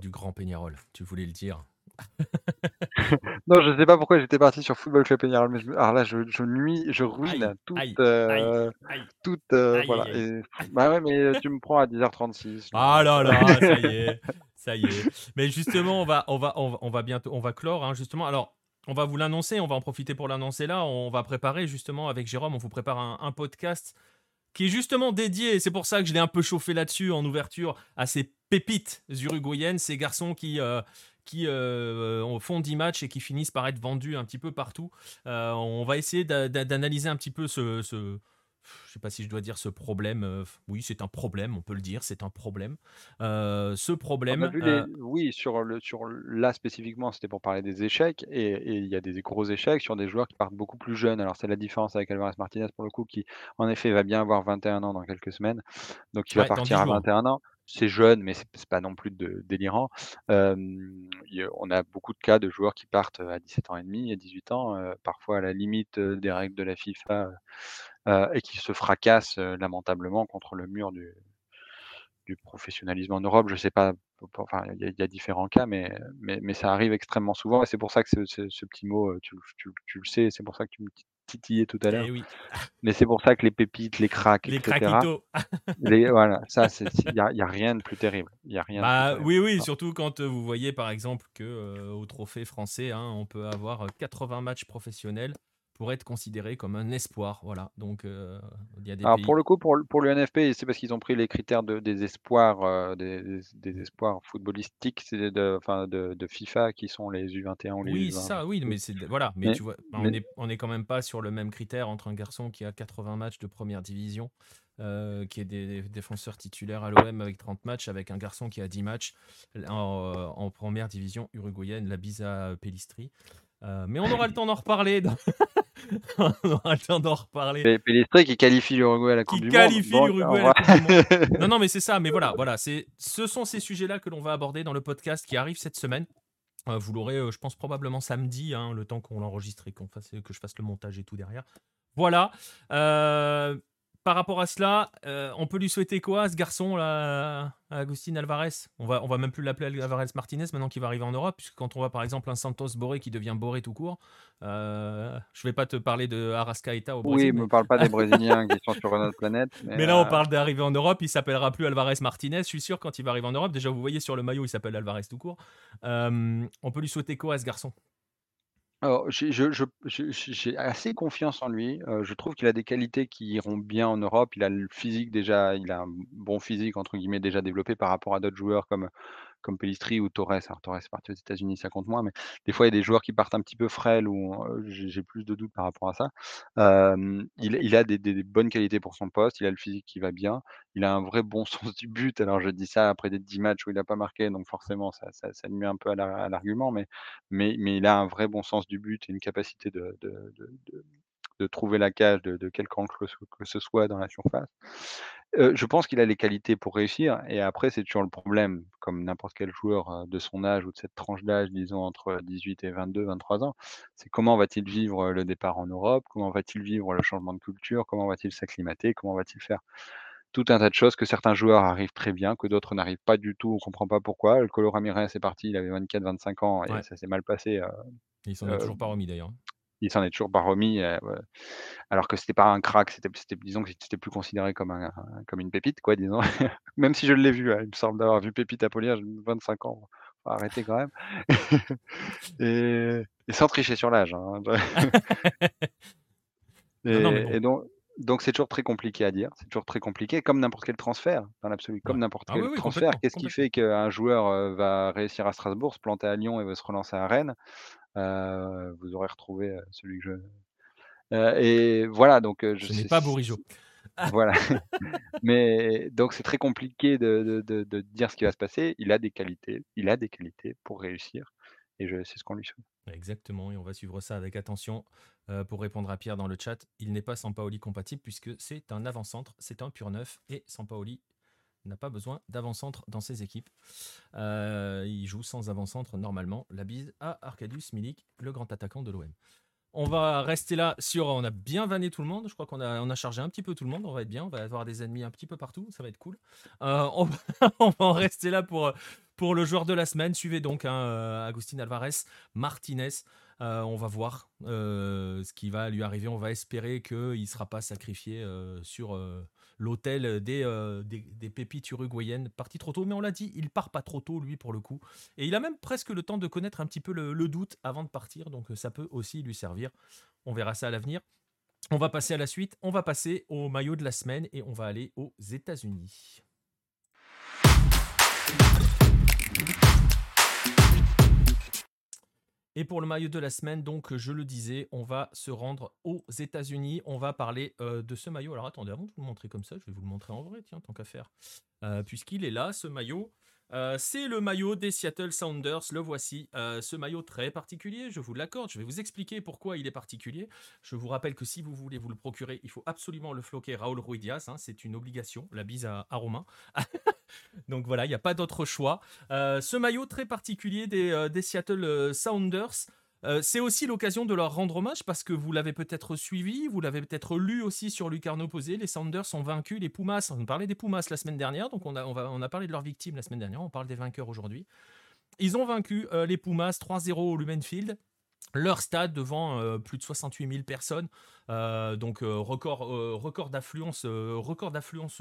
du grand Peñarol, tu voulais le dire. non, je sais pas pourquoi j'étais parti sur Football Club Peñarol, mais alors là, je, je nuis, je ruine toute, euh, toute, euh, voilà. bah ouais, mais tu me prends à 10h36. Ah là là, ça y est, ça y est. Mais justement, on va, on va, on va, bientôt, on va clore, hein, justement. Alors, on va vous l'annoncer, on va en profiter pour l'annoncer là. On va préparer justement avec Jérôme, on vous prépare un, un podcast qui est justement dédié, c'est pour ça que je l'ai un peu chauffé là-dessus en ouverture, à ces pépites uruguayennes, ces garçons qui, euh, qui euh, font 10 matchs et qui finissent par être vendus un petit peu partout. Euh, on va essayer d'analyser un petit peu ce, je sais pas si je dois dire ce problème. Euh, oui, c'est un problème, on peut le dire, c'est un problème. Euh, ce problème. Euh oui, sur, le, sur là spécifiquement, c'était pour parler des échecs. Et il y a des gros échecs sur des joueurs qui partent beaucoup plus jeunes. Alors, c'est la différence avec Alvarez Martinez pour le coup, qui en effet va bien avoir 21 ans dans quelques semaines. Donc, il va partir à 21 ans c'est jeune, mais c'est pas non plus délirant. on a beaucoup de cas de joueurs qui partent à 17 ans et demi, à 18 ans, parfois à la limite des règles de la FIFA, et qui se fracassent lamentablement contre le mur du, du professionnalisme en Europe. Je sais pas, enfin, il y, a différents cas, mais, mais, ça arrive extrêmement souvent, et c'est pour ça que ce, petit mot, tu, tu le sais, c'est pour ça que tu me titillé tout à l'heure. Eh Mais c'est pour ça que les pépites, les cracks, les etc. les, voilà, ça, il n'y a, rien de plus terrible. Y a rien bah, oui, oui, surtout quand euh, vous voyez par exemple que euh, au trophée français, hein, on peut avoir 80 matchs professionnels pour être considéré comme un espoir. Voilà. Donc, euh, il y a des Alors, pour le coup, pour, pour l'UNFP, c'est parce qu'ils ont pris les critères de, des espoirs, euh, des, des, espoirs footballistiques de, de, de, FIFA qui sont les U21 ou les Oui, ça, oui, mais c'est voilà. Mais, tu vois, on n'est on est quand même pas sur le même critère entre un garçon qui a 80 matchs de première division qui est des, défenseurs titulaires à l'OM avec 30 matchs, avec un garçon qui a 10 matchs en, première division uruguayenne, la Bisa Pellistri. mais on aura le temps d'en reparler. on aura le temps d'en reparler. Qui qualifie l'Uruguay à la Coupe qui du qualifie l'Uruguay à la Coupe du Monde. Non, non, mais c'est ça. Mais voilà, voilà, c'est, ce sont ces sujets-là que l'on va aborder dans le podcast qui arrive cette semaine. Euh, vous l'aurez, euh, je pense, probablement samedi, hein, le temps qu'on l'enregistre et qu'on fasse, que je fasse le montage et tout derrière. Voilà. Euh, par rapport à cela, euh, on peut lui souhaiter quoi à ce garçon là, Agustin Alvarez On va, on va même plus l'appeler Alvarez Martinez maintenant qu'il va arriver en Europe, puisque quand on voit par exemple un Santos Boré qui devient Boré tout court, euh, je vais pas te parler de Arrascaeta au Brésil. Oui, ne me parle pas des Brésiliens qui sont sur une autre planète. Mais, là, on euh, parle d'arriver en Europe, il s'appellera plus Alvarez Martinez. Je suis sûr quand il va arriver en Europe, déjà vous voyez sur le maillot, il s'appelle Alvarez tout court. Euh, on peut lui souhaiter quoi à ce garçon? J'ai assez confiance en lui. je trouve qu'il a des qualités qui iront bien en Europe. Il a le physique déjà, il a un bon physique entre guillemets déjà développé par rapport à d'autres joueurs comme comme Pellistri ou Torres. Alors Torres est parti aux États-Unis, ça compte moins, mais des fois il y a des joueurs qui partent un petit peu frêles ou j'ai plus de doutes par rapport à ça. il, a des, bonnes qualités pour son poste, il a le physique qui va bien, il a un vrai bon sens du but. Alors je dis ça après des 10 matchs où il n'a pas marqué, donc forcément ça, ça, ça met un peu à l'argument, mais, il a un vrai bon sens du but et une capacité de, trouver la cage de, de quelque angle que ce soit dans la surface je pense qu'il a les qualités pour réussir et après c'est toujours le problème, comme n'importe quel joueur, de son âge ou de cette tranche d'âge, disons entre 18 et 22-23 ans, c'est comment va-t-il vivre, le départ en Europe? Comment va-t-il vivre le changement de culture? Comment va-t-il s'acclimater? Comment va-t-il faire tout un tas de choses que certains joueurs arrivent très bien, que d'autres n'arrivent pas du tout, on comprend pas pourquoi. Le Colo Ramirez est parti, il avait 24-25 ans et ça s'est mal passé, il s'en est toujours pas remis d'ailleurs. Il s'en est toujours pas remis, alors que c'était pas un crack, c'était disons que c'était plus considéré comme un comme une pépite quoi, disons. Même si je l'ai vu, hein, il me semble d'avoir vu Pépite Apollinaire, j'ai 25 ans, faut arrêter quand même. Et sans tricher sur l'âge, hein, et donc donc c'est toujours très compliqué à dire, c'est toujours très compliqué, comme n'importe quel transfert, dans l'absolu, comme n'importe ah quel transfert. Qu'est-ce qui fait qu'un joueur, va réussir à Strasbourg, se planter à Lyon et va se relancer à Rennes? Vous aurez retrouvé celui que je. et voilà, donc je n'ai pas Bourigeau. Voilà. Mais donc c'est très compliqué de, dire ce qui va se passer. Il a des qualités, il a des qualités pour réussir, et c'est ce qu'on lui souhaite. Exactement, et on va suivre ça avec attention. pour répondre à Pierre dans le chat, il n'est pas Sampaoli compatible puisque c'est un avant-centre, c'est un pur neuf, et Sampaoli n'a pas besoin d'avant-centre dans ses équipes. Euh, il joue sans avant-centre normalement. La bise à Arkadiusz Milik, le grand attaquant de l'OM. On va rester là sur. On a bien vanné tout le monde. Je crois qu'on a, chargé un petit peu tout le monde. On va être bien. On va avoir des ennemis un petit peu partout. Ça va être cool. Euh, on, va, en rester là pour, pour le joueur de la semaine. Suivez donc hein, euh, Agustin Alvarez Martinez. on va voir ce qui va lui arriver. On va espérer qu'il ne sera pas sacrifié sur l'hôtel euh, des, des, pépites uruguayennes, parti trop tôt. Mais on l'a dit, il part pas trop tôt, lui, pour le coup. Et il a même presque le temps de connaître un petit peu le, doute avant de partir. Donc ça peut aussi lui servir. On verra ça à l'avenir. On va passer à la suite. On va passer au maillot de la semaine et on va aller aux États-Unis. Et pour le maillot de la semaine, donc je le disais, on va se rendre aux États-Unis. On va parler euh, de ce maillot. Alors attendez, avant de vous le montrer comme ça, je vais vous le montrer en vrai, tiens, tant qu'à faire. Euh, puisqu'il est là, ce maillot. Euh, c'est le maillot des Seattle Sounders, le voici. Ce maillot très particulier, je vous l'accorde, je vais vous expliquer pourquoi il est particulier. Je vous rappelle que si vous voulez vous le procurer, il faut absolument le floquer Raoul Ruidias, hein, c'est une obligation, la bise à, Romain. Donc voilà, il n'y a pas d'autre choix. Euh, ce maillot très particulier des Seattle Sounders, euh, c'est aussi l'occasion de leur rendre hommage parce que vous l'avez peut-être suivi, vous l'avez peut-être lu aussi sur Lucarno Posé. Les Sounders ont vaincu les Pumas. On parlait des Pumas la semaine dernière, donc on a, on, a parlé de leurs victimes la semaine dernière. On parle des vainqueurs aujourd'hui. Ils ont vaincu euh, les Pumas 3-0 au Lumenfield leur stade devant euh, plus de 68 000 personnes, donc record, record d'affluence,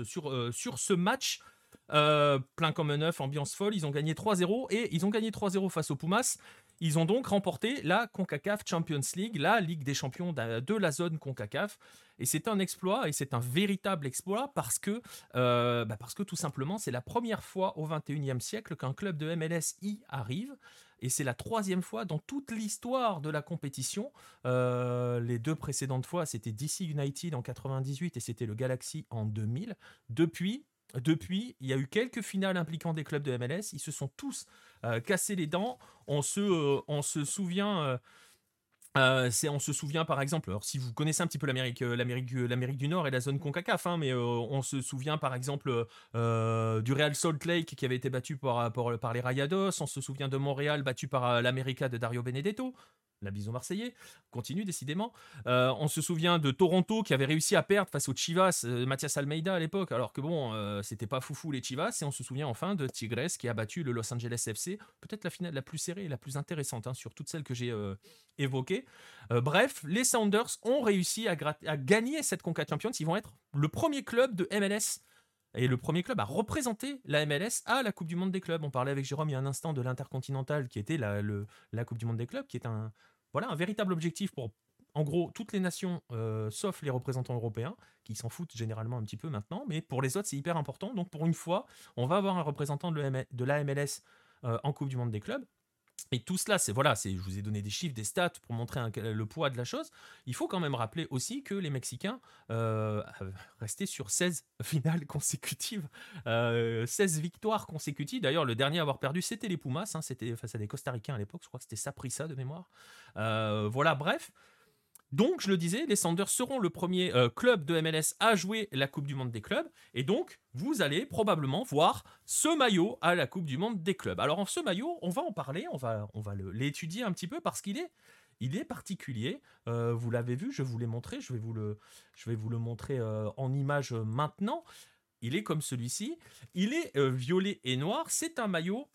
sur ce match. Plein comme un œuf, ambiance folle, ils ont gagné 3-0 et ils ont gagné 3-0 face aux Pumas. ils ont donc remporté la CONCACAF Champions League, la Ligue des champions de la zone CONCACAF. Et c'est un exploit, et c'est un véritable exploit, parce que, euh, bah parce que tout simplement, c'est la première fois au 21e siècle qu'un club de MLS y arrive. Et c'est la troisième fois dans toute l'histoire de la compétition. Euh, les deux précédentes fois, c'était DC United en 98 et c'était le Galaxy en 2000. Depuis, depuis, il y a eu quelques finales impliquant des clubs de MLS. Ils se sont tous euh, cassés les dents. On se, euh, souvient. Euh, on se souvient par exemple, alors si vous connaissez un petit peu l'Amérique, l'Amérique, l'Amérique du Nord et la zone Concacaf, hein, mais on se souvient par exemple du Real Salt Lake qui avait été battu par, par les Rayados, on se souvient de Montréal battu par l'América de Dario Benedetto, la bison marseillais, continue décidément. Euh, on se souvient de Toronto qui avait réussi à perdre face aux Chivas, euh, Mathias Almeida à l'époque, alors que bon, euh, c'était pas foufou les Chivas. Et on se souvient enfin de Tigres qui a battu le Los Angeles FC, peut-être la finale la plus serrée et la plus intéressante hein, sur toutes celles que j'ai évoquées. bref, les Sounders ont réussi à, gagner cette Conca Champions. Ils vont être le premier club de MLS et le premier club à représenter la MLS à la Coupe du Monde des clubs. On parlait avec Jérôme il y a un instant de l'Intercontinental qui était la Coupe du Monde des clubs, qui est un, voilà, un véritable objectif pour, en gros, toutes les nations, euh, sauf les représentants européens, qui s'en foutent généralement un petit peu maintenant, mais pour les autres, c'est hyper important. Donc pour une fois, on va avoir un représentant de, l'AMLS euh, en Coupe du Monde des clubs. Et tout cela, c'est voilà, c'est, je vous ai donné des chiffres, des stats pour montrer le poids de la chose. Il faut quand même rappeler aussi que les Mexicains euh, restaient sur 16 finales consécutives, 16 euh, victoires consécutives. D'ailleurs, le dernier à avoir perdu, c'était les Pumas, hein, c'était face à des Costaricains à l'époque, je crois que c'était Saprissa de mémoire. Euh, voilà, bref. Donc, je le disais, les Sanders seront le premier euh, club de MLS à jouer la Coupe du Monde des clubs. Et donc, vous allez probablement voir ce maillot à la Coupe du Monde des clubs. Alors, en ce maillot, on va en parler, on va, on va l'étudier un petit peu parce qu'il est, il est particulier. Euh, vous l'avez vu, je vous l'ai montré, je vais vous le, je vais vous le montrer euh, en image maintenant. Il est comme celui-ci. Il est violet et noir. C'est un maillot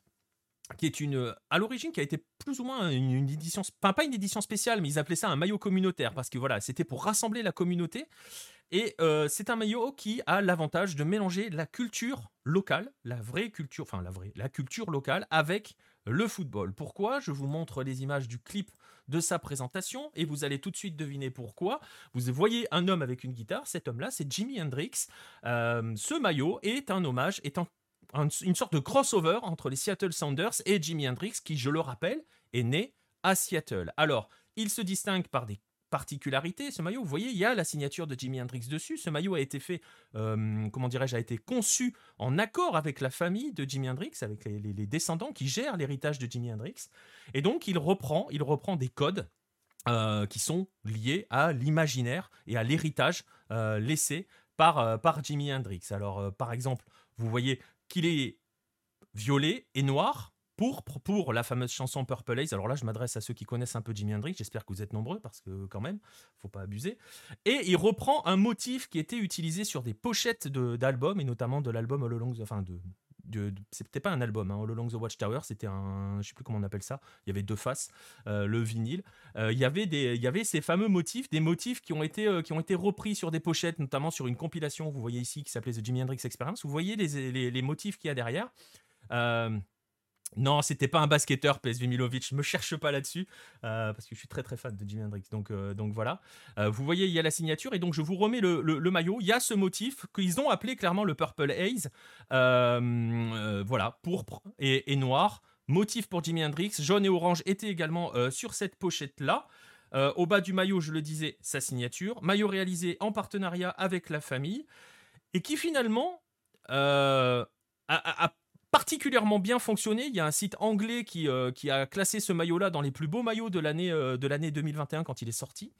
qui est une à l'origine qui a été plus ou moins une, édition pas une édition spéciale mais ils appelaient ça un maillot communautaire parce que voilà c'était pour rassembler la communauté. Et euh, c'est un maillot qui a l'avantage de mélanger la culture locale la vraie culture enfin la vraie la culture locale avec le football. Pourquoi? Je vous montre les images du clip de sa présentation et vous allez tout de suite deviner pourquoi. Vous voyez un homme avec une guitare cet homme là c'est Jimi Hendrix. Euh, ce maillot est un hommage est une sorte de crossover entre les Seattle Sounders et Jimi Hendrix, qui, je le rappelle, est né à Seattle. Alors, il se distingue par des particularités. Ce maillot, vous voyez, il y a la signature de Jimi Hendrix dessus. Ce maillot a été fait, euh, comment dirais-je, a été conçu en accord avec la famille de Jimi Hendrix, avec les, descendants qui gèrent l'héritage de Jimi Hendrix. Et donc, il reprend, il reprend des codes euh, qui sont liés à l'imaginaire et à l'héritage euh, laissé par, par Jimi Hendrix. Alors, par exemple, vous voyez qu'il est violet et noir pour, pour la fameuse chanson Purple Haze. Alors là, je m'adresse à ceux qui connaissent un peu Jimi Hendrix. J'espère que vous êtes nombreux parce que quand même, faut pas abuser. Et il reprend un motif qui était utilisé sur des pochettes d'albums et notamment de l'album All Along, enfin de, c'était pas un album, hein, All Along the Watchtower, c'était un, je sais plus comment on appelle ça. Il y avait deux faces, euh, le vinyle. Euh, il y avait des, il y avait ces fameux motifs, des motifs qui ont été, euh, qui ont été repris sur des pochettes, notamment sur une compilation. Vous voyez ici qui s'appelait The Jimi Hendrix Experience. Vous voyez les, les motifs qu'il y a derrière. Non, c'était pas un basketteur, PSV Milovic. Me cherche pas là-dessus euh, parce que je suis très très fan de Jimi Hendrix. Donc, euh, donc voilà. Euh, vous voyez, il y a la signature et donc je vous remets le, maillot. Il y a ce motif qu'ils ont appelé clairement le Purple Haze. voilà, pourpre et, noir. Motif pour Jimi Hendrix. Jaune et orange étaient également sur cette pochette-là. au bas du maillot, je le disais, sa signature. Maillot réalisé en partenariat avec la famille et qui finalement a particulièrement bien fonctionné. Il y a un site anglais qui, euh, qui a classé ce maillot-là dans les plus beaux maillots de l'année euh, de l'année 2021 quand il est sorti.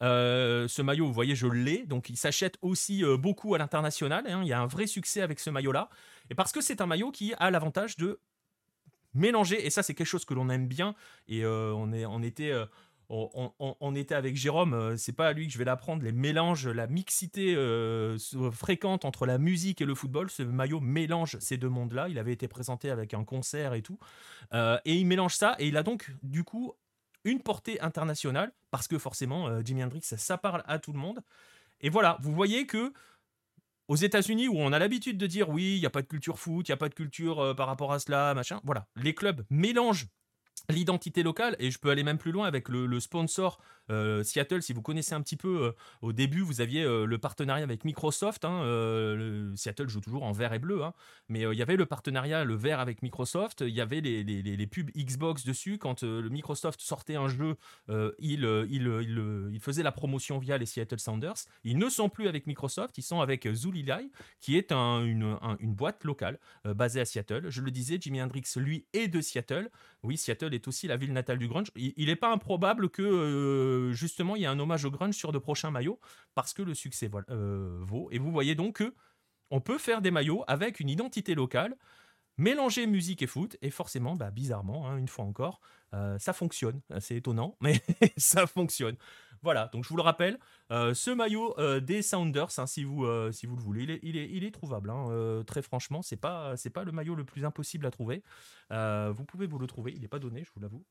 Euh, ce maillot, vous voyez, je l'ai, donc il s'achète aussi beaucoup à l'international. Hein. Il y a un vrai succès avec ce maillot-là. Et parce que c'est un maillot qui a l'avantage de mélanger, et ça c'est quelque chose que l'on aime bien, et on était on, était avec Jérôme, euh, c'est pas à lui que je vais l'apprendre, les mélanges, la mixité euh, fréquente entre la musique et le football. Ce maillot mélange ces deux mondes-là. Il avait été présenté avec un concert et tout. Euh, et il mélange ça, et il a donc, du coup, une portée internationale, parce que forcément, Jimi Hendrix, ça, parle à tout le monde. Et voilà, vous voyez que aux États-Unis, où on a l'habitude de dire oui, il n'y a pas de culture foot, il n'y a pas de culture par rapport à cela, machin, voilà, les clubs mélangent l'identité locale et je peux aller même plus loin avec le, sponsor euh, Seattle. Si vous connaissez un petit peu euh, au début vous aviez euh, le partenariat avec Microsoft hein, Seattle joue toujours en vert et bleu hein, mais il y avait le partenariat le vert avec Microsoft. Il y avait les, les, pubs Xbox dessus. Quand Microsoft sortait un jeu il, il, il, faisait la promotion via les Seattle Sounders. Ils ne sont plus avec Microsoft ils sont avec Zulilai qui est une, une, boîte locale basée à Seattle. Je le disais Jimi Hendrix lui est de Seattle oui Seattle est aussi la ville natale du grunge. Il n'est pas improbable que euh, justement il y ait un hommage au grunge sur de prochains maillots parce que le succès euh, vaut. Et vous voyez donc que on peut faire des maillots avec une identité locale, mélanger musique et foot, et forcément, bah, bizarrement, hein, une fois encore, euh, ça fonctionne. C'est étonnant, mais ça fonctionne. Voilà, donc je vous le rappelle, ce maillot des Sounders, hein, si, vous, si vous le voulez, il est, trouvable. Hein, très franchement, c'est pas, c'est pas le maillot le plus impossible à trouver. vous pouvez vous le trouver, il n'est pas donné, je vous l'avoue.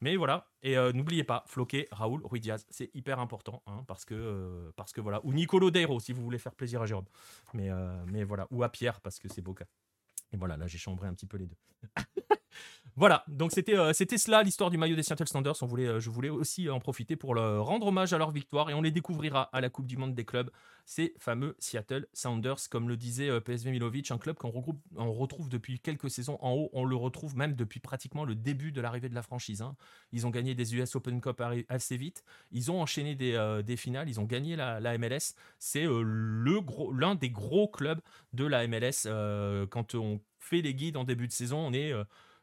Mais voilà, et n'oubliez pas, floquer Raoul Rui Diaz, c'est hyper important, hein, parce, que, parce que voilà, ou Nicolo Deiro si vous voulez faire plaisir à Jérôme. Mais, mais voilà, ou à Pierre, parce que c'est beau. Et voilà, là j'ai chambré un petit peu les deux. Voilà, donc c'était euh, c'était cela l'histoire du maillot des Seattle voulait, euh, je voulais aussi en profiter pour le rendre hommage à leur victoire et on les découvrira à la Coupe du Monde des clubs, ces fameux Seattle Sounders, comme le disait euh, PSV Milovic, un club qu'on retrouve depuis quelques saisons en haut. On le retrouve même depuis pratiquement le début de l'arrivée de la franchise. Hein. Ils ont gagné des US Open Cup assez vite. Ils ont enchaîné des, finales. Ils ont gagné la, MLS. C'est l'un des gros clubs de la MLS. quand on fait les guides en début de saison, on est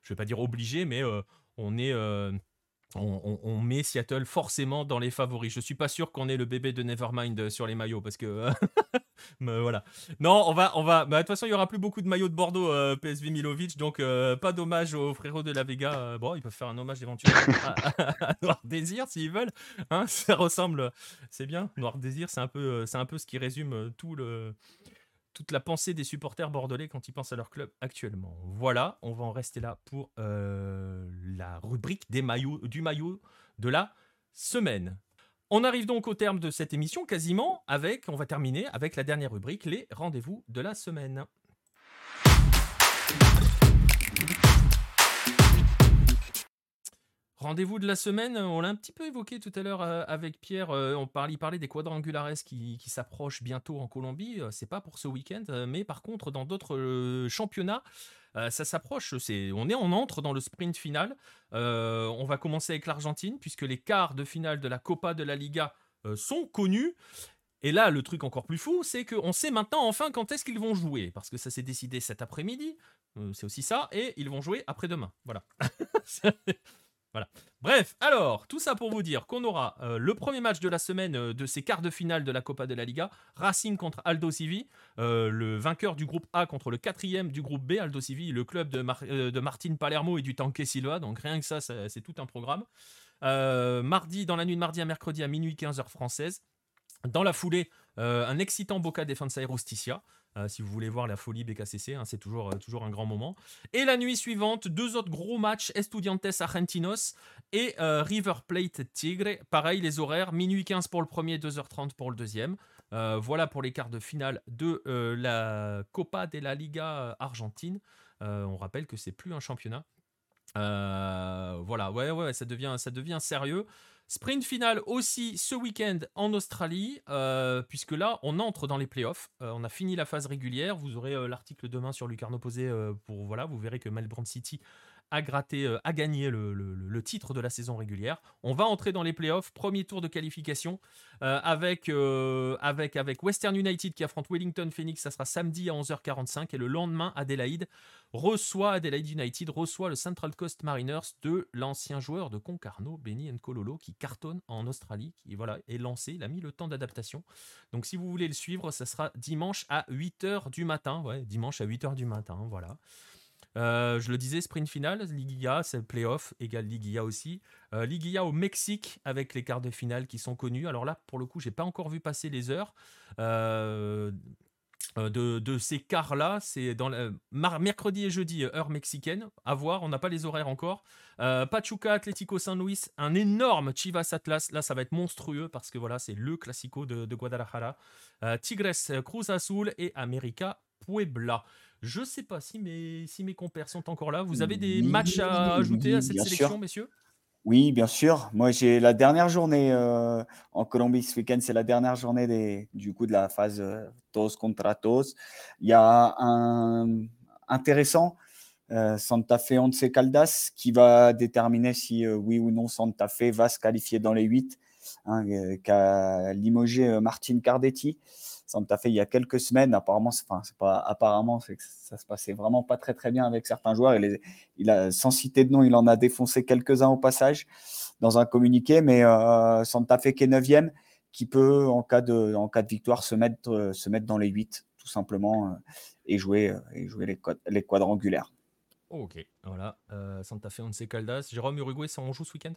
je vais pas dire obligé, mais euh, on est. Euh, met Seattle forcément dans les favoris. Je suis pas sûr qu'on ait le bébé de Nevermind sur les maillots parce que voilà. Non, on va, on va. Bah, de toute façon, il y aura plus beaucoup de maillots de Bordeaux euh, PSV Milovic, donc pas d'hommage aux frérots de la Vega. bon, ils peuvent faire un hommage éventuellement à, Noir Désir s'ils veulent. Hein, ça ressemble, c'est bien. Noir Désir, c'est un peu, c'est un peu ce qui résume tout le toute la pensée des supporters bordelais quand ils pensent à leur club actuellement. Voilà, on va en rester là pour euh, la rubrique du maillot de la semaine. On arrive donc au terme de cette émission quasiment avec, on va terminer avec la dernière rubrique, les rendez-vous de la semaine. Rendez-vous de la semaine, on l'a un petit peu évoqué tout à l'heure euh, avec Pierre. Euh, on parlait, il parlait des quadrangulares qui, s'approchent bientôt en Colombie. Euh, c'est pas pour ce week-end, mais par contre dans d'autres championnats, ça s'approche. C'est, on est, on entre dans le sprint final. on va commencer avec l'Argentine puisque les quarts de finale de la Copa de la Liga sont connus. Et là, le truc encore plus fou, c'est qu'on sait maintenant enfin quand est-ce qu'ils vont jouer, parce que ça s'est décidé cet après-midi. c'est aussi ça, et ils vont jouer après-demain. Voilà. Bref, alors, tout ça pour vous dire qu'on aura euh, le premier match de la semaine euh, de ces quarts de finale de la Copa de la Liga, Racing contre Aldo Civi, euh, le vainqueur du groupe A contre le quatrième du groupe B, Aldo Civi, le club de, de Martin Palermo et du Tanque Silva, donc rien que ça, c'est tout un programme. mardi, dans la nuit de mardi à mercredi à minuit 15h française. Dans la foulée, un excitant Boca Defensa Justicia. Euh, si vous voulez voir la folie BKCC, hein, c'est toujours, euh, toujours un grand moment. Et la nuit suivante, deux autres gros matchs, Estudiantes Argentinos et euh, River Plate Tigre. Pareil, les horaires, minuit 15 pour le premier, 2h30 pour le deuxième. voilà pour les quarts de finale de la Copa de la Liga Argentine. on rappelle que c'est plus un championnat. voilà, ouais, ouais, ça devient, ça devient sérieux. Sprint final aussi ce week-end en Australie, euh, puisque là, on entre dans les playoffs. Euh, on a fini la phase régulière. Vous aurez euh, l'article demain sur Lucarno Posé pour voilà, vous verrez que Melbourne City a gratté, a gagné le, titre de la saison régulière. On va entrer dans les playoffs, premier tour de qualification avec, avec, avec Western United qui affronte Wellington Phoenix. Ça sera samedi à 11h45 et le lendemain, Adelaide reçoit Adelaide United, reçoit le Central Coast Mariners de l'ancien joueur de Concarneau, Benny Nkololo, qui cartonne en Australie, qui voilà, est lancé. Il a mis le temps d'adaptation. Donc si vous voulez le suivre, ça sera dimanche à 8h du matin. Ouais, dimanche à 8h du matin, voilà. Euh, je le disais, sprint final, Liguilla, c'est playoff, égale Liguilla aussi. Euh, Liguilla au Mexique avec les quarts de finale qui sont connus. Alors là, pour le coup, j'ai pas encore vu passer les heures. Euh, euh, de, ces quarts-là, c'est dans mercredi et jeudi, heure mexicaine. À voir, on n'a pas les horaires encore. Pachuca, Atlético San Luis, un énorme Chivas Atlas. Là, ça va être monstrueux parce que voilà, c'est le classico de, Guadalajara. Tigres, Cruz Azul et América Puebla. Je sais pas si mes, si mes compères sont encore là. Vous avez des matchs à ajouter à cette sélection, messieurs? Oui, bien sûr. Moi, j'ai la dernière journée euh, en Colombie ce week-end, c'est la dernière journée des, du coup de la phase euh, tos contra tos. Il y a un intéressant euh, Santa Fe Once Caldas qui va déterminer si oui ou non Santa Fe va se qualifier dans les 8, hein, qui a limogé Martin Cardetti. Santa Fe il y a quelques semaines. Apparemment, c'est apparemment, ça se passait vraiment pas très très bien avec certains joueurs. Il, a, sans citer de nom, il en a défoncé quelques-uns au passage dans un communiqué. Mais euh, Santa Fe qui est 9 qui peut en cas de, victoire se mettre, euh, se mettre dans les 8 tout simplement euh, et jouer, et jouer les, les quadrangulaires. ok, voilà. Santa Fe, Once Caldas. Jérôme, Uruguay, ça on joue ce week-end?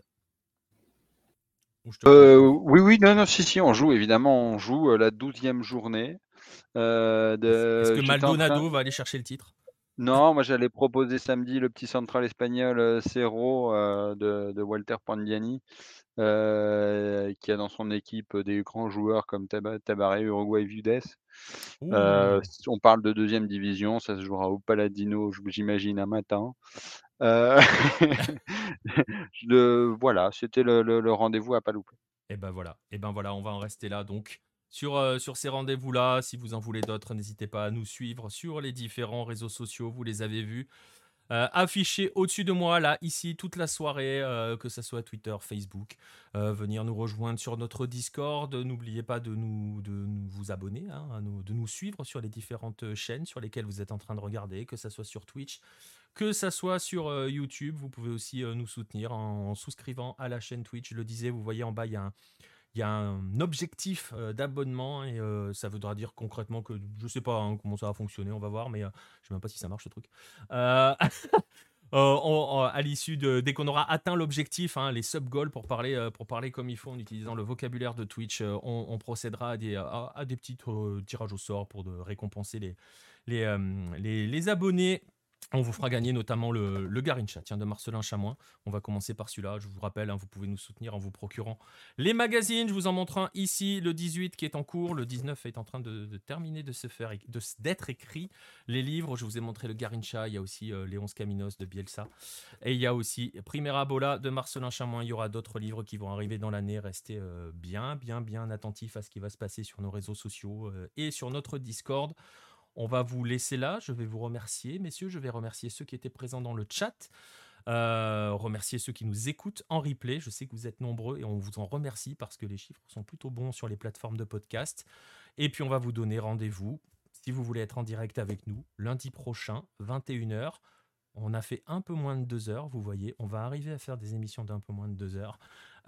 Euh, oui, oui, non, non, si, si, on joue, évidemment, on joue euh, la douzième journée. Euh, Est-ce que Maldonado va aller chercher le titre? Non, moi j'allais proposer samedi le petit central espagnol Cerro de, Walter Pandiani, qui a dans son équipe des grands joueurs comme Tabaré, Uruguay, Vides. on parle de deuxième division, ça se jouera au Paladino, j'imagine, un matin. Euh, voilà, c'était le, rendez-vous à pas louper. Et ben voilà, et ben voilà, on va en rester là donc. Sur, euh, sur ces rendez-vous-là, si vous en voulez d'autres, n'hésitez pas à nous suivre sur les différents réseaux sociaux, vous les avez vus. Euh, affichés au-dessus de moi, là, ici, toute la soirée, que ce soit Twitter, Facebook. venir nous rejoindre sur notre Discord. N'oubliez pas de nous, de vous abonner, hein, de nous suivre sur les différentes chaînes sur lesquelles vous êtes en train de regarder, que ce soit sur Twitch, que ça soit sur euh, YouTube, vous pouvez aussi euh, nous soutenir en, souscrivant à la chaîne Twitch. Je le disais, vous voyez en bas, il y a un, il y a un objectif euh, d'abonnement et ça voudra dire concrètement que je sais pas hein, comment ça va fonctionner, on va voir, mais je je sais même pas si ça marche ce truc. à l'issue de dès qu'on aura atteint l'objectif, hein, les sub goals pour parler pour parler comme il faut en utilisant le vocabulaire de Twitch, on, procédera à des, à, des petits tirages au sort pour récompenser les, les, les abonnés on vous fera gagner notamment le, le Garincha tiens, de Marcelin Chamois. On va commencer par celui-là. Je vous rappelle, hein, vous pouvez nous soutenir en vous procurant les magazines. Je vous en montre un ici, le 18 qui est en cours. Le 19 est en train de, terminer de se faire, d'être écrit. Les livres, je vous ai montré le Garincha. Il y a aussi euh, Léonce Caminos de Bielsa. Et il y a aussi Primera Bola de Marcelin Chamois. Il y aura d'autres livres qui vont arriver dans l'année. Restez euh, bien, bien, bien attentifs à ce qui va se passer sur nos réseaux sociaux euh, et sur notre Discord. On va vous laisser là. Je vais vous remercier, messieurs. Je vais remercier ceux qui étaient présents dans le chat. Euh, remercier ceux qui nous écoutent en replay. Je sais que vous êtes nombreux et on vous en remercie parce que les chiffres sont plutôt bons sur les plateformes de podcast. Et puis on va vous donner rendez-vous si vous voulez être en direct avec nous lundi prochain, 21h. On a fait un peu moins de deux heures, vous voyez. On va arriver à faire des émissions d'un peu moins de deux heures.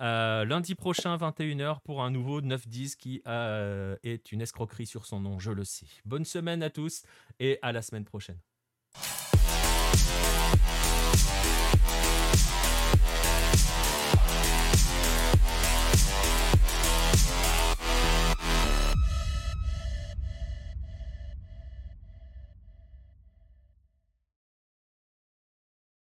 Euh, lundi prochain, 21h, pour un nouveau 9-10 qui euh, est une escroquerie sur son nom, je le sais. Bonne semaine à tous et à la semaine prochaine.